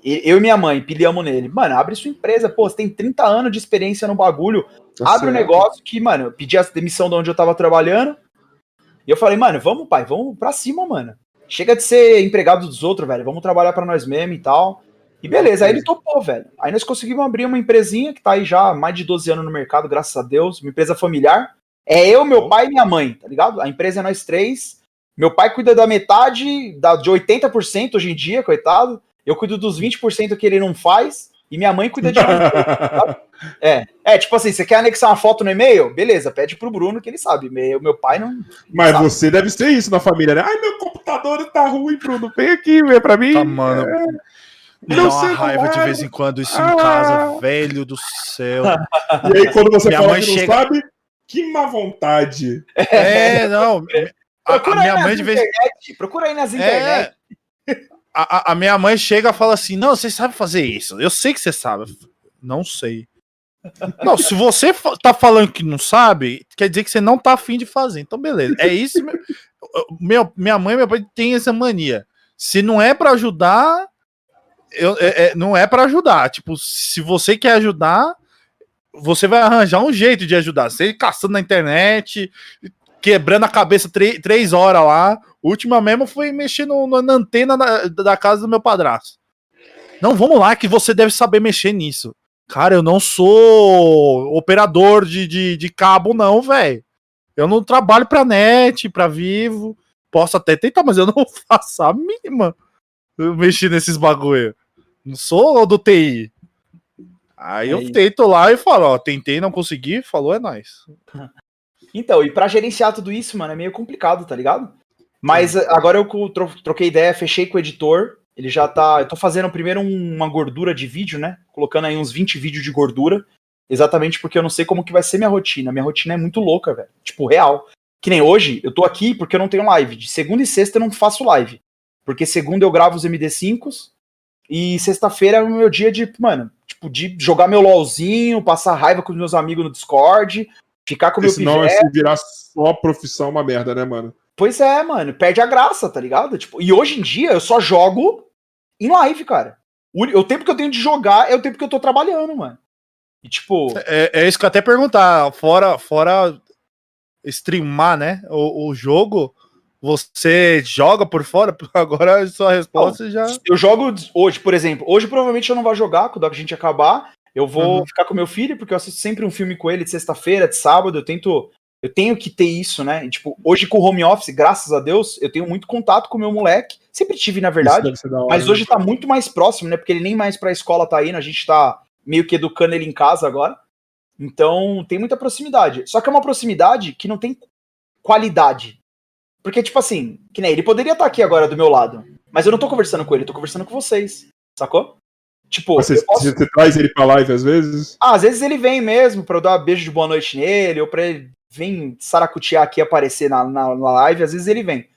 Eu e minha mãe pilhamos nele. Mano, abre sua empresa, pô, você tem 30 anos de experiência no bagulho. Tá abre um negócio que, mano, eu pedi a demissão de onde eu tava trabalhando. E eu falei, mano, vamos, pai, vamos pra cima, mano. Chega de ser empregado dos outros, velho. Vamos trabalhar pra nós mesmo e tal. E beleza, aí ele topou, velho. Aí nós conseguimos abrir uma empresinha que tá aí já há mais de 12 anos no mercado, graças a Deus. Uma empresa familiar. É eu, meu pai e minha mãe, tá ligado? A empresa é nós três. Meu pai cuida da metade, da, de 80% hoje em dia, coitado. Eu cuido dos 20% que ele não faz. E minha mãe cuida de 20%. É, é, tipo assim, você quer anexar uma foto no e-mail? Beleza, pede pro Bruno que ele sabe. Meu, meu pai não. Mas Sabe? você deve ser isso na família, né? Ai, meu computador tá ruim, Bruno. Vem aqui, vem pra mim. Tá, mano. Me Não dá uma raiva de é. vez em quando isso Ah. em casa, velho do céu. E aí, quando você Minha fala mãe que não chega- sabe, que má vontade. É, não. A, a minha mãe de vez internet, procura aí nas internet. É. A, a- minha mãe chega e fala assim: Não, você sabe fazer isso. Eu sei que você sabe. Não sei. Não, se você tá falando que não sabe, quer dizer que você não tá afim de fazer. Então, beleza. É isso. meu- Meu, minha mãe e meu pai têm essa mania. Se não é pra ajudar, eu- é- é- não é pra ajudar. Tipo, se você quer ajudar, você vai arranjar um jeito de ajudar. Você caçando na internet, quebrando a cabeça três, horas lá. Última mesmo foi mexer no- na antena da, da casa do meu padrasto. Não, vamos lá, que você deve saber mexer nisso. Cara, eu não sou operador de, de, de cabo, não, velho. Eu não trabalho pra net, pra vivo. Posso até tentar, mas eu não faço a mínima. Eu mexi nesses bagulho. Não sou do TI. Aí, Aí, eu tento lá e falo, ó, tentei, não consegui, falou, é nóis. Então, e para gerenciar tudo isso, mano, é meio complicado, tá ligado? Mas Sim. agora eu troquei ideia, fechei com o editor, ele já tá. Eu tô fazendo primeiro uma gordura de vídeo, né? Colocando aí uns 20 vídeos de gordura. Exatamente porque eu não sei como que vai ser minha rotina. Minha rotina é muito louca, velho. Tipo, real. Que nem hoje, eu tô aqui porque eu não tenho live. De segunda e sexta eu não faço live. Porque segunda eu gravo os MD5s e sexta-feira é o meu dia de, mano, tipo, de jogar meu LOLzinho, passar raiva com os meus amigos no Discord, ficar com o meu Senão se virar só profissão uma merda, né, mano? Pois é, mano, perde a graça, tá ligado? Tipo, e hoje em dia eu só jogo em live, cara. O, o tempo que eu tenho de jogar é o tempo que eu tô trabalhando, mano. E tipo. É, é isso que eu até perguntar. Fora, fora streamar, né? O, o jogo, você joga por fora? Agora a sua resposta Não, já. Eu jogo hoje, por exemplo. Hoje provavelmente eu não vou jogar quando a gente acabar. Eu vou uhum. ficar com meu filho, porque eu assisto sempre um filme com ele de sexta-feira, de sábado. Eu tento. Eu tenho que ter isso, né? E, tipo, hoje com o home office, graças a Deus, eu tenho muito contato com o meu moleque. Sempre tive, na verdade. Hora, mas hoje né? tá muito mais próximo, né? Porque ele nem mais pra escola tá indo, a gente tá meio que educando ele em casa agora. Então tem muita proximidade. Só que é uma proximidade que não tem qualidade. Porque, tipo assim, que nem ele poderia estar tá aqui agora do meu lado. Mas eu não tô conversando com ele, eu tô conversando com vocês. Sacou? Tipo, você, posso... você traz ele pra live às vezes? Ah, às vezes ele vem mesmo pra eu dar um beijo de boa noite nele, ou pra ele vir saracutear aqui aparecer na, na, na live, às vezes ele vem.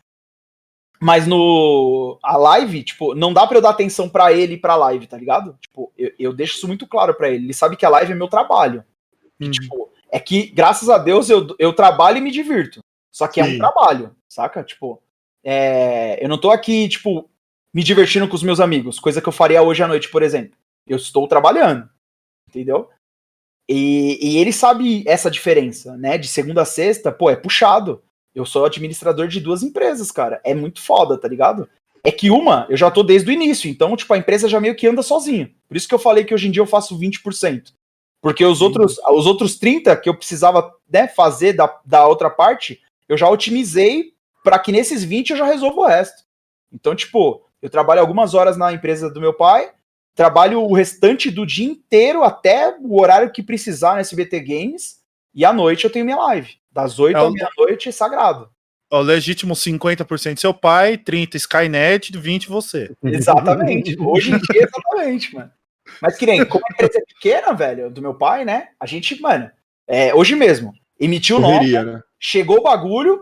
Mas no a live, tipo, não dá para eu dar atenção para ele e pra live, tá ligado? Tipo, eu, eu deixo isso muito claro para ele. Ele sabe que a live é meu trabalho. E, uhum. tipo, é que, graças a Deus, eu, eu trabalho e me divirto. Só que Sim. é um trabalho, saca? Tipo, é, eu não tô aqui, tipo, me divertindo com os meus amigos, coisa que eu faria hoje à noite, por exemplo. Eu estou trabalhando, entendeu? E, e, ele sabe essa diferença, né? De segunda a sexta, pô, é puxado. Eu sou administrador de duas empresas, cara. É muito foda, tá ligado? É que uma, eu já tô desde o início, então, tipo, a empresa já meio que anda sozinha. Por isso que eu falei que hoje em dia eu faço 20%. Porque os outros, os outros 30 que eu precisava né, fazer da, da outra parte, eu já otimizei para que nesses 20 eu já resolva o resto. Então, tipo, eu trabalho algumas horas na empresa do meu pai, trabalho o restante do dia inteiro até o horário que precisar no SBT Games, e à noite eu tenho minha live. Das 8 é à meia-noite é sagrado. O legítimo 50% seu pai, 30 Skynet, 20 você. Exatamente. Hoje em dia, exatamente, mano. Mas que nem, como a empresa é pequena, velho, do meu pai, né? A gente, mano, é, hoje mesmo, emitiu Correria, nota, né? chegou o bagulho,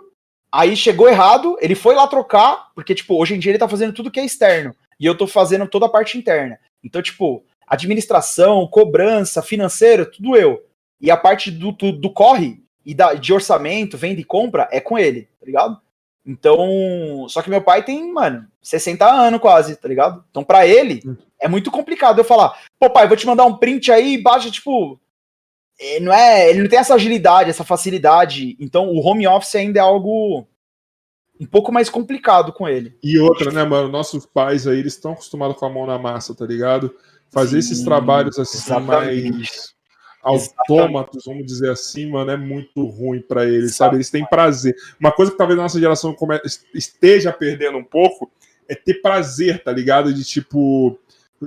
aí chegou errado, ele foi lá trocar, porque, tipo, hoje em dia ele tá fazendo tudo que é externo, e eu tô fazendo toda a parte interna. Então, tipo, administração, cobrança, financeiro, tudo eu. E a parte do, do, do corre e da, de orçamento, venda e compra é com ele, tá ligado? Então, só que meu pai tem, mano, 60 anos quase, tá ligado? Então, para ele, hum. é muito complicado eu falar, pô, pai, vou te mandar um print aí e baixa, tipo. É, não é, ele não tem essa agilidade, essa facilidade. Então, o home office ainda é algo um pouco mais complicado com ele. E outra, né, mano? Nossos pais aí, eles estão acostumados com a mão na massa, tá ligado? Fazer Sim, esses trabalhos assim exatamente. mais autômatos, vamos dizer assim, mano, é muito ruim para eles, sabe? Eles têm prazer. Uma coisa que talvez a nossa geração esteja perdendo um pouco é ter prazer, tá ligado? De tipo.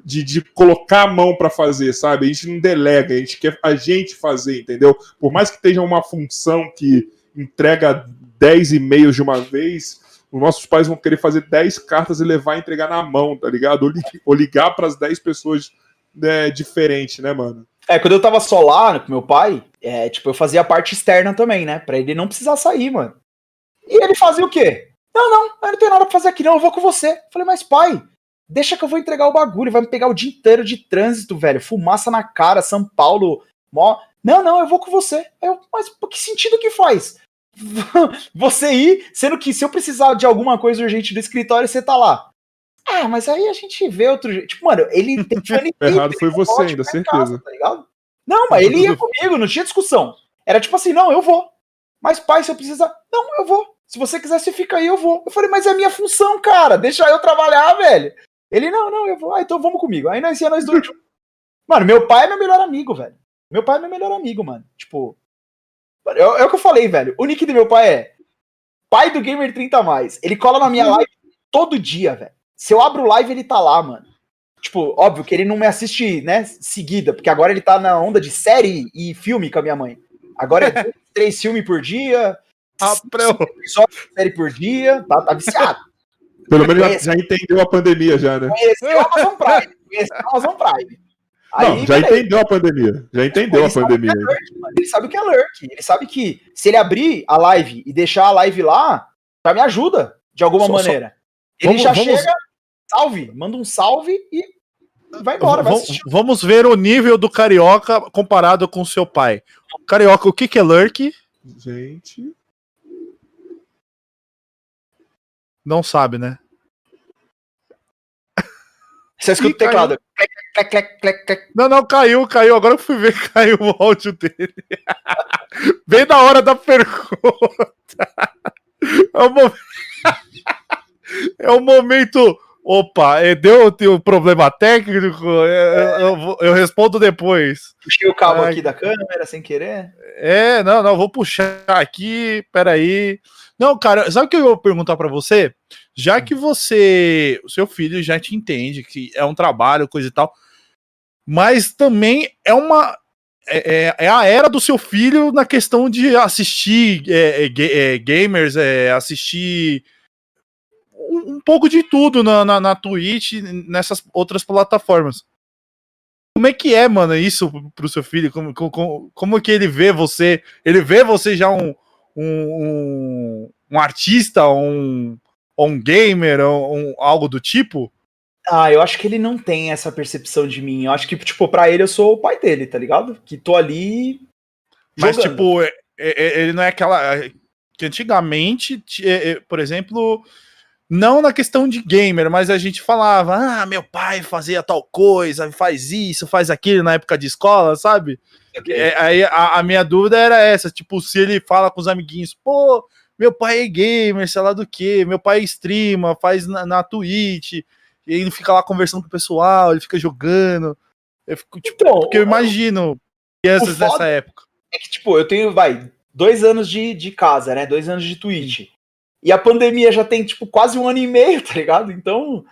De, de colocar a mão para fazer, sabe? A gente não delega, a gente quer a gente fazer, entendeu? Por mais que esteja uma função que entrega 10 e-mails de uma vez, os nossos pais vão querer fazer 10 cartas e levar e entregar na mão, tá ligado? Ou, ligar para as 10 pessoas né, diferentes, né, mano? É, quando eu tava só lá com meu pai, é, tipo, eu fazia a parte externa também, né? Pra ele não precisar sair, mano. E ele fazia o quê? Não, não, eu não tenho nada pra fazer aqui, não, eu vou com você. Eu falei, mas pai, deixa que eu vou entregar o bagulho, vai me pegar o dia inteiro de trânsito, velho. Fumaça na cara, São Paulo, mó. Não, não, eu vou com você. Eu, mas que sentido que faz? você ir, sendo que se eu precisar de alguma coisa urgente do escritório, você tá lá. Ah, mas aí a gente vê outro jeito. Tipo, mano, ele tem Errado foi você ainda, certeza. Casa, tá ligado? Não, mas ele ia comigo, não tinha discussão. Era tipo assim, não, eu vou. Mas pai, se eu precisar, não, eu vou. Se você quiser, você fica aí, eu vou. Eu falei, mas é minha função, cara. Deixa eu trabalhar, velho. Ele, não, não, eu vou, ah, então vamos comigo. Aí nós ia nós dois. Mano, meu pai é meu melhor amigo, velho. Meu pai é meu melhor amigo, mano. Tipo, é, é o que eu falei, velho. O nick do meu pai é pai do Gamer 30 mais. Ele cola na minha live todo dia, velho. Se eu abro live, ele tá lá, mano. Tipo, óbvio que ele não me assiste, né, seguida, porque agora ele tá na onda de série e filme com a minha mãe. Agora é três filmes por dia, Ah, série por dia, tá, tá viciado. Pelo menos já, já entendeu a pandemia, já, né? Conheceu a Amazon Prime. Conheceu a Amazon Prime. Não, já beleza. entendeu a pandemia. Já entendeu Ele a sabe pandemia. é lurk. Ele sabe o que é lurk. Ele sabe que se ele abrir a live e deixar a live lá, já me ajuda de alguma Só- só- maneira. Ele Vamos- já vamos- chega, salve, manda um salve e vai embora, vai Vamos- assistir. Vamos ver o nível do carioca comparado com seu pai. Carioca, o que, que é lurk? Gente. Não sabe, né? Você escuta o teclado. Clec, clec, clec, clec, clec. Não, não, caiu, caiu. Agora eu fui ver caiu o áudio dele. Bem na hora da pergunta. É o momento. É o momento. Opa, é, deu deu problema técnico? É, Eu, vou- eu respondo depois. Puxei o cabo aqui da câmera sem querer. É, não, não, vou puxar aqui, peraí. Não, cara, sabe o que eu vou perguntar pra você? Já que você, o seu filho já te entende que é um trabalho, coisa e tal, mas também é uma. É, é- é a era do seu filho na questão de assistir é, é, é, gamers, é, assistir um, um pouco de tudo na, na, na Twitch, nessas outras plataformas. Como é que é, mano, isso pro seu filho? Como, como, como que ele vê você? Ele vê você já um, um, um, um artista, um, um gamer, um, algo do tipo? Ah, eu acho que ele não tem essa percepção de mim. Eu acho que, tipo, pra ele eu sou o pai dele, tá ligado? Que tô ali. Mas, jogando. tipo, é- é- ele não é aquela. Que antigamente, ti- é- é, por exemplo, não na questão de gamer, mas a gente falava, ah, meu pai fazia tal coisa, faz isso, faz aquilo na época de escola, sabe? É, aí a, a minha dúvida era essa, tipo, se ele fala com os amiguinhos, pô, meu pai é gamer, sei lá do que, meu pai streama, faz na, na Twitch, e ele fica lá conversando com o pessoal, ele fica jogando. Eu fico, tipo, Então, porque eu imagino crianças nessa época. É que, tipo, eu tenho, vai, dois anos de, de casa, né? Dois anos de Twitch. E a pandemia já tem, tipo, quase um ano e meio, tá ligado? Então,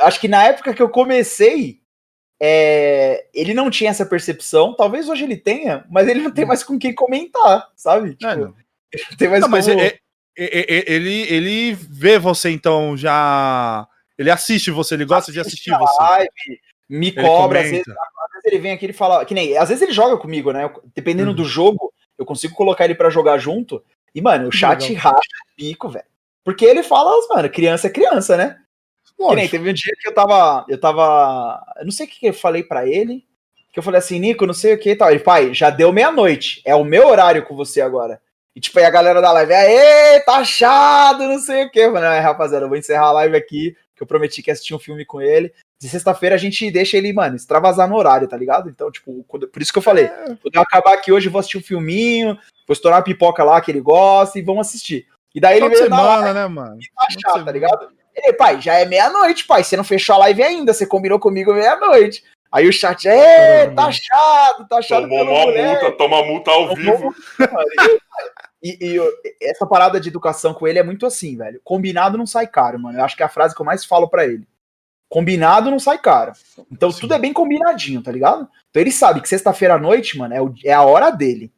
acho que na época que eu comecei, é, ele não tinha essa percepção. Talvez hoje ele tenha, mas ele não tem mais com quem comentar, sabe? Tipo, não. ele não tem mais Não, mas como- é- é- é- é- ele, ele vê você, então, já. Ele assiste você, ele gosta de assistir a você. live, me Ele cobra, às vezes, às vezes ele vem aqui e fala, que nem, às vezes ele joga comigo, né? Dependendo Uhum. do jogo, eu consigo colocar ele pra jogar junto. E, mano, o chat racha o pico, velho. Porque ele fala, mano, criança é criança, né? Nem, teve um dia que eu tava. Eu tava. Eu não sei o que que eu falei pra ele. Que eu falei assim, Nico, não sei o que e tal. Ele, pai, já deu meia-noite. É o meu horário com você agora. E tipo, aí a galera da live, aê, tá achado, não sei o que. Eu falei, "Ai, rapaziada, eu vou encerrar a live aqui, que eu prometi que ia assistir um filme com ele. De sexta-feira a gente deixa ele, mano, extravasar no horário, tá ligado? Então, tipo, quando- por isso que eu falei, É. quando eu acabar aqui hoje, eu vou assistir um filminho, vou estourar a pipoca lá que ele gosta e vamos assistir. E daí ele veio na live semana, né, mano? achar, semana. tá ligado? Ele, pai, já é meia-noite, pai. Você não fechou a live ainda, você combinou comigo meia-noite. Aí o chat, é, tá achado, tá achado Tomou pelo uma moleque. multa, toma multa ao vivo. E, e eu- essa parada de educação com ele é muito assim, velho. Combinado não sai caro, mano. Eu acho que é a frase que eu mais falo pra ele. Combinado não sai caro. Então tudo é bem combinadinho, tá ligado? Então ele sabe que sexta-feira à noite, mano, é, o- é a hora dele.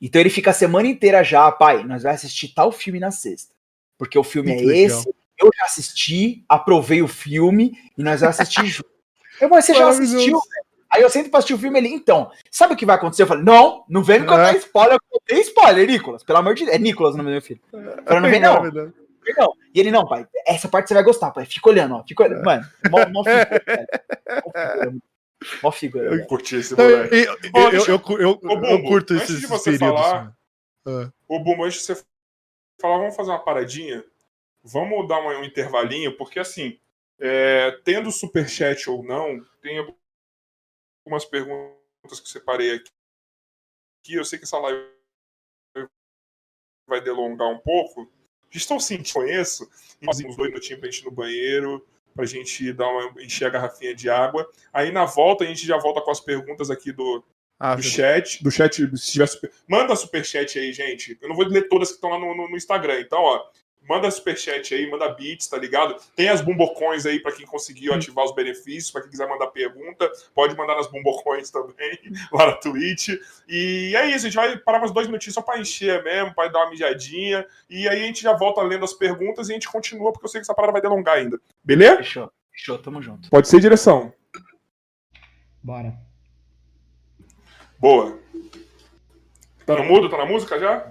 Então ele fica a semana inteira já, pai, nós vamos assistir tal filme na sexta. Porque o filme Muito é legal. esse, eu já assisti, aprovei o filme e nós vamos assistir junto. Eu, mas você já assistiu? Aí eu sento pra assistir o filme ali, então, sabe o que vai acontecer? Eu falei, não, não vem me contar É. spoiler, eu contei spoiler, Nicolas, pelo amor de Deus. É Nicolas o nome do meu filho. Pra não ver, não. verdade. Não. E ele, não, pai, essa parte você vai gostar, pai. Fica olhando, ó. Fica olhando. Mano, mó, mó figura, velho. Mó figura, Mó figura, Eu velho. curti esse moleque. eu, eu, eu, eu, eu, eu, curto antes esses de você períodos. falar- né? Ô, Bumbo, antes de você falar, vamos fazer uma paradinha? Vamos dar um intervalinho, porque assim, é, tendo superchat ou não, tem algumas perguntas que separei aqui. Eu sei que essa live vai delongar um pouco. Estou sentindo, conheço. Nós uns dois minutinhos pra gente ir no banheiro. para a gente dar uma, encher a garrafinha de água. Aí na volta a gente já volta com as perguntas aqui do, Ah, do chat. Do chat, se tiver super... Manda superchat aí, gente. Eu não vou ler todas que estão lá no, no, no Instagram. Então, ó, manda superchat aí, manda bits, tá ligado? Tem as bumbocões aí para quem conseguiu ativar os benefícios, para quem quiser mandar pergunta, pode mandar nas bumbocões também, lá na Twitch. E é isso, a gente vai parar uns dois minutinhos só para encher mesmo, para dar uma mijadinha. E aí a gente já volta lendo as perguntas e a gente continua, porque eu sei que essa parada vai delongar ainda. Beleza? Fechou. Fechou, tamo junto. Pode ser direção. Bora. Boa. Tá no mudo? Tá na música já?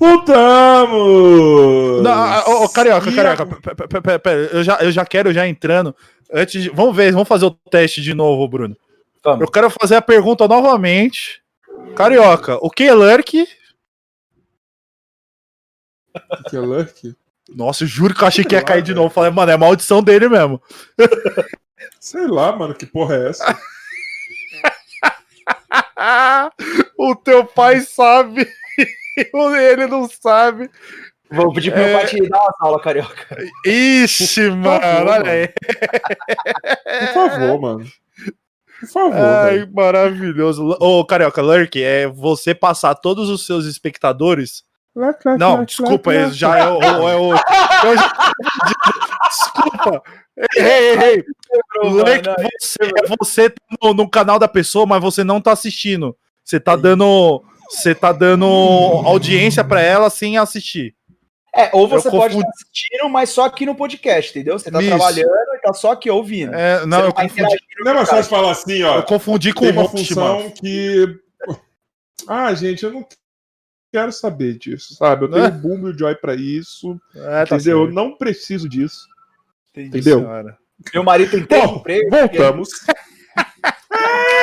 Voltamos! Não, ô, Carioca, Carioca, pera, eu, já, eu já quero já entrando. Antes de, vamos ver, vamos fazer o teste de novo, Bruno. Vamos. Eu quero fazer a pergunta novamente. Carioca, o que é Lurk? O que é Lurk? Nossa, eu juro que eu achei que ia cair de novo. Falei, mano, é maldição dele mesmo. Sei lá, mano, que porra é essa? o teu pai sabe. Ele não sabe. Vou pedir pro é... meu pai te dar uma aula, carioca. Ixi, Por mano, favor, olha mano. aí. Por favor, mano. Por favor. Ai, véio. maravilhoso. Ô, Carioca, Lurk, é você passar todos os seus espectadores. Não, desculpa, já é o. É o já... Desculpa. Ei, ei, ei. Lurk, você, é você tá no, no canal da pessoa, mas você não tá assistindo. Você tá dando. Você tá dando audiência para ela sem assistir. É, ou você eu pode confundi... estar assistindo, mas só aqui no podcast, entendeu? Você tá Isso. trabalhando e tá só aqui ouvindo. É, não, eu tá confundi. Não, mas só falar assim, ó. Eu confundi com uma função que. Ah, gente, eu não quero saber disso, sabe? Eu tenho o Boom e o Joy pra isso. É, tá entendeu? eu não preciso disso. Entendi, entendeu? Senhora. Meu marido tem tempo emprego. Voltamos.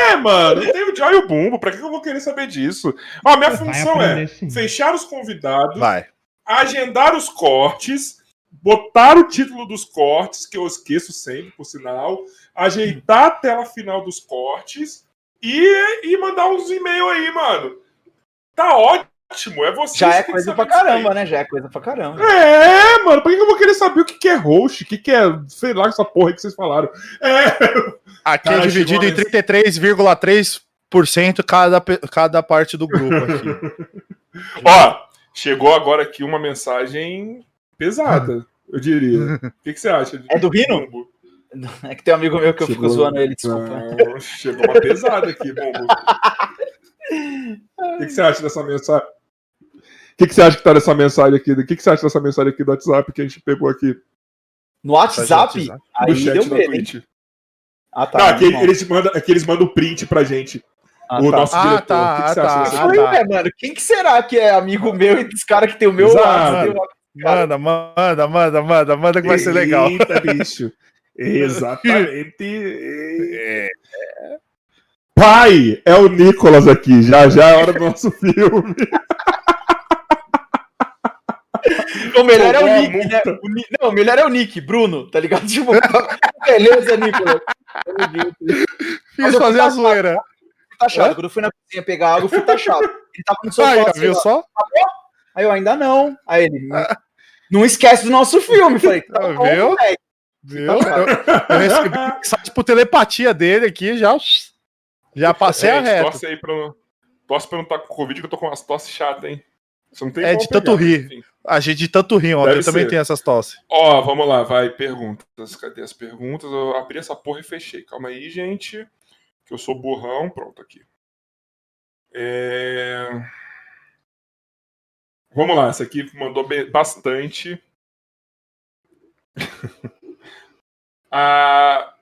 É, mano, eu tenho o Joy e o Bumbo, pra que eu vou querer saber disso? Ó, minha Vai função é sim. fechar os convidados, Vai agendar os cortes, botar o título dos cortes, que eu esqueço sempre, por sinal, ajeitar a tela final dos cortes e, e mandar uns e-mails aí, mano. Tá ótimo, é você. Já é coisa pra caramba, né? Já é coisa pra caramba. É, mano, por que eu vou querer saber o que é host? O que é, sei lá, essa porra aí que vocês falaram? É. Aqui Cara, é dividido em 33,3% cada, cada parte do grupo aqui. Ó, Chegou agora aqui uma mensagem pesada, eu diria. O que, que você acha? É do Rino? É que tem um amigo meu que eu chegou... fico zoando ele, desculpa. Não, chegou uma pesada aqui, Bombo. O que, que você acha dessa mensagem? O que, que você acha que tá nessa mensagem aqui? O que, que você acha dessa mensagem aqui do WhatsApp que a gente pegou aqui? No WhatsApp? Aí no chat deu da Twitch. Ah, tá. Não, aqui, eles mandam, aqui eles mandam o print pra gente. Ah, o tá. nosso ah, diretor. Tá, que que tá, ah, tá. É, mano, quem que será que é amigo meu e dos caras que tem o meu lado? Manda, manda, manda, manda, manda que vai ser legal. Eita, bicho. Exatamente. É. Pai, é o Nicolas aqui. Já já é hora do nosso filme. O melhor é o Nick, né? O, não, o melhor é o Nick, Bruno, tá ligado? Tipo, beleza, Nicolas. Fiz fazer a zoeira taxado. Quando eu fui na cozinha pegar água, eu fui taxado. Ele tava no sofá. Aí, assim, viu só? Aí eu ainda não. Aí ele, não esquece do nosso filme. Falei, tá bom, viu? Viu? Eu, eu recebi tipo telepatia dele aqui, já, já passei é, a reta. Tosse aí pra, tosse pra não estar tá com Covid, que eu tô com umas tosse chata, hein? Você não tem é de pegar, tanto rir. Enfim. A gente de tanto rir, ó. Eu também tenho essas tosses. Ó, vamos lá, vai, perguntas. Cadê as perguntas? Eu abri essa porra e fechei. Calma aí, gente que eu sou burrão, pronto aqui. É... Vamos lá, essa aqui mandou bastante. A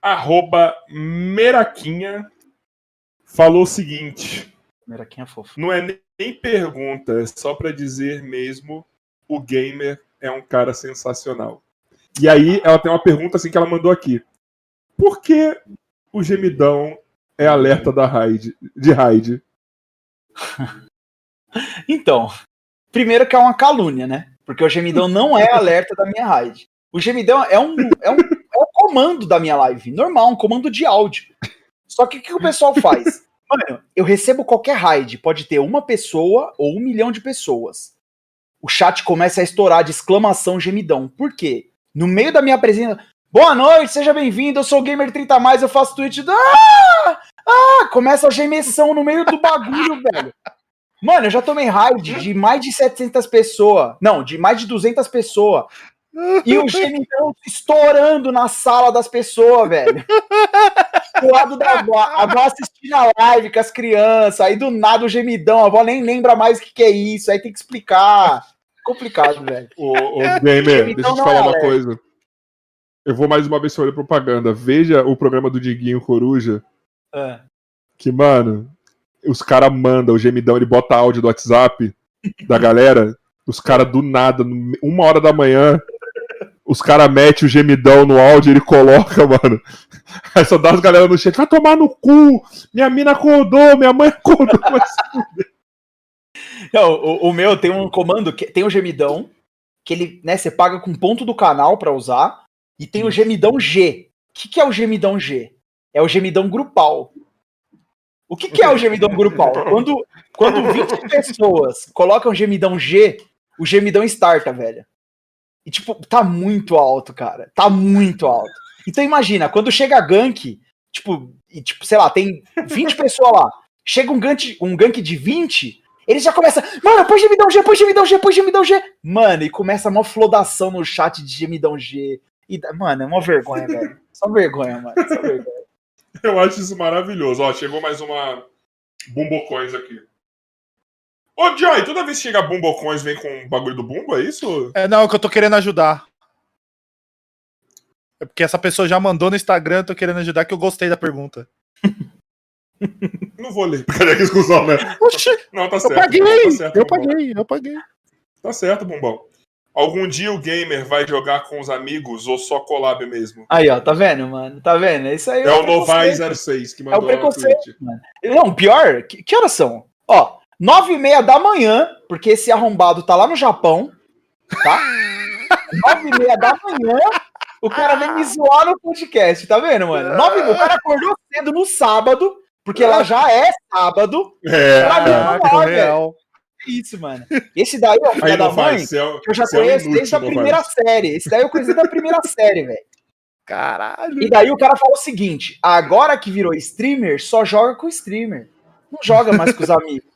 arroba Meraquinha falou o seguinte. Meraquinha fofo. Não é nem pergunta, só para dizer mesmo o gamer é um cara sensacional. E aí ela tem uma pergunta assim que ela mandou aqui. Por que o gemidão é alerta da raid, de raid? então, primeiro que é uma calúnia, né? Porque o gemidão não é alerta da minha raid. O gemidão é um, é um, é um comando da minha live, normal, um comando de áudio. Só que o que o pessoal faz? Mano, eu recebo qualquer raid, pode ter uma pessoa ou um milhão de pessoas. O chat começa a estourar de exclamação gemidão. Por quê? No meio da minha presença, Boa noite, seja bem-vindo. Eu sou o Gamer 30 mais, eu faço tweet. Ah! Ah! Começa a gemessão no meio do bagulho, velho. Mano, eu já tomei raid de mais de 700 pessoas. Não, de mais de 200 pessoas. E o gemidão estourando na sala das pessoas, velho. Do lado da avó. A avó assistindo a live com as crianças. Aí do nada o gemidão. A avó nem lembra mais o que, que é isso. Aí tem que explicar. Complicado, velho. Ô, ô Gamer, deixa eu te falar uma coisa. Eu vou mais uma vez fazer propaganda. Veja o programa do Diguinho Coruja. É. Que, mano, os caras mandam o gemidão, ele bota áudio do WhatsApp da galera, os caras do nada, uma hora da manhã, os caras metem o gemidão no áudio ele coloca, mano. Aí só dá as galera no chat, vai tomar no cu, minha mina acordou, minha mãe acordou. Não, o, o, meu tem um comando, que tem o gemidão, que ele, né, você paga com ponto do canal para usar, e tem o gemidão G. O que, que é o gemidão G? É o gemidão grupal. O que, que é o gemidão grupal? Quando, quando 20 pessoas colocam gemidão G, o gemidão starta, velho. E, tipo, tá muito alto, cara. Tá muito alto. Então imagina, quando chega gank, tipo, e, tipo, sei lá, tem 20 pessoas lá. Chega um gank, um gank de 20, eles já começam, mano, põe gemidão G, põe gemidão G, põe gemidão G. Mano, e começa uma flodação no chat de gemidão G. E, mano, é uma vergonha, velho. Só vergonha, mano. Só vergonha. Eu acho isso maravilhoso. Ó, chegou mais uma Bumbocões aqui. Ô, Joy, toda vez que chega Bumbocões vem com um bagulho do Bumbo, é isso? É, não, é que eu tô querendo ajudar. É porque essa pessoa já mandou no Instagram, eu tô querendo ajudar, que eu gostei da pergunta. Não vou ler. Cadê que exclusão, né? Oxi, não, tá eu certo. paguei, não, tá certo, eu Bumbão. paguei, eu paguei. Tá certo, Bumbão. Algum dia o gamer vai jogar com os amigos ou só collab mesmo? Aí, ó, tá vendo, mano? Tá vendo? Isso aí É o Novai preconceito. 06 que É o mandou preconceito, tweet. mano. Não, pior, que, que horas são? Ó, nove e meia da manhã, porque esse arrombado tá lá no Japão, tá? nove e meia da manhã, o cara vem me zoar no podcast, tá vendo, mano? Nove e meia, o cara acordou cedo no sábado, porque lá já é sábado. É, Pra mim, é. real. É isso, mano. Esse daí, ó, filho da mãe, é, que eu já é conheço inútil, desde a primeira faz. série. Esse daí eu conheci da primeira série, velho. Caralho. E daí o cara fala o seguinte: agora que virou streamer, só joga com streamer. Não joga mais com os amigos.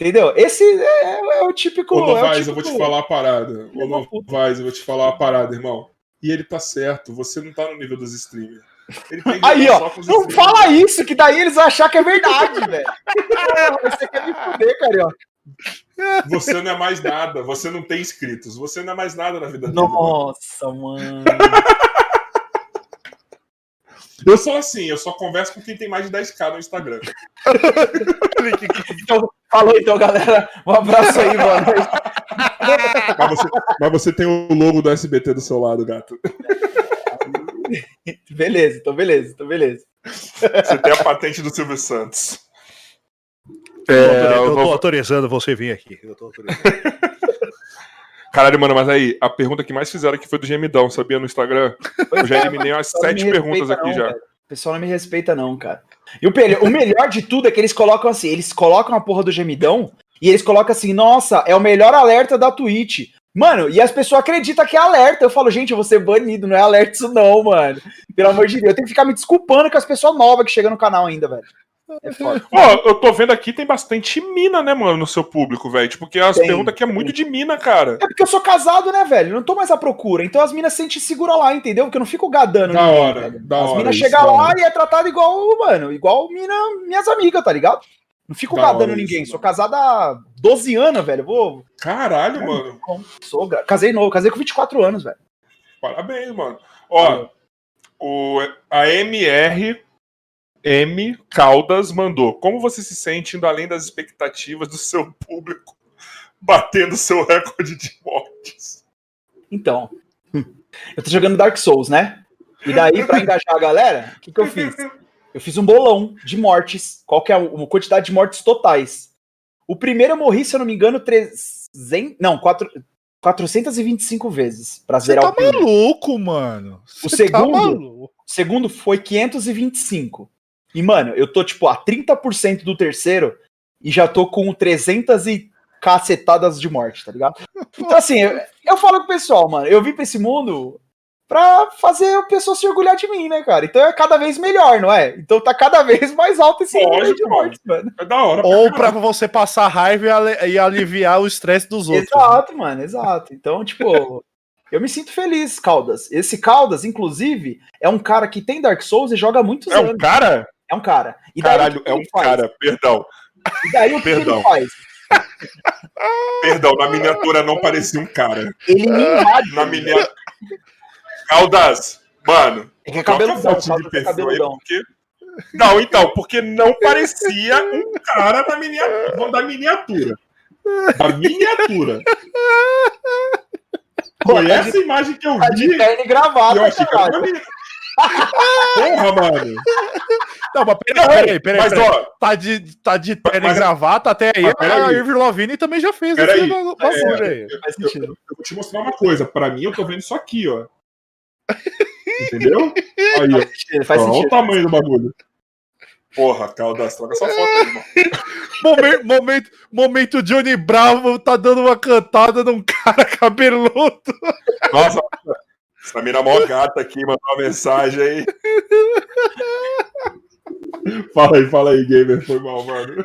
Entendeu? Esse é, é o típico. Ô, é o Novaes, eu vou típico- te falar a parada. Ô. Novaes, eu vou te falar a parada, irmão. E ele tá certo, você não tá no nível dos streamers. Aí, ó, não streamers. fala isso, que daí eles vão achar que é verdade, velho. Porra, Você quer me fuder, carioca. Você não é mais nada, você não tem inscritos, você não é mais nada na vida dele. Nossa, mano. Eu sou assim, eu só converso com quem tem mais de 10k no Instagram. Então, falou então, galera. Um abraço aí, mano. Mas você, mas você tem o logo do SBT do seu lado, gato. Beleza, então beleza, então beleza. Você tem a patente do Silvio Santos. eu, É, tô, eu eu tô vou- autorizando você vir aqui. Eu tô autorizando. Caralho, mano, mas aí, a pergunta que mais fizeram aqui foi do Gemidão, sabia, no Instagram? Eu já eliminei umas não sete perguntas respeita, aqui não, já. velho. O pessoal não me respeita, não, cara. E o, o melhor de tudo é que eles colocam assim: eles colocam a porra do gemidão e eles colocam assim, nossa, é o melhor alerta da Twitch. Mano, e as pessoas acreditam que é alerta. Eu falo, gente, eu vou ser banido, não é alerta isso, não, mano. Pelo amor de Deus, eu tenho que ficar me desculpando com as pessoas novas que chegam no canal ainda, velho. É foda. Ó, eu tô vendo aqui, tem bastante mina, né, mano, no seu público, velho. Tipo, porque as Tem, perguntas aqui é muito de mina, cara. É porque eu sou casado, né, velho? Não tô mais à procura. Então as minas se sentem segura lá, entendeu? Porque eu não fico gadando. Da ninguém, hora, velho. da As hora minas isso, chegam lá e é tratado igual, mano, igual mina, minhas amigas, tá ligado? Não fico Da gadando hora ninguém. isso, sou casado há 12 anos, velho. Vou. Caralho, mano. Sou, casei novo, casei com 24 anos, velho. Parabéns, mano. Ó, o, a MR M Caldas mandou. Como você se sente indo além das expectativas do seu público, batendo seu recorde de mortes? Então, eu tô jogando Dark Souls, né? E daí, pra engajar a galera, o que, que eu fiz? Eu fiz um bolão de mortes. Qual que é a, quantidade de mortes totais? O primeiro eu morri, se eu não me engano, 300. Não, 4, 425 vezes pra Você zerar tá o primeiro. maluco, mano. O Você tá segundo? maluco. O segundo foi 525. E, mano, eu tô, tipo, a 30% do terceiro e já tô com 300 e cacetadas de morte, tá ligado? Então, assim, eu, eu falo com o pessoal, mano, eu vim pra esse mundo pra fazer o pessoal se orgulhar de mim, né, cara? Então é cada vez melhor, não é? Então tá cada vez mais alto esse Lógico, de mortes, mano. É da hora. Ou pra você passar raiva e e aliviar o estresse dos outros. Exato, mano, exato. Então, tipo, eu me sinto feliz, Caldas. Esse Caldas, inclusive, é um cara que tem Dark Souls e joga muitos É um anos. cara? É um cara. E daí, Caralho, é um faz? cara, perdão. E daí o que Perdão. ele faz? Perdão, na miniatura não parecia um cara. Ele me invade. Na miniatura. Caldas, mano, É que é cabeludão, de aí, cabeludão. porque. Não, então, porque não parecia um cara da miniatura. Da miniatura. da miniatura. Foi tá essa imagem que eu Tá de vi terno e e gravata, eu achei que era. Porra, mano. Não, mas peraí, peraí, peraí. Mas, peraí. ó, Tá de, tá de terno Mas- e gravata até aí. A Irving Lavigne também já fez Peraí. esse bagulho aí. Faz sentido. eu vou te mostrar uma coisa. Pra mim, eu tô vendo isso aqui, ó. Entendeu? Aí, ó. Faz Ó, Olha o sentido. tamanho do bagulho. Porra, Caldas, troca essa foto aí, irmão. Momento, momento, momento Johnny Bravo tá dando uma cantada num cara cabeludo. Nossa, essa mina mó gata aqui, mandou uma mensagem aí. Fala aí, fala aí, gamer. Foi mal, mano.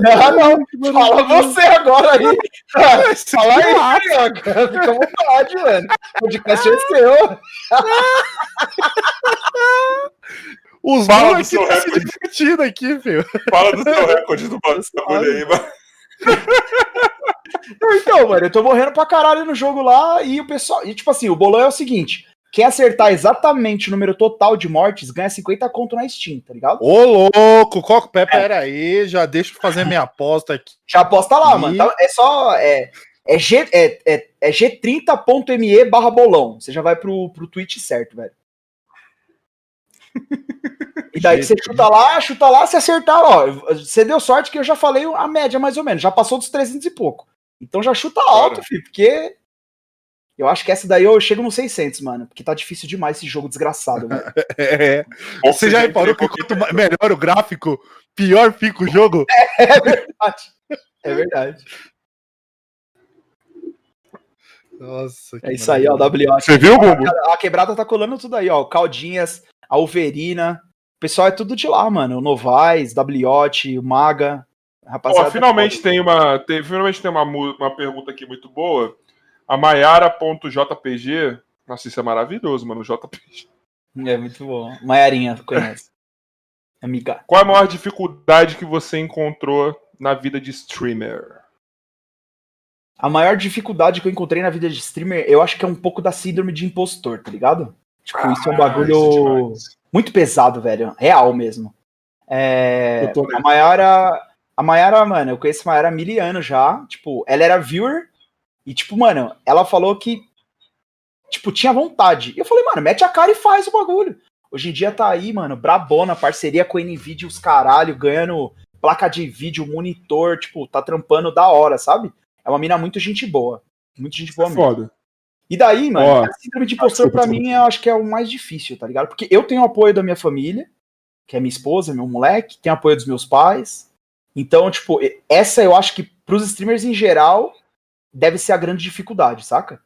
Não, não. Fala você agora aí. Fala aí, Carioca. Fica à vontade, mano. O podcast é seu. Os Fala do aqui seu tá se recorde. divertindo aqui, filho. Fala do seu recorde do bagulho aí, mano. Então, mano, eu tô morrendo pra caralho no jogo lá e o pessoal. E tipo assim, o bolão é o seguinte: quem acertar exatamente o número total de mortes ganha 50 conto na Steam, tá ligado? Ô, louco, Coco Pé, pera aí, já deixa eu fazer minha aposta aqui. Já aposta lá, E- mano. Tá- É só. É, é, G, é, é, é g30.me barra bolão. Você já vai pro, pro tweet certo, velho. E daí você chuta lá, chuta lá, se acertar, ó. Você deu sorte que eu já falei a média, mais ou menos. Já passou dos 300 e pouco. Então já chuta alto, Cara. filho, porque. Eu acho que essa daí eu chego nos 600, mano. Porque tá difícil demais esse jogo desgraçado, velho. É. Você já reparou que quanto ma- melhor o gráfico, pior fica o jogo? É verdade. É verdade. Nossa, que É isso aí, ó. maravilha. WO. Você viu, Bumbo? A quebrada tá colando tudo aí, ó. Caldinhas, a Alverina. O pessoal é tudo de lá, mano. O Novaes, Wiote, o Maga. Rapaziada. Ó, finalmente tem uma, tem, finalmente tem uma, uma pergunta aqui muito boa. A Maiara.jpg. Nossa, isso é maravilhoso, mano. JPG. É muito bom. Maiarinha, conhece. Amiga. Qual a maior dificuldade que você encontrou na vida de streamer? A maior dificuldade que eu encontrei na vida de streamer, eu acho que é um pouco da síndrome de impostor, tá ligado? Tipo, isso é um Ah, bagulho é muito pesado, velho. Real mesmo. É, Eu tô a. Mayara. A Mayara, mano, eu conheço a Mayara há mil anos já. Tipo, ela era viewer e, tipo, mano, ela falou que, tipo, tinha vontade. E eu falei, mano, mete a cara e faz o bagulho. Hoje em dia tá aí, mano, brabona, parceria com a NVIDIA, os caralho, ganhando placa de vídeo, monitor, tipo, tá trampando da hora, sabe? É uma mina muito gente boa. Muito gente boa mesmo. Foda. E daí, mano, Ó, a síndrome de impostor pra desculpa. mim eu acho que é o mais difícil, tá ligado? Porque eu tenho o apoio da minha família, que é minha esposa, meu moleque, tem apoio dos meus pais. Então, tipo, essa eu acho que pros streamers em geral deve ser a grande dificuldade, saca?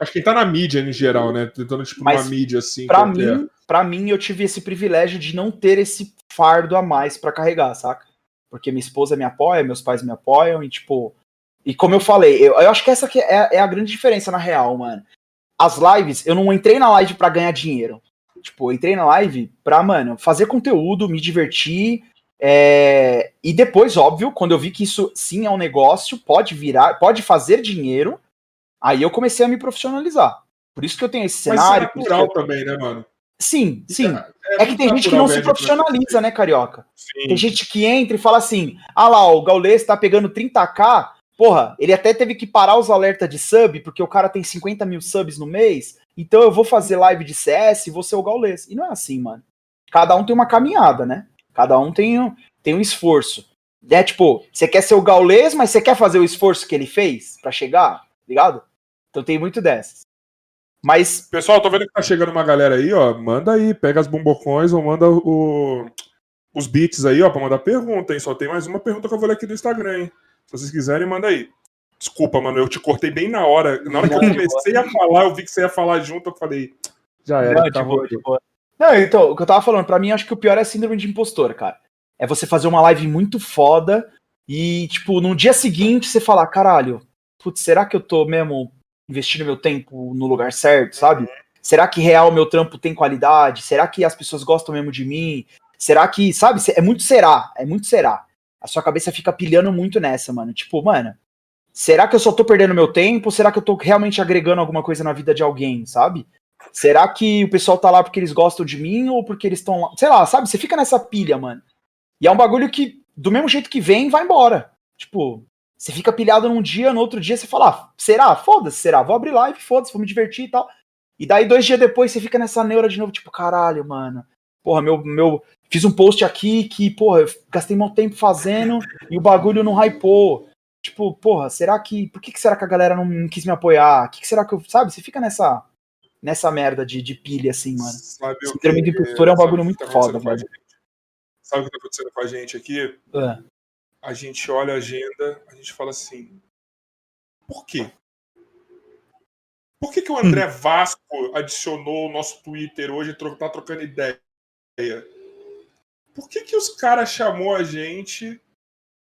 Acho que tá na mídia em geral, né? Tentando, tipo, Mas uma mídia assim. Pra qualquer. mim, para mim eu tive esse privilégio de não ter esse fardo a mais pra carregar, saca? Porque minha esposa me apoia, meus pais me apoiam e tipo, e como eu falei, eu, eu acho que essa que é, é a grande diferença na real, mano. As lives, eu não entrei na live pra ganhar dinheiro. Tipo, eu entrei na live pra, mano, fazer conteúdo, me divertir. é, E depois, óbvio, quando eu vi que isso sim é um negócio, pode virar, pode fazer dinheiro, aí eu comecei a me profissionalizar. Por isso que eu tenho esse Mas isso é cenário. isso que natural eu- também, né, mano? Sim, sim. É, É que tem gente que não se profissionaliza, né, Carioca? Sim. Tem gente que entra e fala assim: ah lá, o Gaules tá pegando 30k. Porra, ele até teve que parar os alertas de sub, porque o cara tem 50 mil subs no mês. Então eu vou fazer live de CS e vou ser o Gaules. E não é assim, mano. Cada um tem uma caminhada, né? Cada um tem um, tem um esforço. É tipo, você quer ser o Gaules, mas você quer fazer o esforço que ele fez pra chegar, ligado? Então tem muito dessas. Mas Pessoal, tô vendo que tá chegando uma galera aí, ó. Manda aí, pega as bombocões ou manda o- os beats aí, ó, pra mandar pergunta, hein? Só tem mais uma pergunta que eu vou ler aqui do Instagram, hein? Se vocês quiserem, manda aí. Desculpa, mano, eu te cortei bem na hora. Na hora que eu comecei a falar, eu vi que você ia falar junto, eu falei, já era. Não, tá de boa, bom. de boa. Não, então, o que eu tava falando, pra mim, acho que o pior é a síndrome de impostor, cara. É você fazer uma live muito foda e, tipo, no dia seguinte você falar, caralho, putz, será que eu tô mesmo investindo meu tempo no lugar certo, sabe? Será que real meu trampo tem qualidade? Será que as pessoas gostam mesmo de mim? Será que, sabe, é muito será, é muito será. A sua cabeça fica pilhando muito nessa, mano. Tipo, mano, será que eu só tô perdendo meu tempo? Será que eu tô realmente agregando alguma coisa na vida de alguém, sabe? Será que o pessoal tá lá porque eles gostam de mim ou porque eles estão lá? Sei lá, sabe? Você fica nessa pilha, mano. E é um bagulho que, do mesmo jeito que vem, vai embora. Tipo, Você fica pilhado num dia, no outro dia você fala, ah, será? Foda-se, será? Vou abrir live, foda-se, vou me divertir e tal. E daí dois dias depois você fica nessa neura de novo, tipo, caralho, mano. Porra, meu, meu. Fiz um post aqui que, porra, eu gastei muito tempo fazendo e o bagulho não hypou. Tipo, porra, será que. Por que, que será que a galera não, quis me apoiar? O que, que será que eu. Sabe? Você fica nessa. Nessa merda de, de pilha, assim, mano. Sabe o que- do impostor é um bagulho muito tá foda, velho. Sabe o que tá acontecendo com a gente aqui? É. A gente olha a agenda, a gente fala assim. Por quê? Por que, que o André Vasco adicionou o nosso Twitter hoje e tá trocando ideia? Por que, que os caras chamou a gente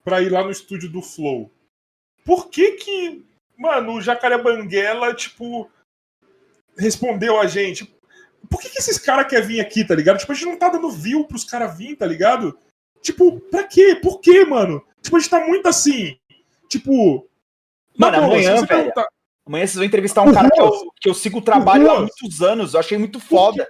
pra ir lá no estúdio do Flow? Por que que, mano, o Jacaré Banguela, tipo, respondeu a gente? Por que, que esses caras querem vir aqui, tá ligado? Tipo, a gente não tá dando view pros caras virem, tá ligado? Tipo, pra quê? Por quê, mano? Tipo, a gente tá muito assim. Tipo. Mano, boa, amanhã, velho, perguntar- Amanhã vocês vão entrevistar um cara que eu, que eu sigo o trabalho há Ruas. muitos anos. Eu achei muito foda.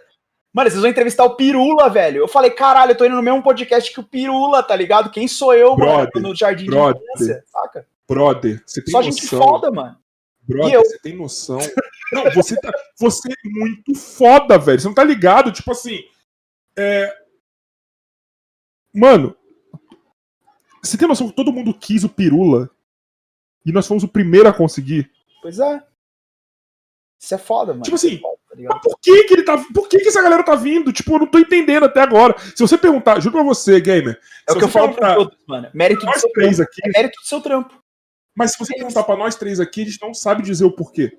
Mano, vocês vão entrevistar o Pirula, velho. Eu falei, caralho, eu tô indo no mesmo podcast que o Pirula, tá ligado? Quem sou eu, Brother, mano, no Jardim brother. de Infância, saca? Brother, você tem Só gente noção. foda, mano. Brother, você tem noção. Não, você, tá, você é muito foda, velho. Você não tá ligado? Tipo assim. É... Mano, você tem noção que todo mundo quis o Pirula? E nós fomos o primeiro a conseguir? Pois é. Isso é foda, mano. Tipo assim, tá por que que ele tá. Por que que essa galera tá vindo? Tipo, eu não tô entendendo até agora. Se você perguntar, juro pra você, gamer. É o que eu falo pra todos, mano. Mérito do nós seu três trampo. aqui, É mérito do seu trampo. mas se você perguntar pra nós três aqui, a gente não sabe dizer o porquê.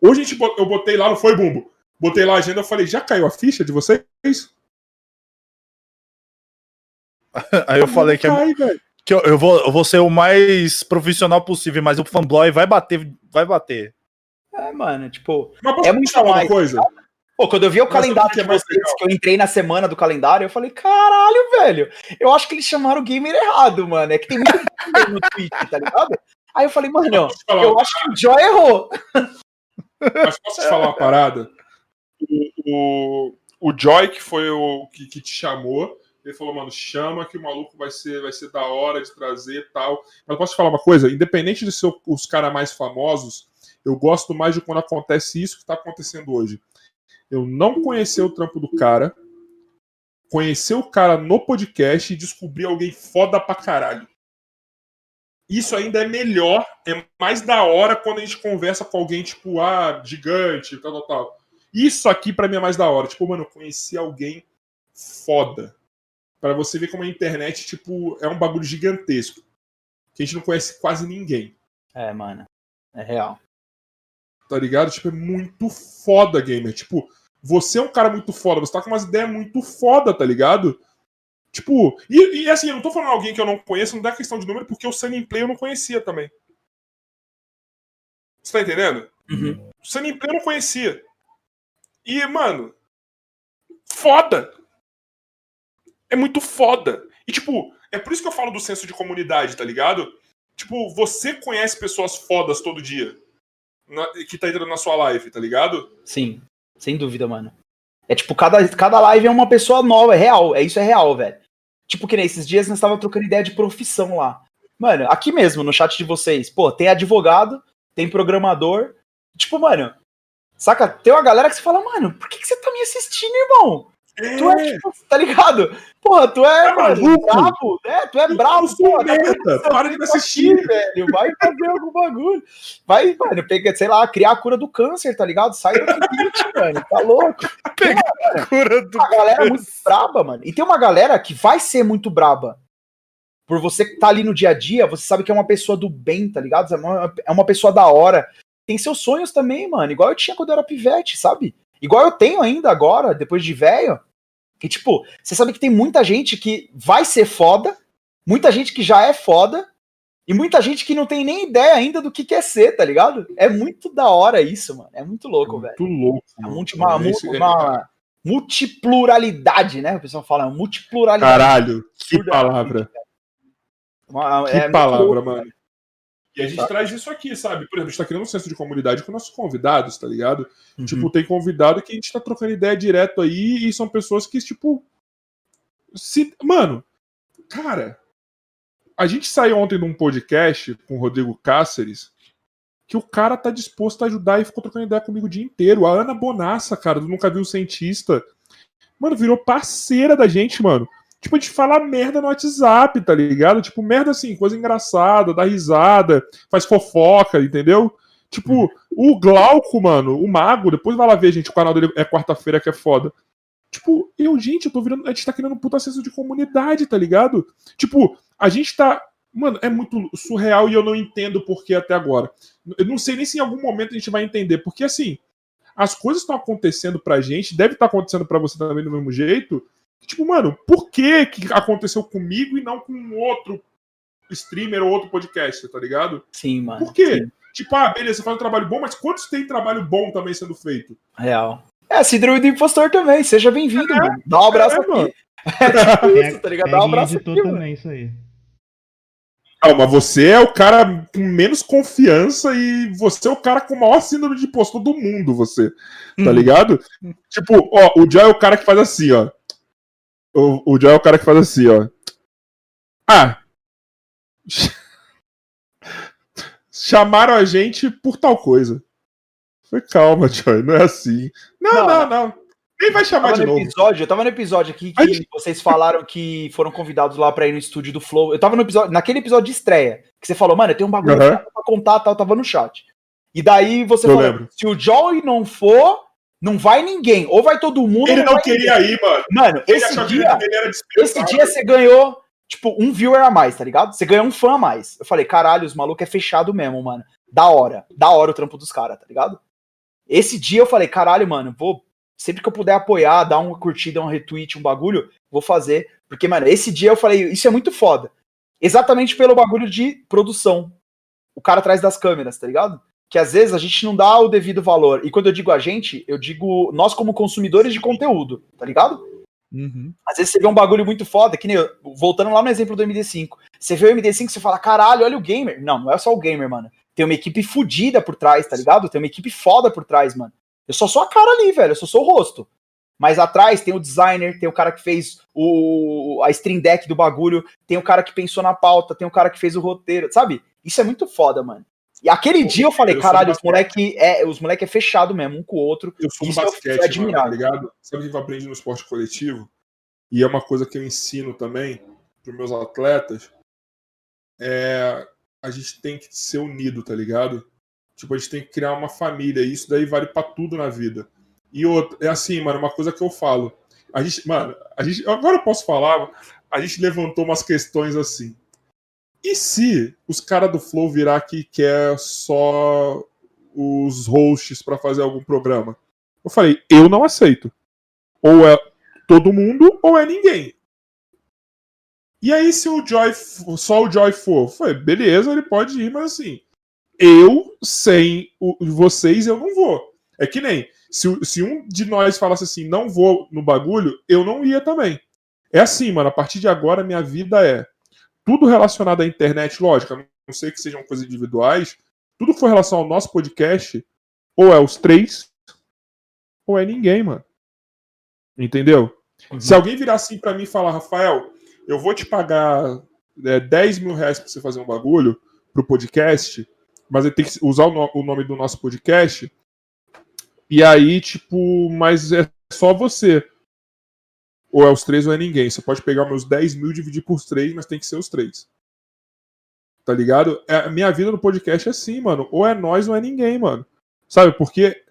Hoje a gente, eu botei lá, não foi bumbo. Botei lá a agenda, eu falei, já caiu a ficha de vocês? Aí eu falei que, é- Cai, velho. que eu, eu vou, eu vou ser o mais profissional possível, mas o fanboy vai bater, vai bater. É, mano, tipo. Mas posso É muito falar uma mais, coisa? Pô, quando eu vi o Mas calendário é de vocês, legal? que eu entrei na semana do calendário, eu falei, caralho, velho, eu acho que eles chamaram o gamer errado, mano. É que tem muito gamer no Twitch, tá ligado? Aí eu falei, mano, falar eu acho que o Joy errou. Mas posso te falar uma parada? O, o, o Joy, que foi o que, que te chamou, ele falou, mano, chama que o maluco vai ser, vai ser da hora de trazer e tal. Mas posso te falar uma coisa? Independente de ser os caras mais famosos, eu gosto mais de quando acontece isso que tá acontecendo hoje. Eu não conhecer o trampo do cara, conhecer o cara no podcast e descobrir alguém foda pra caralho. Isso ainda é melhor, é mais da hora quando a gente conversa com alguém, tipo, ah, gigante, tal, tal, tal. Isso aqui pra mim é mais da hora. Tipo, mano, eu conheci alguém foda. Pra você ver como a internet, tipo, é um bagulho gigantesco. Que a gente não conhece quase ninguém. É, mano, é real. Tá ligado? Tipo, é muito foda, gamer. Tipo, você é um cara muito foda, você tá com umas ideias muito foda, tá ligado? Tipo, e, e assim, eu não tô falando alguém que eu não conheço, não dá questão de número, porque o Sunny Play eu não conhecia também. Você tá entendendo? Uhum. O Sunny Play eu não conhecia. E, mano, foda. É muito foda. E, tipo, é por isso que eu falo do senso de comunidade, tá ligado? Tipo, você conhece pessoas fodas todo dia na- que tá entrando na sua live, tá ligado? Sim, sem dúvida, mano. É tipo, cada, cada live é uma pessoa nova, é real, é isso é real, velho. Tipo, que nesses dias nós tava trocando ideia de profissão lá. Mano, aqui mesmo, no chat de vocês, pô, tem advogado, tem programador. Tipo, mano, saca? Tem uma galera que você fala, mano, por que, que você tá me assistindo, irmão? Tu é, tipo, tá ligado? Porra, tu é, É mano, maluco. brabo, né? Tu é brabo, porra, tá para de assistir. velho. Vai fazer algum bagulho. Vai, mano, pega, sei lá, criar a cura do câncer, tá ligado? Sai do Twitch, mano. Tá louco. Cura do... Uma galera muito braba, mano. E tem uma galera que vai ser muito braba. Por você que tá ali no dia a dia, você sabe que é uma pessoa do bem, tá ligado? É uma, é uma pessoa da hora. Tem seus sonhos também, mano. Igual eu tinha quando eu era pivete, sabe? Igual eu tenho ainda agora, depois de velho. E, tipo, você sabe que tem muita gente que vai ser foda, muita gente que já é foda, e muita gente que não tem nem ideia ainda do que quer ser, tá ligado? É muito da hora isso, mano. É muito louco, velho. Muito louco. É multi, uma, Esse- uma multipluralidade, né? O pessoal fala, multipluralidade. Caralho, que palavra. Uma- Que é muito palavra, louco, mano. E a gente Tá. traz isso aqui, sabe? Por exemplo, a gente tá criando um senso de comunidade com nossos convidados, tá ligado? Uhum. Tipo, tem convidado que a gente tá trocando ideia direto aí e são pessoas que, tipo. Se... Mano, cara. a gente saiu ontem num podcast com o Rodrigo Cáceres que o cara tá disposto a ajudar e ficou trocando ideia comigo o dia inteiro. A Ana Bonassa, cara, do Nunca Viu Cientista. Mano, virou parceira da gente, mano. Tipo, a gente fala merda no WhatsApp, tá ligado? Tipo, merda assim, coisa engraçada, dá risada, faz fofoca, entendeu? Tipo, o Glauco, mano, o Mago, depois vai lá ver, gente, o canal dele é quarta-feira que é foda. Tipo, eu, gente, eu tô virando. A gente tá criando um puta senso de comunidade, tá ligado? Tipo, a gente tá. Mano, é muito surreal e eu não entendo por que até agora. Eu não sei nem se em algum momento a gente vai entender, porque assim, as coisas estão acontecendo pra gente, deve estar tá acontecendo pra você também do mesmo jeito. Tipo, mano, por que que aconteceu comigo e não com outro streamer ou outro podcast, tá ligado? Sim, mano. Por quê? Sim. Tipo, ah, beleza, você faz um trabalho bom, mas quantos tem trabalho bom também sendo feito? Real. É, síndrome do impostor também, seja bem-vindo, É, mano. Dá um abraço é, aqui. mano. É tipo isso, tá ligado? Dá um abraço aqui, mano. também isso aí. Não, mas você é o cara com menos confiança e você é o cara com o maior síndrome de impostor do mundo, você. Tá Hum. ligado? Tipo, ó, o Joy é o cara que faz assim, ó. O, o Joy é o cara que faz assim, ó. Ah. Chamaram a gente por tal coisa. Foi calma, Joy, não é assim. Não, Não, não, não. Nem vai chamar de no novo. episódio, eu tava no episódio aqui que Ai. vocês falaram que foram convidados lá pra ir no estúdio do Flow. Eu tava no episódio, naquele episódio de estreia, que você falou, mano, eu tenho um bagulho chato pra contar, tal, tava no chat. E daí você Eu falou, lembro. se o Joey não for, não vai ninguém. Ou vai todo mundo. Ele não vai queria ninguém. ir, mano. Mano, Ele esse dia, esse dia você ganhou, tipo, um viewer a mais, tá ligado? Você ganhou um fã a mais. Eu falei, caralho, os malucos é fechado mesmo, mano. Da hora. Da hora o trampo dos caras, tá ligado? Esse dia eu falei, caralho, mano, vou. Sempre que eu puder apoiar, dar uma curtida, um retweet, um bagulho, vou fazer. Porque, mano, esse dia eu falei, isso é muito foda. Exatamente pelo bagulho de produção. O cara atrás das câmeras, tá ligado? Que às vezes a gente não dá o devido valor. E quando eu digo a gente, eu digo nós como consumidores de conteúdo, tá ligado? Às vezes você vê um bagulho muito foda, que nem eu, voltando lá no exemplo do MD5. Você vê o MD5 e você fala, caralho, olha o gamer. Não, não é só o gamer, mano. Tem uma equipe fodida por trás, tá ligado? Tem uma equipe foda por trás, mano. Eu só sou a cara ali, velho. Eu só sou o rosto. Mas atrás tem o designer, tem o cara que fez o, a stream deck do bagulho, tem o cara que pensou na pauta, tem o cara que fez o roteiro, sabe? Isso é muito foda, mano. E aquele dia eu falei, eu caralho, os moleque é, os moleque é fechado mesmo, um com o outro. Eu Isso é basquete, mano, tá ligado? Sabe o que eu aprendi no esporte coletivo? E é uma coisa que eu ensino também para meus atletas. É, a gente tem que ser unido, tá ligado? Tipo, a gente tem que criar uma família. E isso daí vale pra tudo na vida. E outra, é assim, mano, uma coisa que eu falo. A gente, mano, a gente, agora eu posso falar, a gente levantou umas questões assim. E se os caras do Flow virar que quer só os hosts pra fazer algum programa? Eu falei, eu não aceito. Ou é todo mundo, ou é ninguém. E aí, se o Joy, só o Joy for, foi, beleza, ele pode ir, mas assim, eu, sem o- vocês, eu não vou. É que nem, se, se um de nós falasse assim, não vou no bagulho, eu não ia também. É assim, mano, a partir de agora, minha vida é tudo relacionado à internet, lógico, a não sei que sejam coisas individuais, tudo que for relação ao nosso podcast, ou é os três, ou é ninguém, mano. Entendeu? Se alguém virar assim pra mim e falar, Rafael, eu vou te pagar é, 10 mil reais pra você fazer um bagulho pro podcast, mas ele tem que usar o, no- o nome do nosso podcast, e aí, tipo, mas é só você. Ou é os três ou é ninguém. Você pode pegar meus 10 mil dividir por três, mas tem que ser os três. Tá ligado? É, a minha vida no podcast é assim, mano. Ou é nós ou é ninguém, mano. Sabe? Porque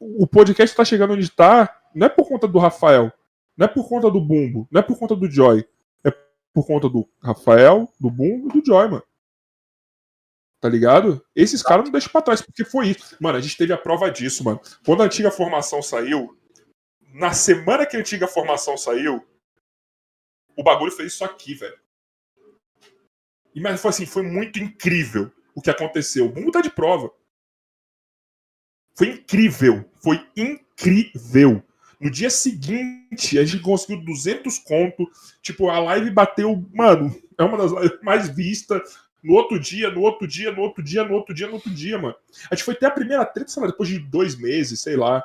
o podcast tá chegando onde tá, não é por conta do Rafael, não é por conta do Bumbo, não é por conta do Joy. É por conta do Rafael, do Bumbo e do Joy, mano. Tá ligado? Esses caras não deixam pra trás, porque foi isso. Mano, a gente teve a prova disso, mano. Quando a antiga formação saiu, na semana que a antiga formação saiu, o bagulho fez isso aqui, velho. E mas foi assim, foi muito incrível o que aconteceu. O Bumbo tá de prova. Foi incrível. Foi incrível. No dia seguinte, a gente conseguiu 200 conto. Tipo, a live bateu. Mano, é uma das lives mais vistas. No outro dia, no outro dia, no outro dia, no outro dia, no outro dia, mano. A gente foi até a primeira treta, sei lá, depois de dois meses, sei lá.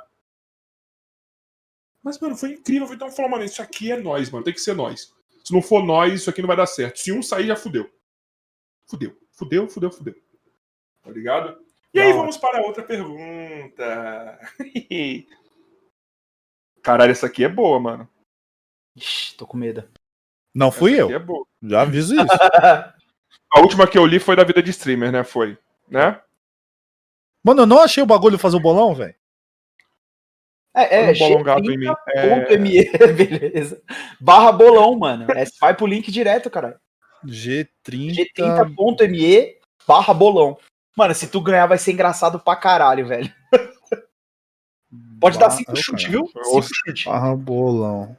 Mas, mano, foi incrível. Então, falou, mano, isso aqui é nós, mano. Tem que ser nós. Se não for nós, isso aqui não vai dar certo. Se um sair, já fudeu. fudeu. Fudeu, fudeu, fudeu. Tá ligado? E aí vamos para outra pergunta. Caralho, essa aqui é boa, mano. Ixi, tô com medo. Não fui essa eu. aqui É boa. Já aviso isso. A última que eu li foi da vida de streamer, né? Foi. Né? Mano, eu não achei o bagulho fazer o bolão, velho. É, é, gato em mim. G30.me, beleza. Barra bolão, mano. É, vai pro link direto, cara. G30. G30.me barra bolão. Mano, se tu ganhar vai ser engraçado pra caralho, velho. Pode dar cinco Barra- chutes, viu? Cinco chutes. Barra bolão.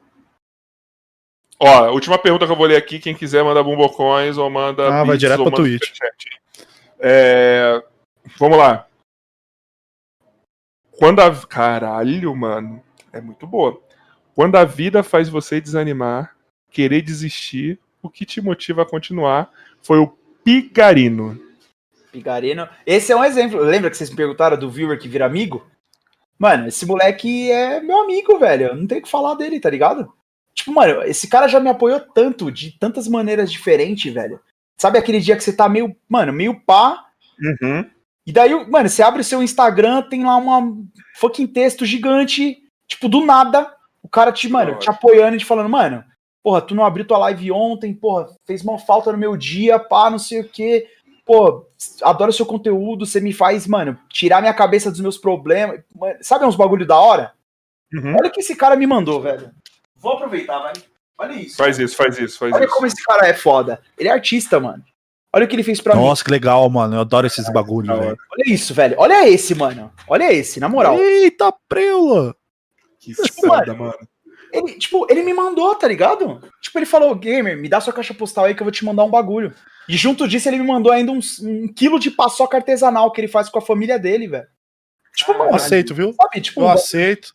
Ó, última pergunta que eu vou ler aqui, quem quiser manda bombocões ou manda. Ah, vai direto pra manda Twitch. É, Vamos lá. Quando a. Caralho, mano. É muito boa. Quando a vida faz você desanimar, querer desistir, o que te motiva a continuar foi o Pigarino. Pigarino. Esse é um exemplo. Lembra que vocês me perguntaram do viewer que vira amigo? Mano, esse moleque é meu amigo, velho. Eu não tenho o que falar dele, tá ligado? Tipo, mano, esse cara já me apoiou tanto, de tantas maneiras diferentes, velho. Sabe aquele dia que você tá meio, mano, meio pá, E daí, mano, você abre o seu Instagram, tem lá uma fucking texto gigante, tipo, do nada, o cara te, mano, te apoiando e te falando, mano, porra, tu não abriu tua live ontem, porra, fez mal falta no meu dia, pá, não sei o quê. Pô, adoro seu conteúdo, você me faz, mano, tirar minha cabeça dos meus problemas. Mano, sabe uns bagulho da hora? Uhum. Olha o que esse cara me mandou, velho. Vou aproveitar, vai. Olha isso. Faz isso, faz isso, faz Olha isso. como esse cara é foda. Ele é artista, mano. Olha o que ele fez pra mim. Nossa, que legal, mano. Eu adoro esses bagulho, velho. Olha isso, velho. Olha esse, mano. Olha esse, na moral. Eita, preula! Que Tipo, foda, mano. Ele, tipo, ele me mandou, tá ligado? Tipo, ele falou, gamer, me dá sua caixa postal aí que eu vou te mandar um bagulho. E junto disso, ele me mandou ainda um, um quilo de paçoca artesanal que ele faz com a família dele, velho. Tipo, Eu mano, aceito, viu? sabe? Tipo, Eu aceito.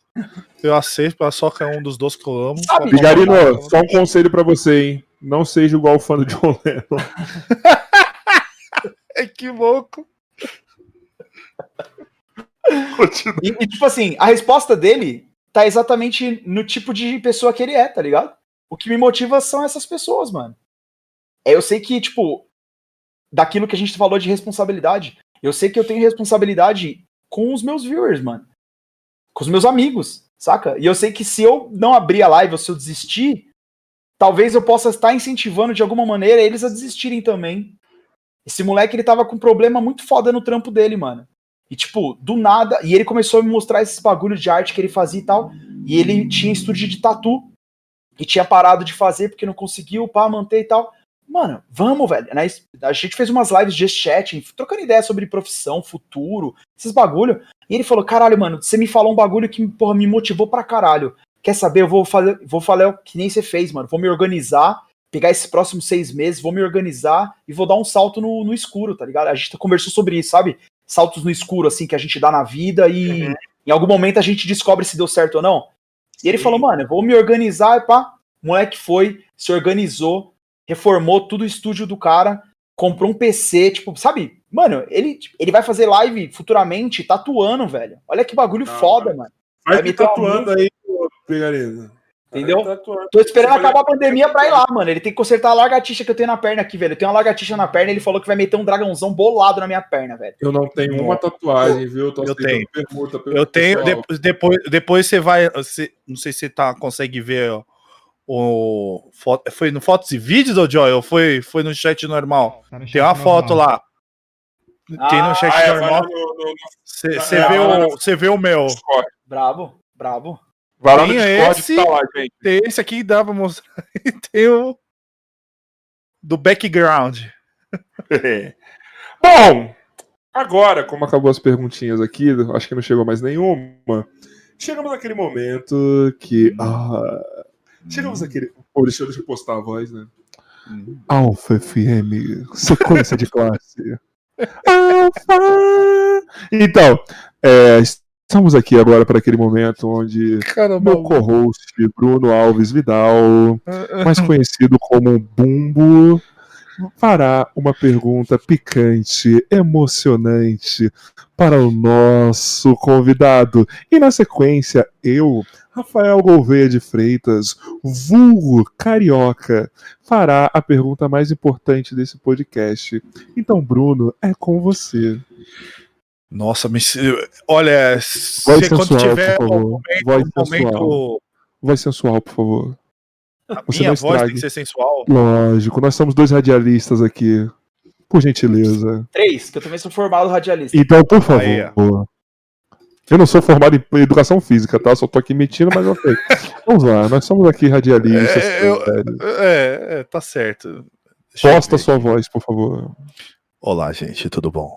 Eu aceito, paçoca é um dos doces que eu amo. Sabe, Pigarino, só um conselho pra você, hein? Não seja igual o fã do John Lennon. É que louco. E, e, tipo assim, a resposta dele tá exatamente no tipo de pessoa que ele é, tá ligado? O que me motiva são essas pessoas, mano. É, eu sei que, tipo, daquilo que a gente falou de responsabilidade, eu sei que eu tenho responsabilidade com os meus viewers, mano. Com os meus amigos, saca? E eu sei que se eu não abrir a live ou se eu desistir, talvez eu possa estar incentivando de alguma maneira eles a desistirem também. Esse moleque, ele tava com um problema muito foda no trampo dele, mano. E, tipo, do nada. E ele começou a me mostrar esses bagulhos de arte que ele fazia e tal. E ele tinha estúdio de tatu. E tinha parado de fazer porque não conseguiu, pá, manter e tal. Mano, vamos, velho. Né? A gente fez umas lives de chat, trocando ideia sobre profissão, futuro, esses bagulho. E ele falou: caralho, mano, você me falou um bagulho que, porra, me motivou pra caralho. Quer saber? Eu vou fazer, vou falar o que nem você fez, mano. Vou me organizar, pegar esses próximos seis meses, vou me organizar e vou dar um salto no, no escuro, tá ligado? A gente conversou sobre isso, sabe? Saltos no escuro, assim, que a gente dá na vida e Uhum. em algum momento a gente descobre se deu certo ou não. E ele falou, mano, eu vou me organizar e pá. O moleque foi, se organizou, reformou tudo o estúdio do cara, comprou um PC, tipo, sabe? Mano, ele, ele vai fazer live futuramente tatuando, velho. Olha que bagulho foda, mano. Vai Vai me tatuando aí, ô, Pigarino. Entendeu? Vai tatuando. Tô esperando Você vai- acabar a pandemia pra ir lá, mano. Ele tem que consertar a largatixa que eu tenho na perna aqui, velho. Eu tenho uma largatixa na perna e ele falou que vai meter um dragãozão bolado na minha perna, velho. Eu não tenho uma tatuagem, viu? Tô Eu aceitando tenho. Eu tenho. Depois, depois, depois você vai. Você, não sei se você tá, consegue ver ó, o. foto- Foi no Fotos e Vídeos, ô Joy? Ou foi, foi no chat normal? Tá no Tem chat uma foto normal. lá. Tem no chat Ah, é, normal. Você é, vê, o, você vê o meu. Brabo, brabo. Vai lá no Tem Discord esse- que tá lá, gente. Tem esse aqui dá pra mostrar. E tem o. Do background. Bom, agora, como acabou as perguntinhas aqui, acho que não chegou mais nenhuma. Chegamos naquele momento que. Ah, chegamos naquele. Pô, deixa, deixa eu postar a voz, né? Alfa FM, sequência de classe. Alfa! Então, é, estamos aqui agora para aquele momento onde meu co-host Bruno Alves Vidal, mais conhecido como Bumbo, fará uma pergunta picante, emocionante para o nosso convidado. E na sequência, eu, Rafael Gouveia de Freitas, vulgo carioca, fará a pergunta mais importante desse podcast. Então, Bruno, é com você. Nossa, me... olha, Voz se quando sensual, tiver por um favor. momento, Voz um momento Voz sensual, por favor. a Você minha voz tem estrague. que ser sensual. Lógico, nós somos dois radialistas aqui. Por gentileza. Três, que eu também sou formado radialista. Então, por favor. Aí, eu não sou formado em educação física, tá? Só tô aqui mentindo, mas ok. Vamos lá, nós somos aqui radialistas. É, eu-. É, é, tá certo. Deixa Posta sua voz, por favor. Olá, gente, tudo bom?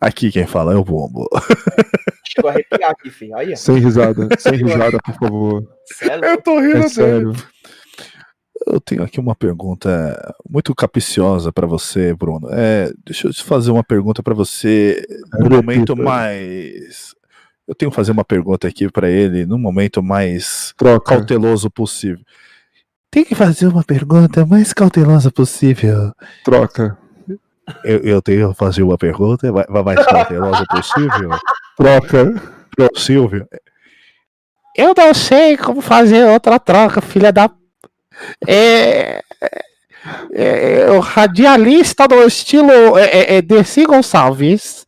Aqui quem fala é o Bombo. Chegou a arrepiar aqui, filho. Sem risada, sem risada, por favor. Sério? tô É sério. Eu tenho aqui uma pergunta muito capiciosa pra você, Bruno. É, deixa eu te fazer uma pergunta pra você no Repita. momento mais. Eu tenho que fazer uma pergunta aqui pra ele no momento mais Troca. cauteloso possível. Tem que fazer uma pergunta mais cautelosa possível. Troca. Eu, eu tenho que fazer uma pergunta mais, mais cautelosa possível. Troca. Pro Silvio. Eu não sei como fazer outra troca, filha da. É. é, o radialista do estilo é, é, é Dercy Gonçalves.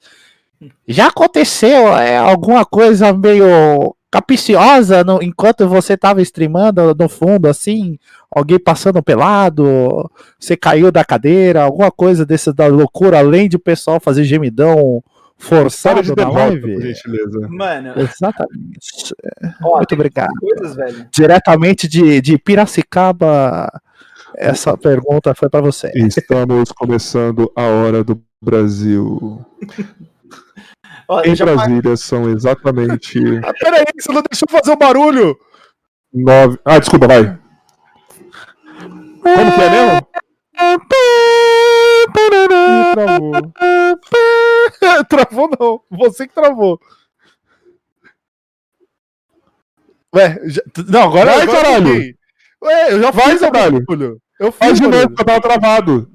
Já aconteceu é, alguma coisa meio capiciosa no- enquanto você tava streamando no fundo, assim? Alguém passando pelado? Você caiu da cadeira? Alguma coisa dessa da loucura, além de o pessoal fazer gemidão forçado de na derrota, live? por gentileza. Mano, Exatamente. ó, Muito obrigado. coisas, velho. diretamente de, de Piracicaba. Essa pergunta foi para você. Estamos começando a hora do Brasil. Ó, Em Brasília são exatamente Ah, peraí, você não deixou fazer o barulho! nove. Ah, desculpa, vai. Como que é mesmo? Ih, travou. travou não, você que travou. Ué, já- não, agora, Vai, agora eu caralho. fiquei. Ué, eu já Vai, fiz caralho. barulho. Eu fiz Faz de novo, barulho. que eu tava travado.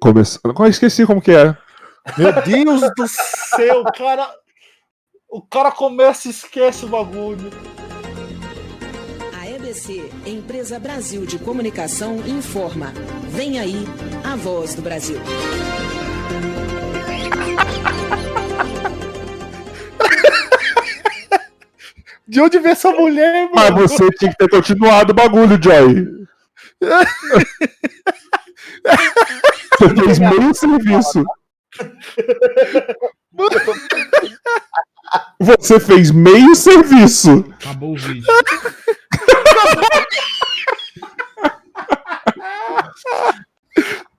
Começando. Ah, Esqueci como que é. Meu Deus do céu, cara. O cara começa e esquece o bagulho. A EBC, Empresa Brasil de Comunicação, informa. Vem aí a voz do Brasil. De onde vem essa mulher, Mas mano? você tinha que ter continuado o bagulho, Joy. Você fez meio serviço. Você fez meio serviço. Acabou o vídeo.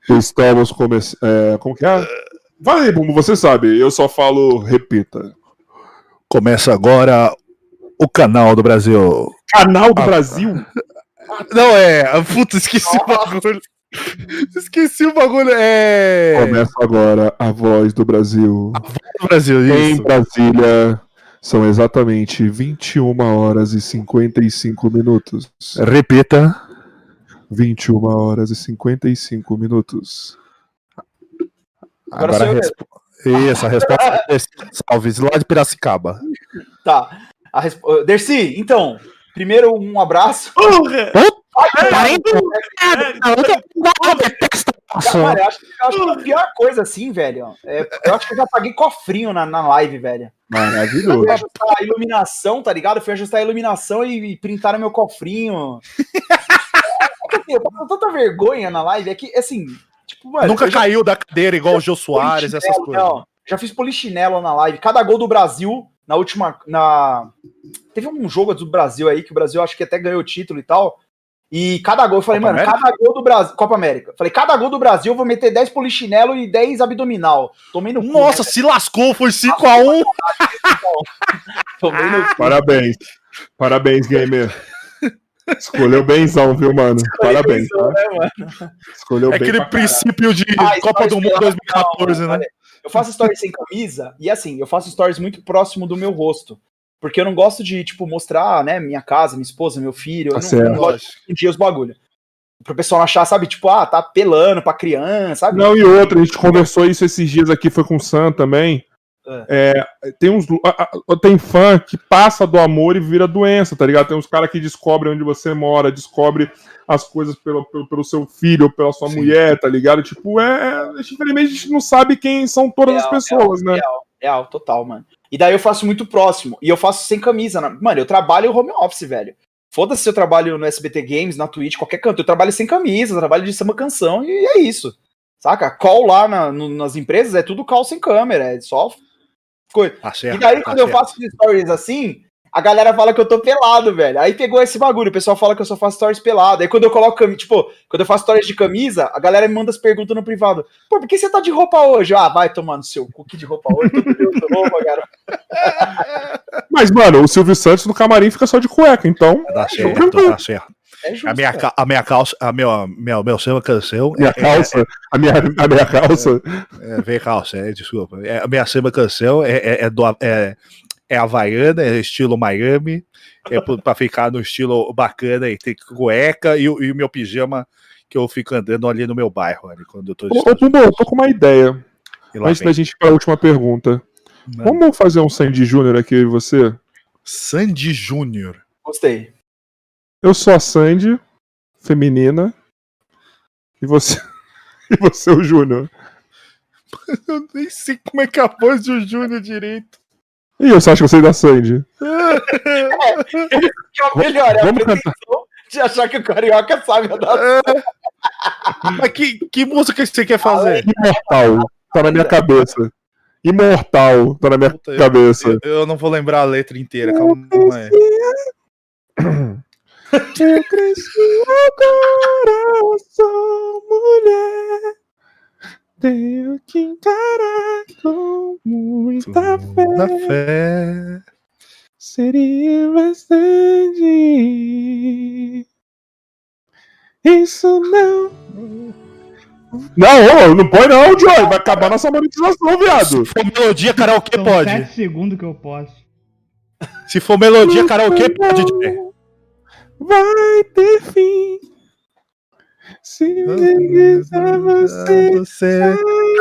Estamos começando. É, como que é? Vai aí, Bumbo, você sabe. Eu só falo, repita. Começa agora o canal do Brasil. Canal do Brasil? Não, é. Puta, esqueci o bagulho. Esqueci o bagulho. É. Começa agora a voz do Brasil. do Brasil, Em isso. Brasília, são exatamente 21 horas e 55 minutos. Repita. 21 horas e 55 minutos. Agora Agora a resposta. Isso, a resposta é Salves, lá de Piracicaba. Tá. A resp... Dercy, então, primeiro um abraço. Parei Cara, eu acho, que- eu acho que a pior coisa assim, velho. é- eu acho que eu já paguei cofrinho na, na live, velho. Eu Maravilhoso. fui ajustar a iluminação, tá ligado? Eu fui ajustar a iluminação e, e printaram meu cofrinho. É assim, eu passo tanta vergonha na live, é que, assim, tipo, mano. Nunca já caiu da cadeira igual o Jô Soares, essas coisas. não. já fiz polichinelo na live. Cada gol do Brasil, na última. Na... Teve um jogo do Brasil aí, que o Brasil acho que até ganhou o título e tal. E cada gol, eu falei, Copa mano, América? cada gol do Brasil. Copa América. Falei, cada gol do Brasil eu vou meter 10 polichinelo e 10 abdominal. Tomei no cu, Nossa, né? se lascou, foi 5x1. Tomei no cu. Parabéns. Parabéns, gamer. Escolheu benzão, viu, mano? Parabéns. Isso, tá? né, mano? Escolheu É bem aquele princípio de Ah, Copa do Mundo vai 2014, não, né? olha, eu faço stories sem camisa e assim, eu faço stories muito próximo do meu rosto. Porque eu não gosto de, tipo, mostrar, né, minha casa, minha esposa, meu filho. Eu Tá não, não gosto de dia os bagulho. Pro pessoal não achar, sabe, tipo, ah, tá pelando pra criança, sabe? Não, e outra, a gente conversou isso esses dias aqui, foi com o Sam também. É, tem uns. Tem fã que passa do amor e vira doença, tá ligado? Tem uns caras que descobrem onde você mora, descobre as coisas pelo, pelo, pelo seu filho ou pela sua Sim. mulher, tá ligado? Tipo, é. é, Infelizmente a gente não sabe quem são todas as Real, pessoas, né? Real, real, total, mano. E daí eu faço muito próximo. E eu faço sem camisa. na- Mano, eu trabalho home office, velho. Foda-se se eu trabalho no SBT Games, na Twitch, qualquer canto. Eu trabalho sem camisa, eu trabalho de samba canção e é isso. Saca? Call lá na- no- nas empresas é tudo call sem câmera. É só coisa. Tá certo. E daí, tá quando eu certo. faço stories assim, a galera fala que eu tô pelado, velho. Aí pegou esse bagulho, o pessoal fala que eu só faço stories pelado. Aí quando eu coloco camisa, tipo, quando eu faço stories de camisa, a galera me manda as perguntas no privado. Pô, por que você tá de roupa hoje? Ah, vai tomar no seu cu que de roupa hoje. Todo roupa, cara. Mas, mano, o Silvio Santos no camarim fica só de cueca, então. Tá certo, tá certo. É justo. A minha, cara. a minha calça, a meu, meu, meu samba canção. Minha é- calça, a minha, a minha calça. É, é, vem calça, é, desculpa. É, a minha samba canção é, é, é, do, é, é havaiana, é estilo Miami. É pra ficar no estilo bacana e tem cueca e, o- e o meu pijama que eu fico andando ali no meu bairro, ali, quando eu tô Ô, ô Pumbo, eu tô com uma ideia. Antes vem. da gente ir pra última pergunta. Mano, Vamos fazer um Sandy Júnior aqui, eu e você? Sandy Júnior. Gostei. Eu sou a Sandy, feminina. E você. E você, o Júnior. Eu nem sei como é que é a voz do Júnior direito. E eu só acho que eu sei da Sandy. Que é o melhor, é a Vamos pretensão de achar que o carioca sabe a da Mas que, que música que você quer fazer? Imortal. Tá na minha cabeça. Imortal. Tá na minha Puta, eu- cabeça. Eu, eu não vou lembrar a letra inteira, calma aí. Eu cresci agora, sou mulher. Tenho que encarar com muita fé. Fé. Seria bastante. Isso não. Não, não põe não, Joy. Vai acabar nossa monetização, viado. Se for melodia karaokê, São pode. 7 segundos que eu posso. Se for melodia karaokê, pode. DJ. Vai ter fim. Se me quiser você, Você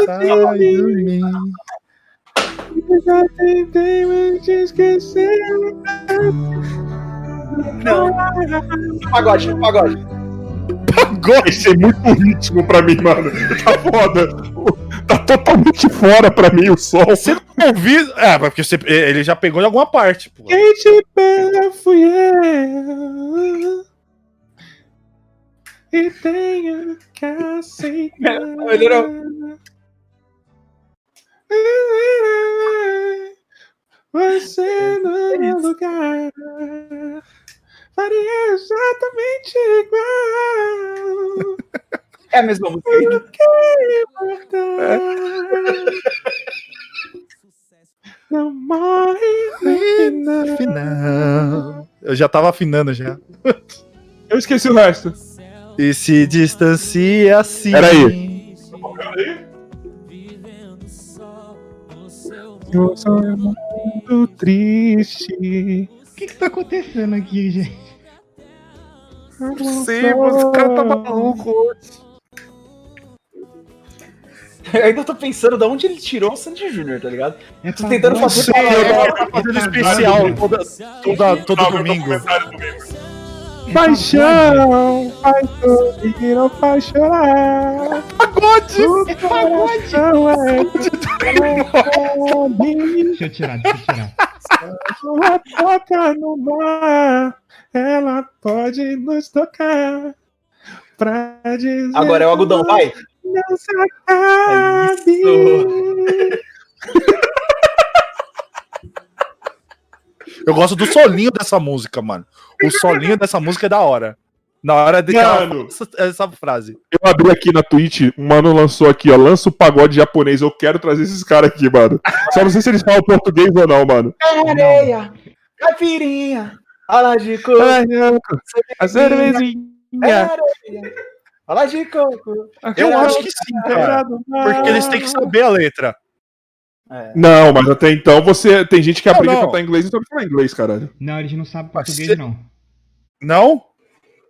saiu de mim. já tentei me te esquecer. Não. Pagode, pagode. Agora isso é muito ritmo pra mim, mano. Tá foda. Tá totalmente fora pra mim o som. Você não ouviu? É, mas porque você, ele já pegou em alguma parte, pô. Quem te pega fui eu. E tenho que aceitar. Melhorou. Você no meu lugar faria exatamente igual. É a mesma música. Eu quero importar. Não morre no. Final. Eu já tava afinando já. Eu esqueci o resto. E se distancia assim. Peraí. Eu sou muito triste. O que que tá acontecendo aqui, gente? Não sei, mas o cara tá maluco hoje. Eu ainda tô pensando de onde ele tirou o Sandy Júnior, tá ligado? É Tô tentando fazer coisa especial toda, toda, todo domingo. É Paixão, faz sorrir ou faz chorar. Pagode! O coração é de Deixa eu tirar, deixa eu tirar. Ela toca no mar, ela pode nos tocar. Pra dizer Agora é o algodão, vai. Não se acabe. Eu gosto do solinho dessa música, mano. O solinho dessa música é da hora. Na hora de ela Mano. essa, essa frase. Eu abri aqui na Twitch, um mano lançou aqui, ó. Lança o pagode japonês. Eu quero trazer esses caras aqui, mano. Só não sei se eles falam português ou não, mano. Areia, caipirinha, ala de coco, A cervezinha. areia, ala de coco. Eu acho que sim, cara. Porque eles têm que saber a letra. É. Não, mas até então você. Tem gente que Não, aprende a não. cantar inglês e não sabe falar inglês, caralho. Não, eles não sabem português, cê- não. Não?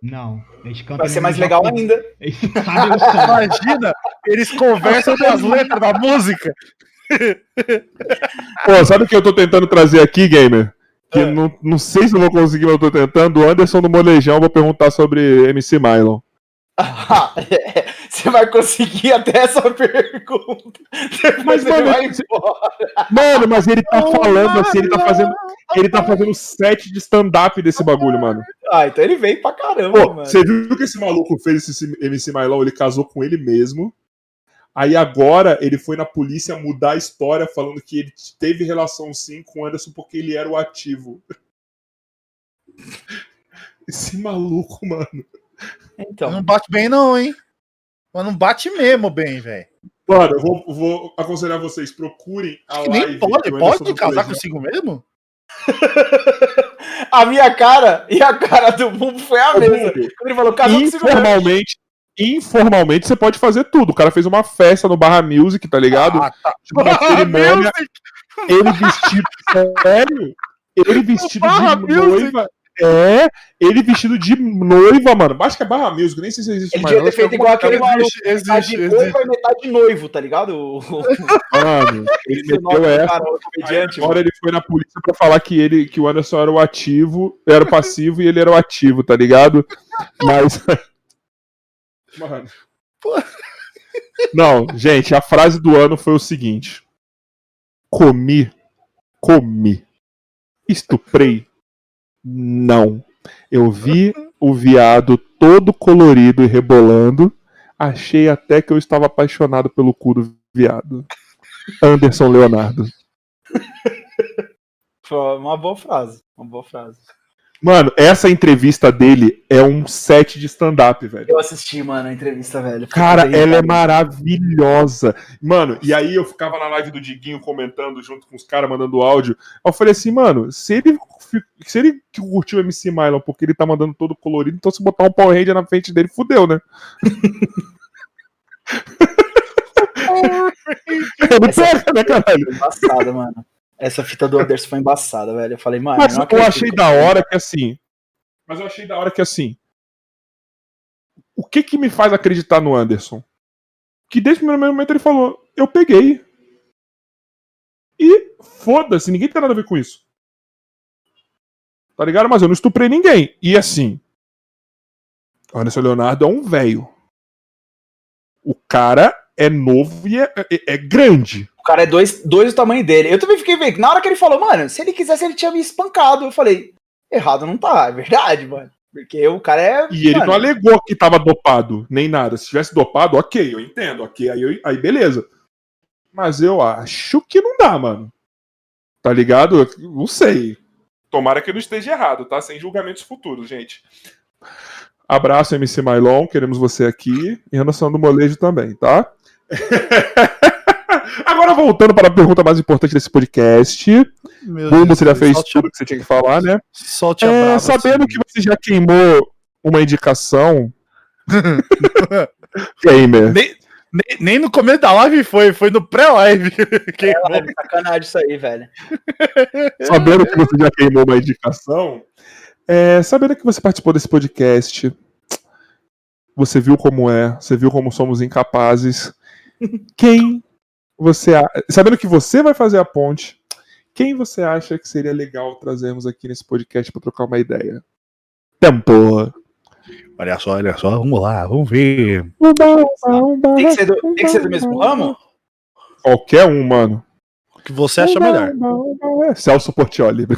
Não. Eles cantam Vai ser no mais Japão. legal ainda. Eles. Imagina, eles conversam das letras da música. Pô, sabe o que eu tô tentando trazer aqui, gamer? Que É. não, não sei se eu vou conseguir, mas eu tô tentando. O Anderson do Molejão, vou perguntar sobre MC Mylon. Ah, é. Você vai conseguir até essa pergunta. Mas, mano, vai embora. Mano, mas ele tá falando assim, ele tá fazendo. Ele tá fazendo set de stand-up desse bagulho, mano. Ah, então ele veio pra caramba, Pô, mano. você viu que esse maluco fez esse MC Mylon? Ele casou com ele mesmo. Aí agora ele foi na polícia mudar a história, falando que ele teve relação sim com o Anderson porque ele era o ativo. Esse maluco, mano. Então, Não bate bem, não, hein? Mas não bate mesmo bem, velho. Mano, eu vou, vou aconselhar vocês, procurem a live. Nem pode, pode casar consigo mesmo? a minha cara e a cara do Bumbo foi a mesma. Quando ele falou, esse Informalmente, informalmente você pode fazer tudo. O cara fez uma festa no Barra Music, tá ligado? Ah, tá. Tipo, uma cerimônia, ele vestido. Sério? Ele vestido Barra de Music? noiva. É, ele vestido de noiva, mano. Acho que é Barra Music, nem sei se existe Ele mais. devia ter acho que feito igual aquele maluco. Metade existe. noiva e metade noivo, tá ligado? É- Mano, ele meteu essa. cara, comediante. agora ele foi na polícia pra falar que ele, que o Anderson era o ativo, era o passivo e ele era o ativo, tá ligado? Mas. Mano. Não, gente, a frase do ano foi o seguinte: Comi, comi. Estuprei? Não. Eu vi o viado todo colorido e rebolando. Achei até que eu estava apaixonado pelo cu do viado. Anderson Leonardo. Foi uma boa frase. Uma boa frase. Mano, essa entrevista dele é um set de stand-up, velho. Eu assisti, mano, a entrevista, velho. Cara, bem, ela é cara. maravilhosa. Mano, e aí eu ficava na live do Diguinho comentando junto com os caras, mandando áudio. Eu falei assim, mano, se ele, se ele curtiu o MC Mylon porque ele tá mandando todo colorido, então se botar um Power Ranger na frente dele, fudeu, né? Ele pega, né, caralho? Foi embaçada, mano. Essa fita do Anderson foi embaçada, velho. Eu falei, mano. Mas não eu acredito achei da hora que assim. Mas eu achei da hora que assim. O que que me faz acreditar no Anderson? Que desde o primeiro momento ele falou: Eu peguei. E foda-se, ninguém tem nada a ver com isso. Tá ligado? Mas eu não estuprei ninguém. E assim. O Anderson Leonardo é um velho. O cara é novo e é, é- é grande. O cara é dois, dois do tamanho dele. Eu também fiquei vendo. Na hora que ele falou, mano, se ele quisesse, ele tinha me espancado. Eu falei, errado não tá, é verdade, mano. Porque o cara é. E ele mano, não alegou que tava dopado, nem nada. Se tivesse dopado, ok, eu entendo, ok, aí, eu- aí beleza. Mas eu acho que não dá, mano. Tá ligado? Eu não sei. Tomara que eu não esteja errado, tá? Sem julgamentos futuros, gente. Abraço, MC Mylon, queremos você aqui. E Anderson do Molejo também, tá? Agora voltando para a pergunta mais importante desse podcast. Meu Deus, você já fez tudo que você tinha que falar, né? Solte a É, brava, sabendo assim. que você já queimou uma indicação. Gamer. Nem, nem, nem no começo da live foi, foi no pré-live. Que- É sacanagem isso aí, velho. Sabendo que você já queimou uma indicação. é, sabendo que você participou desse podcast. Você viu como é. Você viu como somos incapazes. Quem você. Sabendo que você vai fazer a ponte. Quem você acha que seria legal trazermos aqui nesse podcast para trocar uma ideia? Tempo. Olha só, olha só, vamos lá, vamos ver. Tem que ser do, tem que ser do mesmo ramo? Qualquer um, mano. O que você acha melhor? É, Celso Portioli.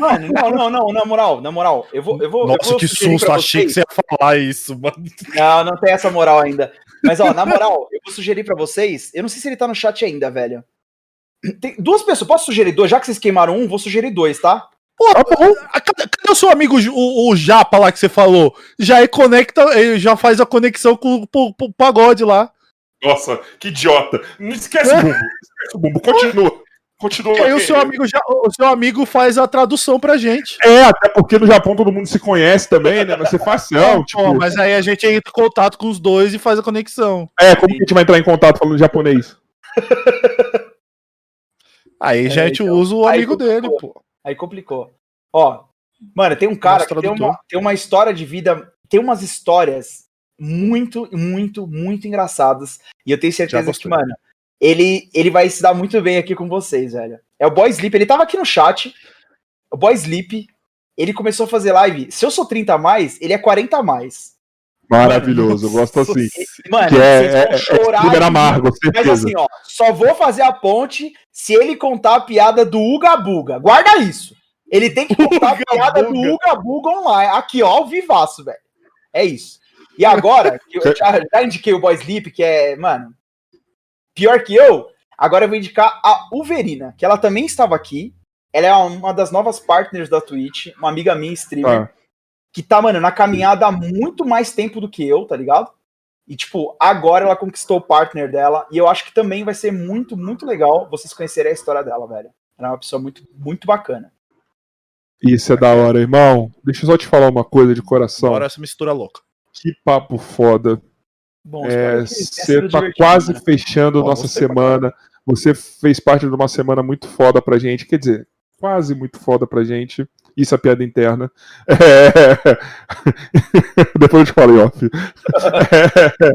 Mano, não, não, não, na moral, na moral. Eu vou. Eu vou eu Nossa, vou que susto, achei que você ia falar isso, mano. Não, não tem essa moral ainda. Mas, ó, na moral, eu vou sugerir pra vocês. Eu não sei se ele tá no chat ainda, velho. Tem duas pessoas. Posso sugerir dois? Já que vocês queimaram um, vou sugerir dois, tá? Pô, cadê, cadê o seu amigo o, o Japa lá que você falou? Já é conecta, ele já faz a conexão com o pagode lá. Nossa, que idiota. Não esquece o bumbo. Esquece o bumbo. Continua. Continua. E aí o seu amigo já, o seu amigo faz a tradução pra gente. É, até porque no Japão todo mundo se conhece também, né? Vai ser facial. tipo, Pô, mas aí a gente entra em contato com os dois e faz a conexão. É, como que a gente vai entrar em contato falando japonês? Aí já a gente então, usa o amigo dele, pô. Aí complicou. Ó, mano, tem um cara Nosso que tem uma, tem uma história de vida, tem umas histórias muito, muito, muito engraçadas. E eu tenho certeza que, mano, ele, ele vai se dar muito bem aqui com vocês, velho. É o Boy Sleep, ele tava aqui no chat. O Boy Sleep, ele começou a fazer live. Se eu sou 30 a mais, ele é 40 a mais. Maravilhoso, eu gosto assim. E, Mano, Que é, vocês é, vão é chorar. de amargo, Mas certeza. assim, ó, só vou fazer a ponte se ele contar a piada do Uga Buga. Guarda isso. Ele tem que contar a piada do Uga Buga online. Aqui, ó, ao vivaço, velho. É isso. E agora, que eu já, já indiquei o Boy Sleep, que é, mano, pior que eu, agora eu vou indicar a Uverina, que ela também estava aqui. Ela é uma das novas partners da Twitch, uma amiga minha, streamer Ah. que tá, mano, na caminhada há muito mais tempo do que eu, tá ligado? E, tipo, agora ela conquistou o partner dela. E eu acho que também vai ser muito, muito legal vocês conhecerem a história dela, velho. Ela é uma pessoa muito, muito bacana. Isso é da hora, irmão. Deixa eu só te falar uma coisa de coração. Bora essa mistura louca. Que papo foda. Bom, É, Você tá divertido, quase né? fechando Bom, nossa você pra semana. Você fez parte de uma semana muito foda pra gente. Quer dizer, quase muito foda pra gente. Isso é piada interna. É... Depois eu te falo, em off. É...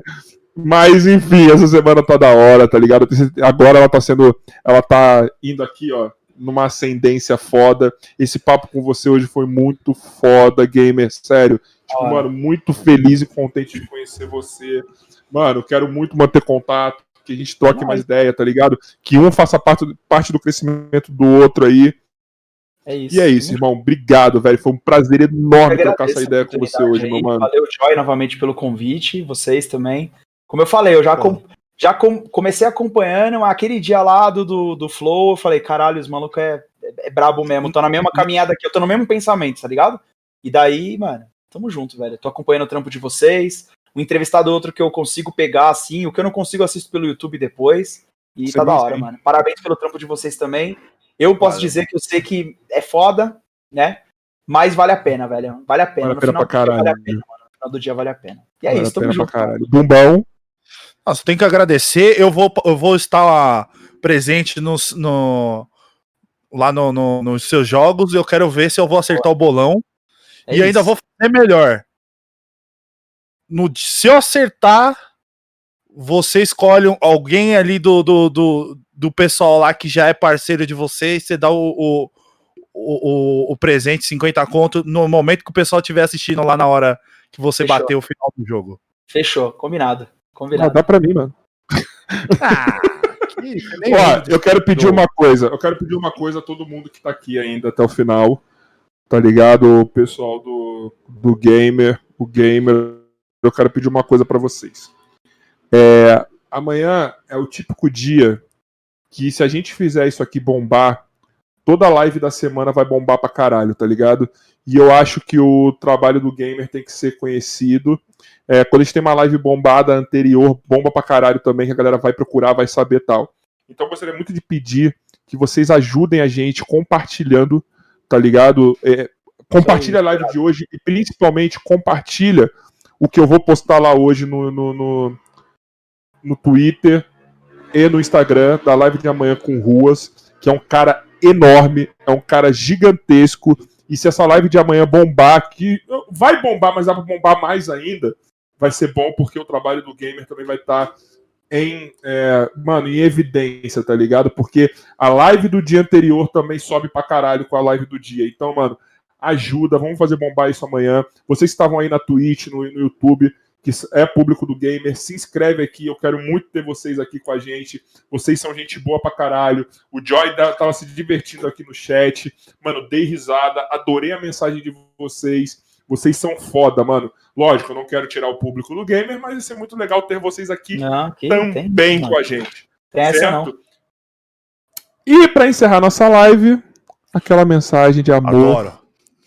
Mas enfim, essa semana tá da hora, tá ligado? Agora ela tá sendo. Ela tá indo aqui, ó, numa ascendência foda. Esse papo com você hoje foi muito foda, gamer. Sério. Tipo, mano, muito feliz e contente de conhecer você. Mano, quero muito manter contato, que a gente troque mais ideia, tá ligado? Que um faça parte, parte do crescimento do outro aí. É isso. E é isso, irmão. Obrigado, velho. Foi um prazer enorme trocar essa ideia com você hoje, meu aí. mano. Valeu, Joy, novamente pelo convite. Vocês também. Como eu falei, eu já, com- já com- comecei acompanhando aquele dia lá do, do, do Flow. Eu falei, caralho, os malucos é, é, é brabo mesmo. Tô na mesma caminhada aqui, eu tô no mesmo pensamento, tá ligado? E daí, mano, tamo junto, velho. Tô acompanhando o trampo de vocês. Um entrevistado outro que eu consigo pegar assim, o que eu não consigo assisto pelo YouTube depois. E Isso tá é da hora, sim. mano. Parabéns pelo trampo de vocês também. Eu posso Valeu. dizer que eu sei que é foda, né? Mas vale a pena, velho. Vale a pena. Vale a No pena final pra do dia vale a caralho. pena, mano. No final do dia vale a pena. E é Vale isso, tamo junto. pra Nossa, tem que agradecer. Eu vou, eu vou estar presente nos, no, lá no, no- nos seus jogos. Eu quero ver se eu vou acertar o bolão. É e ainda isso. vou fazer melhor. No, se eu acertar, você escolhe alguém ali do, do, do, do pessoal lá que já é parceiro de vocês. Você dá o, o, o, o- o presente, 50 conto, no momento que o pessoal estiver assistindo lá na hora que você Fechou. bater o final do jogo. Fechou, combinado. Ah, Combinado. dá pra mim, mano. Ah, Ó, eu quero pedir uma coisa. Eu quero pedir uma coisa a todo mundo que tá aqui ainda até o final. Tá ligado? O pessoal do, do gamer, o gamer. Eu quero pedir uma coisa pra vocês. É, amanhã é o típico dia que se a gente fizer isso aqui bombar, toda live da semana vai bombar pra caralho, tá ligado? E eu acho que o trabalho do gamer tem que ser conhecido. É, quando a gente tem uma live bombada anterior, bomba pra caralho também, que a galera vai procurar, vai saber tal. Então eu gostaria muito de pedir que vocês ajudem a gente compartilhando, tá ligado? É, compartilha a live de hoje e principalmente compartilha o que eu vou postar lá hoje no, no, no, no Twitter e no Instagram da live de amanhã com Ruas, que é um cara enorme, é um cara gigantesco. E se essa live de amanhã bombar, que vai bombar, mas dá pra bombar mais ainda, vai ser bom porque o trabalho do gamer também vai estar em, é, mano, em evidência, tá ligado? Porque a live do dia anterior também sobe pra caralho com a live do dia. Então, mano, ajuda, vamos fazer bombar isso amanhã. Vocês que estavam aí na Twitch, no, no YouTube, que é público do gamer, se inscreve aqui, eu quero muito ter vocês aqui com a gente. Vocês são gente boa pra caralho. O Joy tava se divertindo aqui no chat. Mano, dei risada, adorei a mensagem de vocês. Vocês são foda, mano. Lógico, eu não quero tirar o público do gamer, mas vai ser muito legal ter vocês aqui Não, também tem, com a gente. tem essa não. certo? E pra encerrar nossa live, aquela mensagem de amor Adoro.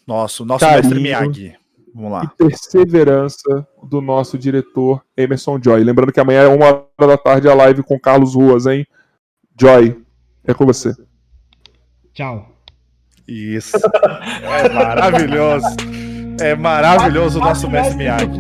Nosso, nosso Carinho. mestre Miyagi. Vamos e lá. perseverança do nosso diretor Emerson Joy. Lembrando que amanhã é uma hora da tarde a live com Carlos Ruas, hein? Joy, é com você. Tchau. Isso. É maravilhoso. É maravilhoso o nosso mestre Miyagi.